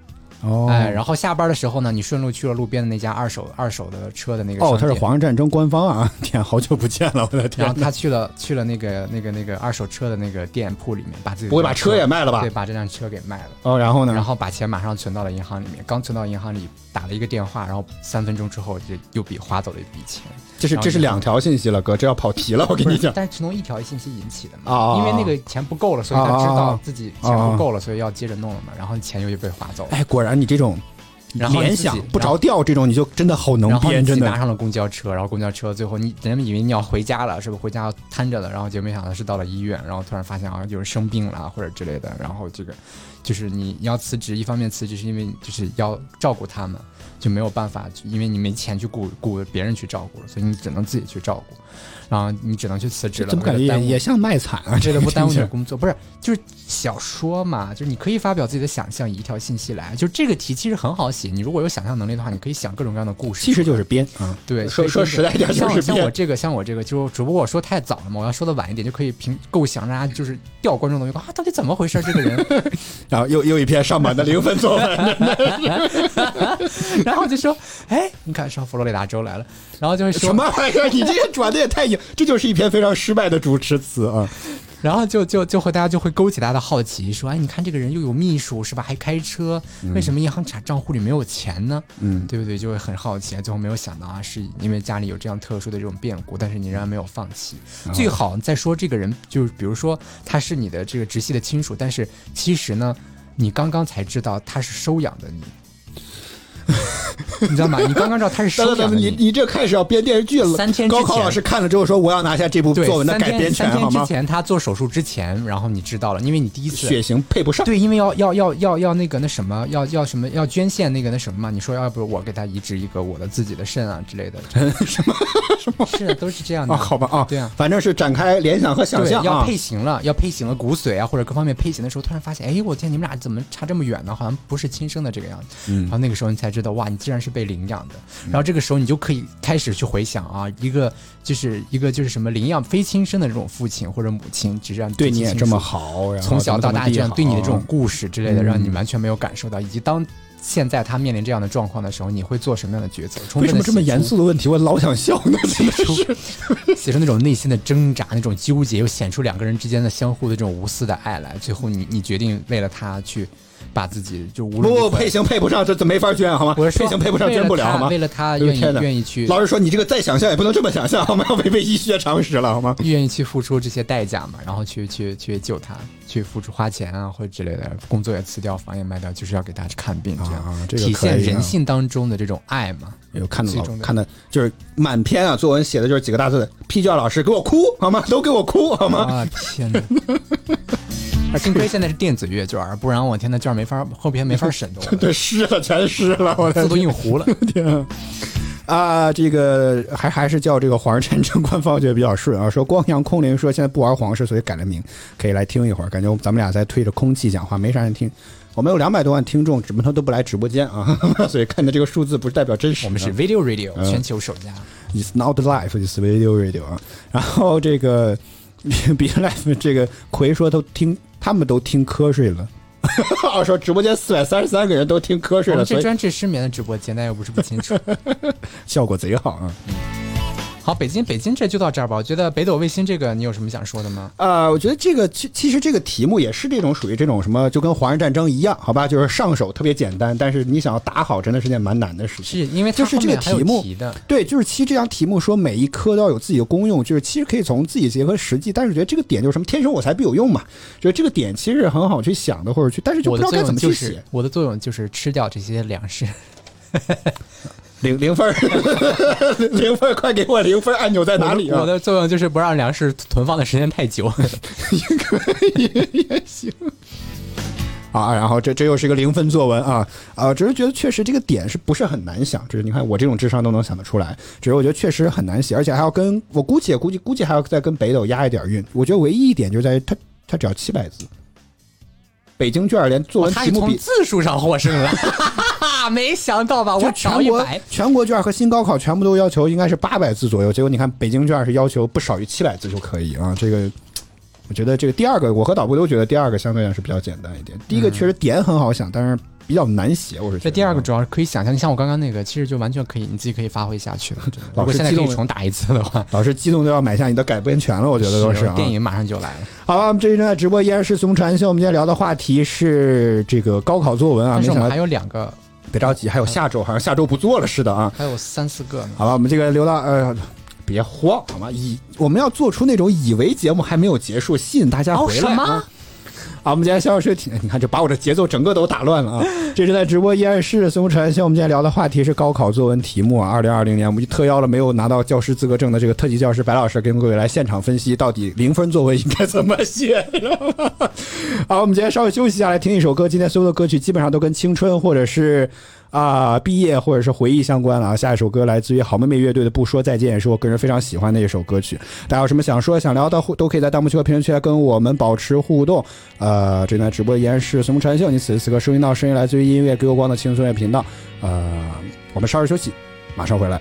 哦，哎，然后下班的时候呢，你顺路去了路边的那家二手二手的车的那个哦，他是皇上战争官方啊！天，好久不见了，我的天然后他去了去了那个那个那个二手车的那个店铺里面，把自己不会把车也卖了吧对，把这辆车给卖了。哦，然后呢？然后把钱马上存到了银行里面，刚存到银行里，打了一个电话，然后三分钟之后就又笔划走了一笔钱。这是这是两条信息了，哥，这要跑题了，我跟你讲。但是从一条信息引起的嘛因为那个钱不够了，所以他知道自己钱不够了，所以要接着弄了嘛，然后钱又被划走了。哎，果然你这种然后联想不着调这种，你就真的好能编，真的。拿上了公交车，然后公交车最后你人们以为你要回家了，是不是回家要瘫着了？然后结果没想到是到了医院，然后突然发现啊有人生病了或者之类的，然后这个就是你要辞职，一方面辞职是因为就是要照顾他们，就没有办法，因为你没钱去雇雇别人去照顾了，所以你只能自己去照顾，然后你只能去辞职了。怎么感觉也也像卖惨啊？这个不耽误你的工作，不是就是小说嘛，就是你可以发表自己的想象，以一条信息来，就这个题其实很好写，你如果有想象能力的话，你可以想各种各样的故事。其实就是编啊。对，说说实在一点就是像像我这个，像我这个，就只不过我说太早了嘛，我要说的晚一点，就可以凭构想让大家就是吊观众的胃口啊，到底怎么回事？这个人，[LAUGHS] 然后又又一篇上满的零分作文，[LAUGHS] 然后就说，哎，你看上佛罗里达州来了，然后就会说什么玩意儿？你这个转的也太硬，这就是一篇非常失败的主持词啊！[LAUGHS] 然后就就就会大家就会勾起大家的好奇，说，哎，你看这个人又有秘书是吧，还开车，为什么银行卡账户里没有钱呢？嗯，对不对？就会很好奇，最后没有想到啊，是因为家里有这样特殊的这种变故，但是你仍然没有放弃。最好再说这个人，就是比如说他是你的这个直系的亲属，但是其实呢，你刚刚才知道他是收养的你。[LAUGHS] 你知道吗？你刚刚知道他是等等等，收养的你你这开始要编电视剧了。三天高考老师看了之后说：“我要拿下这部作文的改编权，三天之好吗前他做手术之前，然后你知道了，因为你第一？”次血型配不上。对，因为要要要要要那个那什么，要要什么要捐献那个那什么嘛？你说要不我给他移植一个我的自己的肾啊之类的，什 [LAUGHS] 么什么？是都是这样的啊，好吧啊，对啊。反正是展开联想和想象，要。配型了，要配型了骨髓啊，或者各方面配型的时候，突然发现，哎，我天，你们俩怎么差这么远呢？好像不是亲生的这个样子。嗯然后那个时候你才知道，哇，你竟然是被领养的。然后这个时候你就可以开始去回想啊，一个就是一个就是什么领养非亲生的这种父亲或者母亲，只让对你也这么好。然后从小到大这样对你的这种故事之类的，嗯让你完全没有感受到，以及当现在他面临这样的状况的时候，你会做什么样的抉择？充为什么这么严肃的问题我老想笑呢？真的是。[LAUGHS] 写出那种内心的挣扎、那种纠结，又显出两个人之间的相互的这种无私的爱来。最后你，你决定为了他去把自己就无不论不配型配不上，这这没法捐好吗？我是说配型配不上捐不了好吗？他为了他愿意愿意去老师说你这个再想象也不能这么想象好吗？要 [LAUGHS] 违背医学常识了好吗？愿意去付出这些代价嘛，然后去去去救他，去付出花钱啊或者之类的，工作也辞掉，房也卖掉，就是要给他去看病，这样、啊这个体现人性当中的这种爱嘛。有看到看的就是满篇啊，作文写的就是几个大字：批卷老师给我哭好吗？都给我哭好吗？啊天哪！[LAUGHS] 啊，幸亏现在是电子阅卷儿，不然我天呐，卷儿没法后边没法审 [LAUGHS] 都，对，湿了，全湿了，我的字都印糊了。[LAUGHS] 天啊！啊，这个还还是叫这个皇上真官方觉得比较顺啊。说光阳空灵说现在不玩皇室，所以改了名，可以来听一会儿。感觉咱们俩在推着空气讲话，没啥人听。我们有两百多万听众，只不过他都不来直播间啊，[LAUGHS] 所以看的这个数字不是代表真实。我们是 Video Radio 嗯全球首家，It's not life, it's video radio 啊。然后这个 Be Life 这个奎说都听，他们都听瞌睡了。[LAUGHS] 哦，说直播间四百三十三个人都听瞌睡了，所以专治失眠的直播间，那又不是不清楚。[LAUGHS] 效果贼好啊。好，北京北京这就到这儿吧。我觉得北斗卫星这个，你有什么想说的吗？呃，我觉得这个其其实这个题目也是这种属于这种什么，就跟华人战争一样，好吧，就是上手特别简单，但是你想要打好，真的是件蛮难的事情。是因为它就是这个题目，对，就是其实这张题目说每一科都要有自己的功用，就是其实可以从自己结合实际，但是觉得这个点就是什么天生我材必有用嘛，就是这个点其实很好去想的，或者去，但是就不知道该怎么去写。我的作用就是吃掉这些粮食。零零分儿，零分儿，快给我零分儿，按钮在哪里啊？我的作用就是不让粮食存放的时间太久。[LAUGHS] 也可以也行啊，然后这这又是一个零分作文啊啊！只是觉得确实这个点是不是很难想，就是你看我这种智商都能想得出来，只是我觉得确实很难写，而且还要跟我估计估计估计还要再跟北斗压一点韵。我觉得唯一一点就在于它它只要七百字，北京卷连作文题目比。字数上获胜了，[LAUGHS] 没想到吧？我全国全国卷和新高考全部都要求应该是八百字左右，结果你看北京卷是要求不少于七百字就可以啊，这个。我觉得这个第二个，我和导播都觉得第二个相对来说是比较简单一点。第一个确实点很好想，但是比较难写。我是觉得这第二个主要是可以想象，你像我刚刚那个，其实就完全可以，你自己可以发挥下去的。老如果现在师激动可以重打一次的话，老师激动都要买下你的改编权了，我觉得都是啊。电影马上就来了。好了，我们这一正在直播依然是熊传秀，我们今天聊的话题是这个高考作文啊，没想到但是我们还有两个，别着急，还有下周，好像下周不做了似的啊。还有三四个呢。好吧，我们这个刘大呃。别慌，好吗？以我们要做出那种以为节目还没有结束，吸引大家回来、啊。哦什么啊，我们今天消失挺，你看就把我的节奏整个都打乱了啊！这是在直播依然是孙红尘，像，我们今天聊的话题是高考作文题目啊。二零二零年，我们就特邀了没有拿到教师资格证的这个特级教师白老师，跟各位来现场分析到底零分作文应该怎么写。[LAUGHS] 好，我们今天稍微休息一下，来听一首歌。今天所有的歌曲基本上都跟青春或者是。啊，毕业或者是回忆相关了啊！下一首歌来自于好妹妹乐队的《不说再见》，也是我个人非常喜欢的一首歌曲。大家有什么想说、想聊的，都可以在弹幕区和评论区来跟我们保持互动。呃，这段直播依然是松传秀，你此时此刻收听到声音来自于音乐给我光的轻松乐频道。呃，我们稍事休息，马上回来。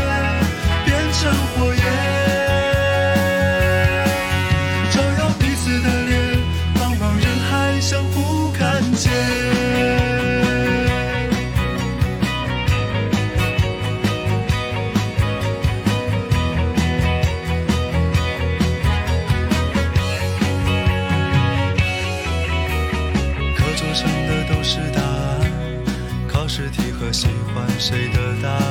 变成火焰，照耀彼此的脸，茫茫人海相互看见。课桌上的都是答案，考试题和喜欢谁的答案。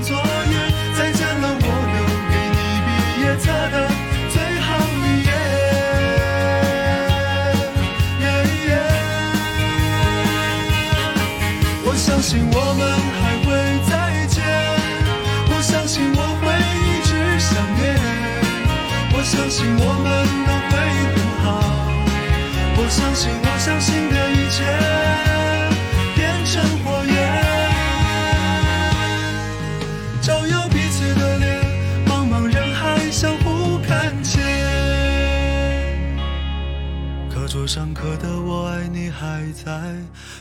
相信我们还会再见，我相信我会一直想念，我相信我们都会很好，我相信我相信的一切变成火焰，照耀彼此的脸，茫茫人海相互看见。课桌上刻的“我爱你”还在，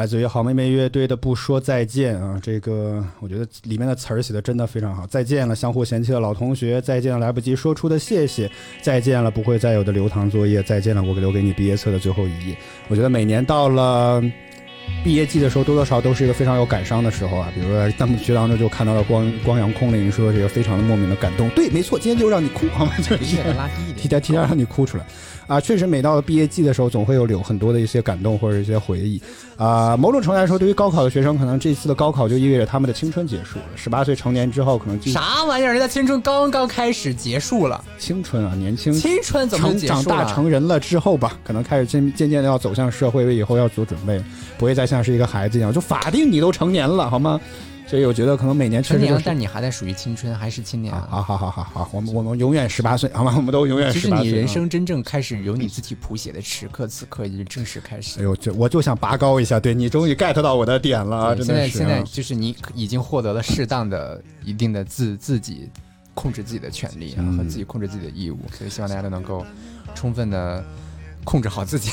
来自于好妹妹乐队的《不说再见》啊，这个我觉得里面的词儿写的真的非常好。再见了，相互嫌弃的老同学；再见了，来不及说出的谢谢；再见了，不会再有的留堂作业；再见了，我留给你毕业册的最后一页。我觉得每年到了毕业季的时候，多多少少都是一个非常有感伤的时候啊。比如说，咱们学当中就看到了光光阳空灵说这个非常的莫名的感动。对，没错，今天就让你哭，好吗？就是拉低一点 [LAUGHS] 提前提前让你哭出来啊！确实，每到了毕业季的时候，总会有有很多的一些感动或者一些回忆啊。某种程度来说，对于高考的学生，可能这次的高考就意味着他们的青春结束了。十八岁成年之后，可能就啥玩意儿？人家青春刚刚开始结束了，青春啊，年轻青春怎么结束了？长大成人了之后吧，可能开始渐渐渐的要走向社会，为以后要做准备，不会再像是一个孩子一样，就法定你都成年了，好吗？所以我觉得可能每年确实但你还在属于青春，还是青年啊，好好好好好，我们我们永远 [LAUGHS] 十八岁，好吗？我们都永远其十八岁。实你人啊生真正开始由你自己谱写的时刻，此刻已经正式开始哎。呦，就我就想拔高一下，对你终于 get 到我的点了真的是现在现在啊就是你已经获得了适当的、一定的自自己控制自己的权利和自己控制自己的义务，所以希望大家都能够充分的控制好自己。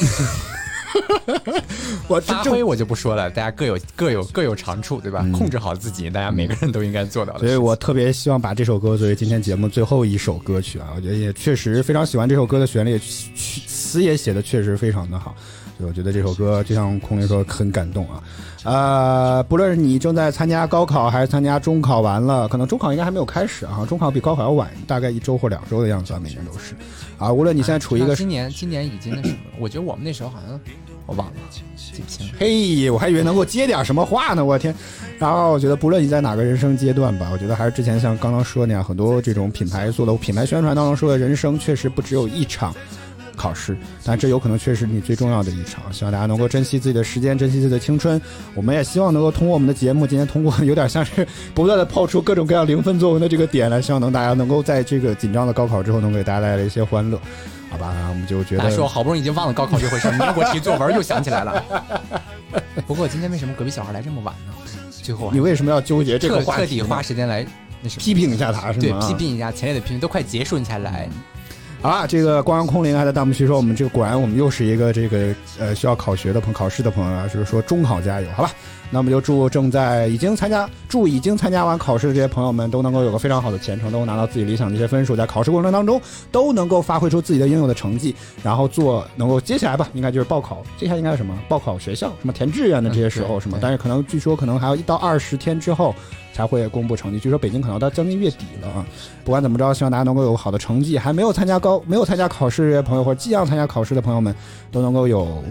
[LAUGHS] 我这发挥我就不说了，大家各有各有各有长处，对吧？控制好自己，大家每个人都应该做到的所以我特别希望把这首歌作为今天节目最后一首歌曲啊！我觉得也确实非常喜欢这首歌的旋律，词也写的确实非常的好。所以我觉得这首歌就像空灵说很感动啊。呃，不论是你正在参加高考还是参加中考完了，可能中考应该还没有开始啊，中考比高考要晚，大概一周或两周的样子啊，每年都是啊。无论你现在处于一个那今年今年已经那什么了，我觉得我们那时候好像我忘了，记不清了。嘿，我还以为能够接点什么话呢，我天！然后我觉得，不论你在哪个人生阶段吧，我觉得还是之前像刚刚说那样，很多这种品牌做的品牌宣传当中说的，人生确实不只有一场考试，但这有可能确实是你最重要的一场。希望大家能够珍惜自己的时间，珍惜自己的青春。我们也希望能够通过我们的节目，今天通过有点像是不断的抛出各种各样零分作文的这个点来，希望能大家能够在这个紧张的高考之后，能给大家带来一些欢乐。好吧，我们就觉得说 [LAUGHS] 好不容易已经忘了高考这回事，你让我提作文又想起来了。不过今天为什么隔壁小孩来这么晚呢？[LAUGHS] 最后你为什么要纠结这个特特地话题呢？花时间来？批评一下他是吗对？批评一下前列的批评，都快结束你才来。好了，这个光阳空灵还在弹幕区说，我们这个果然我们又是一个这个呃需要考学的朋考试的朋友啊，就是说中考加油，好吧？那么就祝正在已经参加祝已经参加完考试的这些朋友们都能够有个非常好的前程，都能拿到自己理想的一些分数，在考试过程当中都能够发挥出自己的应有的成绩，然后做能够接下来吧，应该就是报考，接下来应该是什么？报考学校，什么填志愿的这些时候是吗？但是可能据说可能还要一到二十天之后才会公布成绩，据说北京可能要到将近月底了啊。不管怎么着，希望大家能够有好的成绩。还没有参加高、没有参加考试的朋友，或者即将参加考试的朋友们，都能够有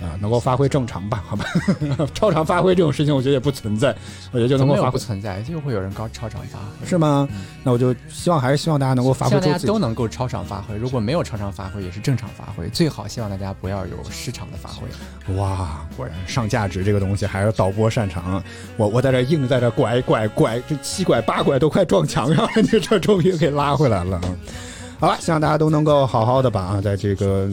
啊，能够发挥正常吧，好吧？[LAUGHS] 超常发挥这种事情，我觉得也不存在，我觉得就能够发挥，不存在？就会有人高超常发挥。是吗？那我就希望还是希望大家能够发希望大家挥出自己都能够超常发挥，如果没有超常发挥，也是正常发挥。最好希望大家不要有失常的发挥。哇，果然上价值这个东西还是导播擅长。我我在这硬在这拐拐拐，这七拐八拐都快撞墙上了，你 [LAUGHS] 这终于给拉回来了啊！好了，希望大家都能够好好的吧啊，在这个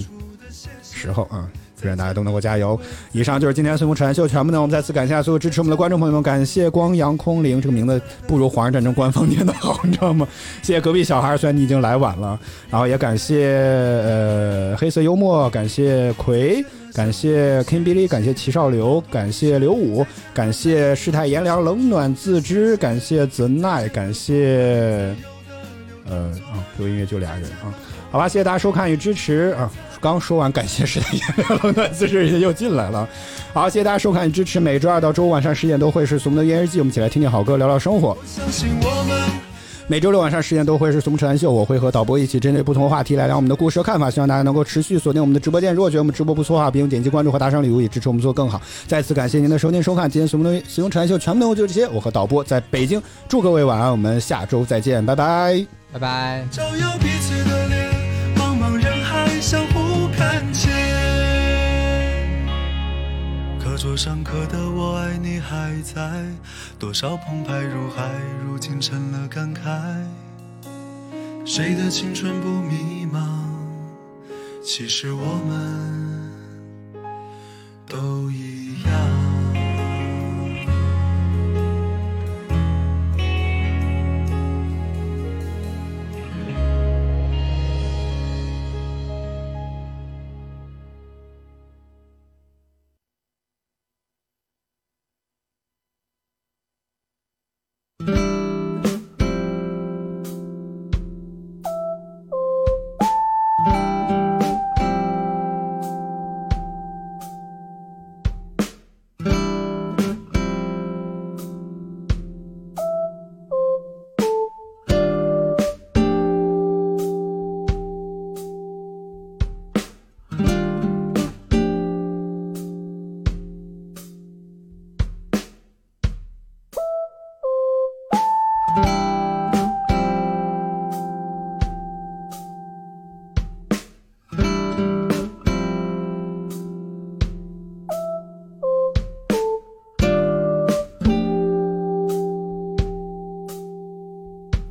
时候啊。愿大家都能够加油！以上就是今天随风扯淡秀全部内容。我们再次感谢所有支持我们的观众朋友们，感谢光阳空灵这个名字不如《皇上战争》官方念的好，你知道吗？谢谢隔壁小孩，虽然你已经来晚了，然后也感谢呃黑色幽默，感谢葵，感谢 King Billy，感谢齐少刘，感谢刘武，感谢世态炎凉，冷暖自知，感谢泽奈感谢呃啊，有音乐就俩人啊，好吧，谢谢大家收看与支持啊。刚说完感谢世态炎凉，冷暖自知又进来了，好，谢谢大家收看与支持，每周二到周五晚上十点都会是《俗们的烟日记》，我们一起来听听好歌，聊聊生活。相信我们。每周六晚上十点都会是《俗木扯淡秀》，我会和导播一起针对不同话题来聊我们的故事和看法，希望大家能够持续锁定我们的直播间。如果觉得我们直播不错的话，别忘点击关注和打赏礼物，以支持我们做更好。再次感谢您的收听收看，今天《俗木的俗木扯淡秀》全部内容就这些，我和导播在北京，祝各位晚安，我们下周再见，拜拜。拜拜。桌上刻的“我爱你”还在，多少澎湃如海，如今成了感慨。谁的青春不迷茫？其实我们都一样。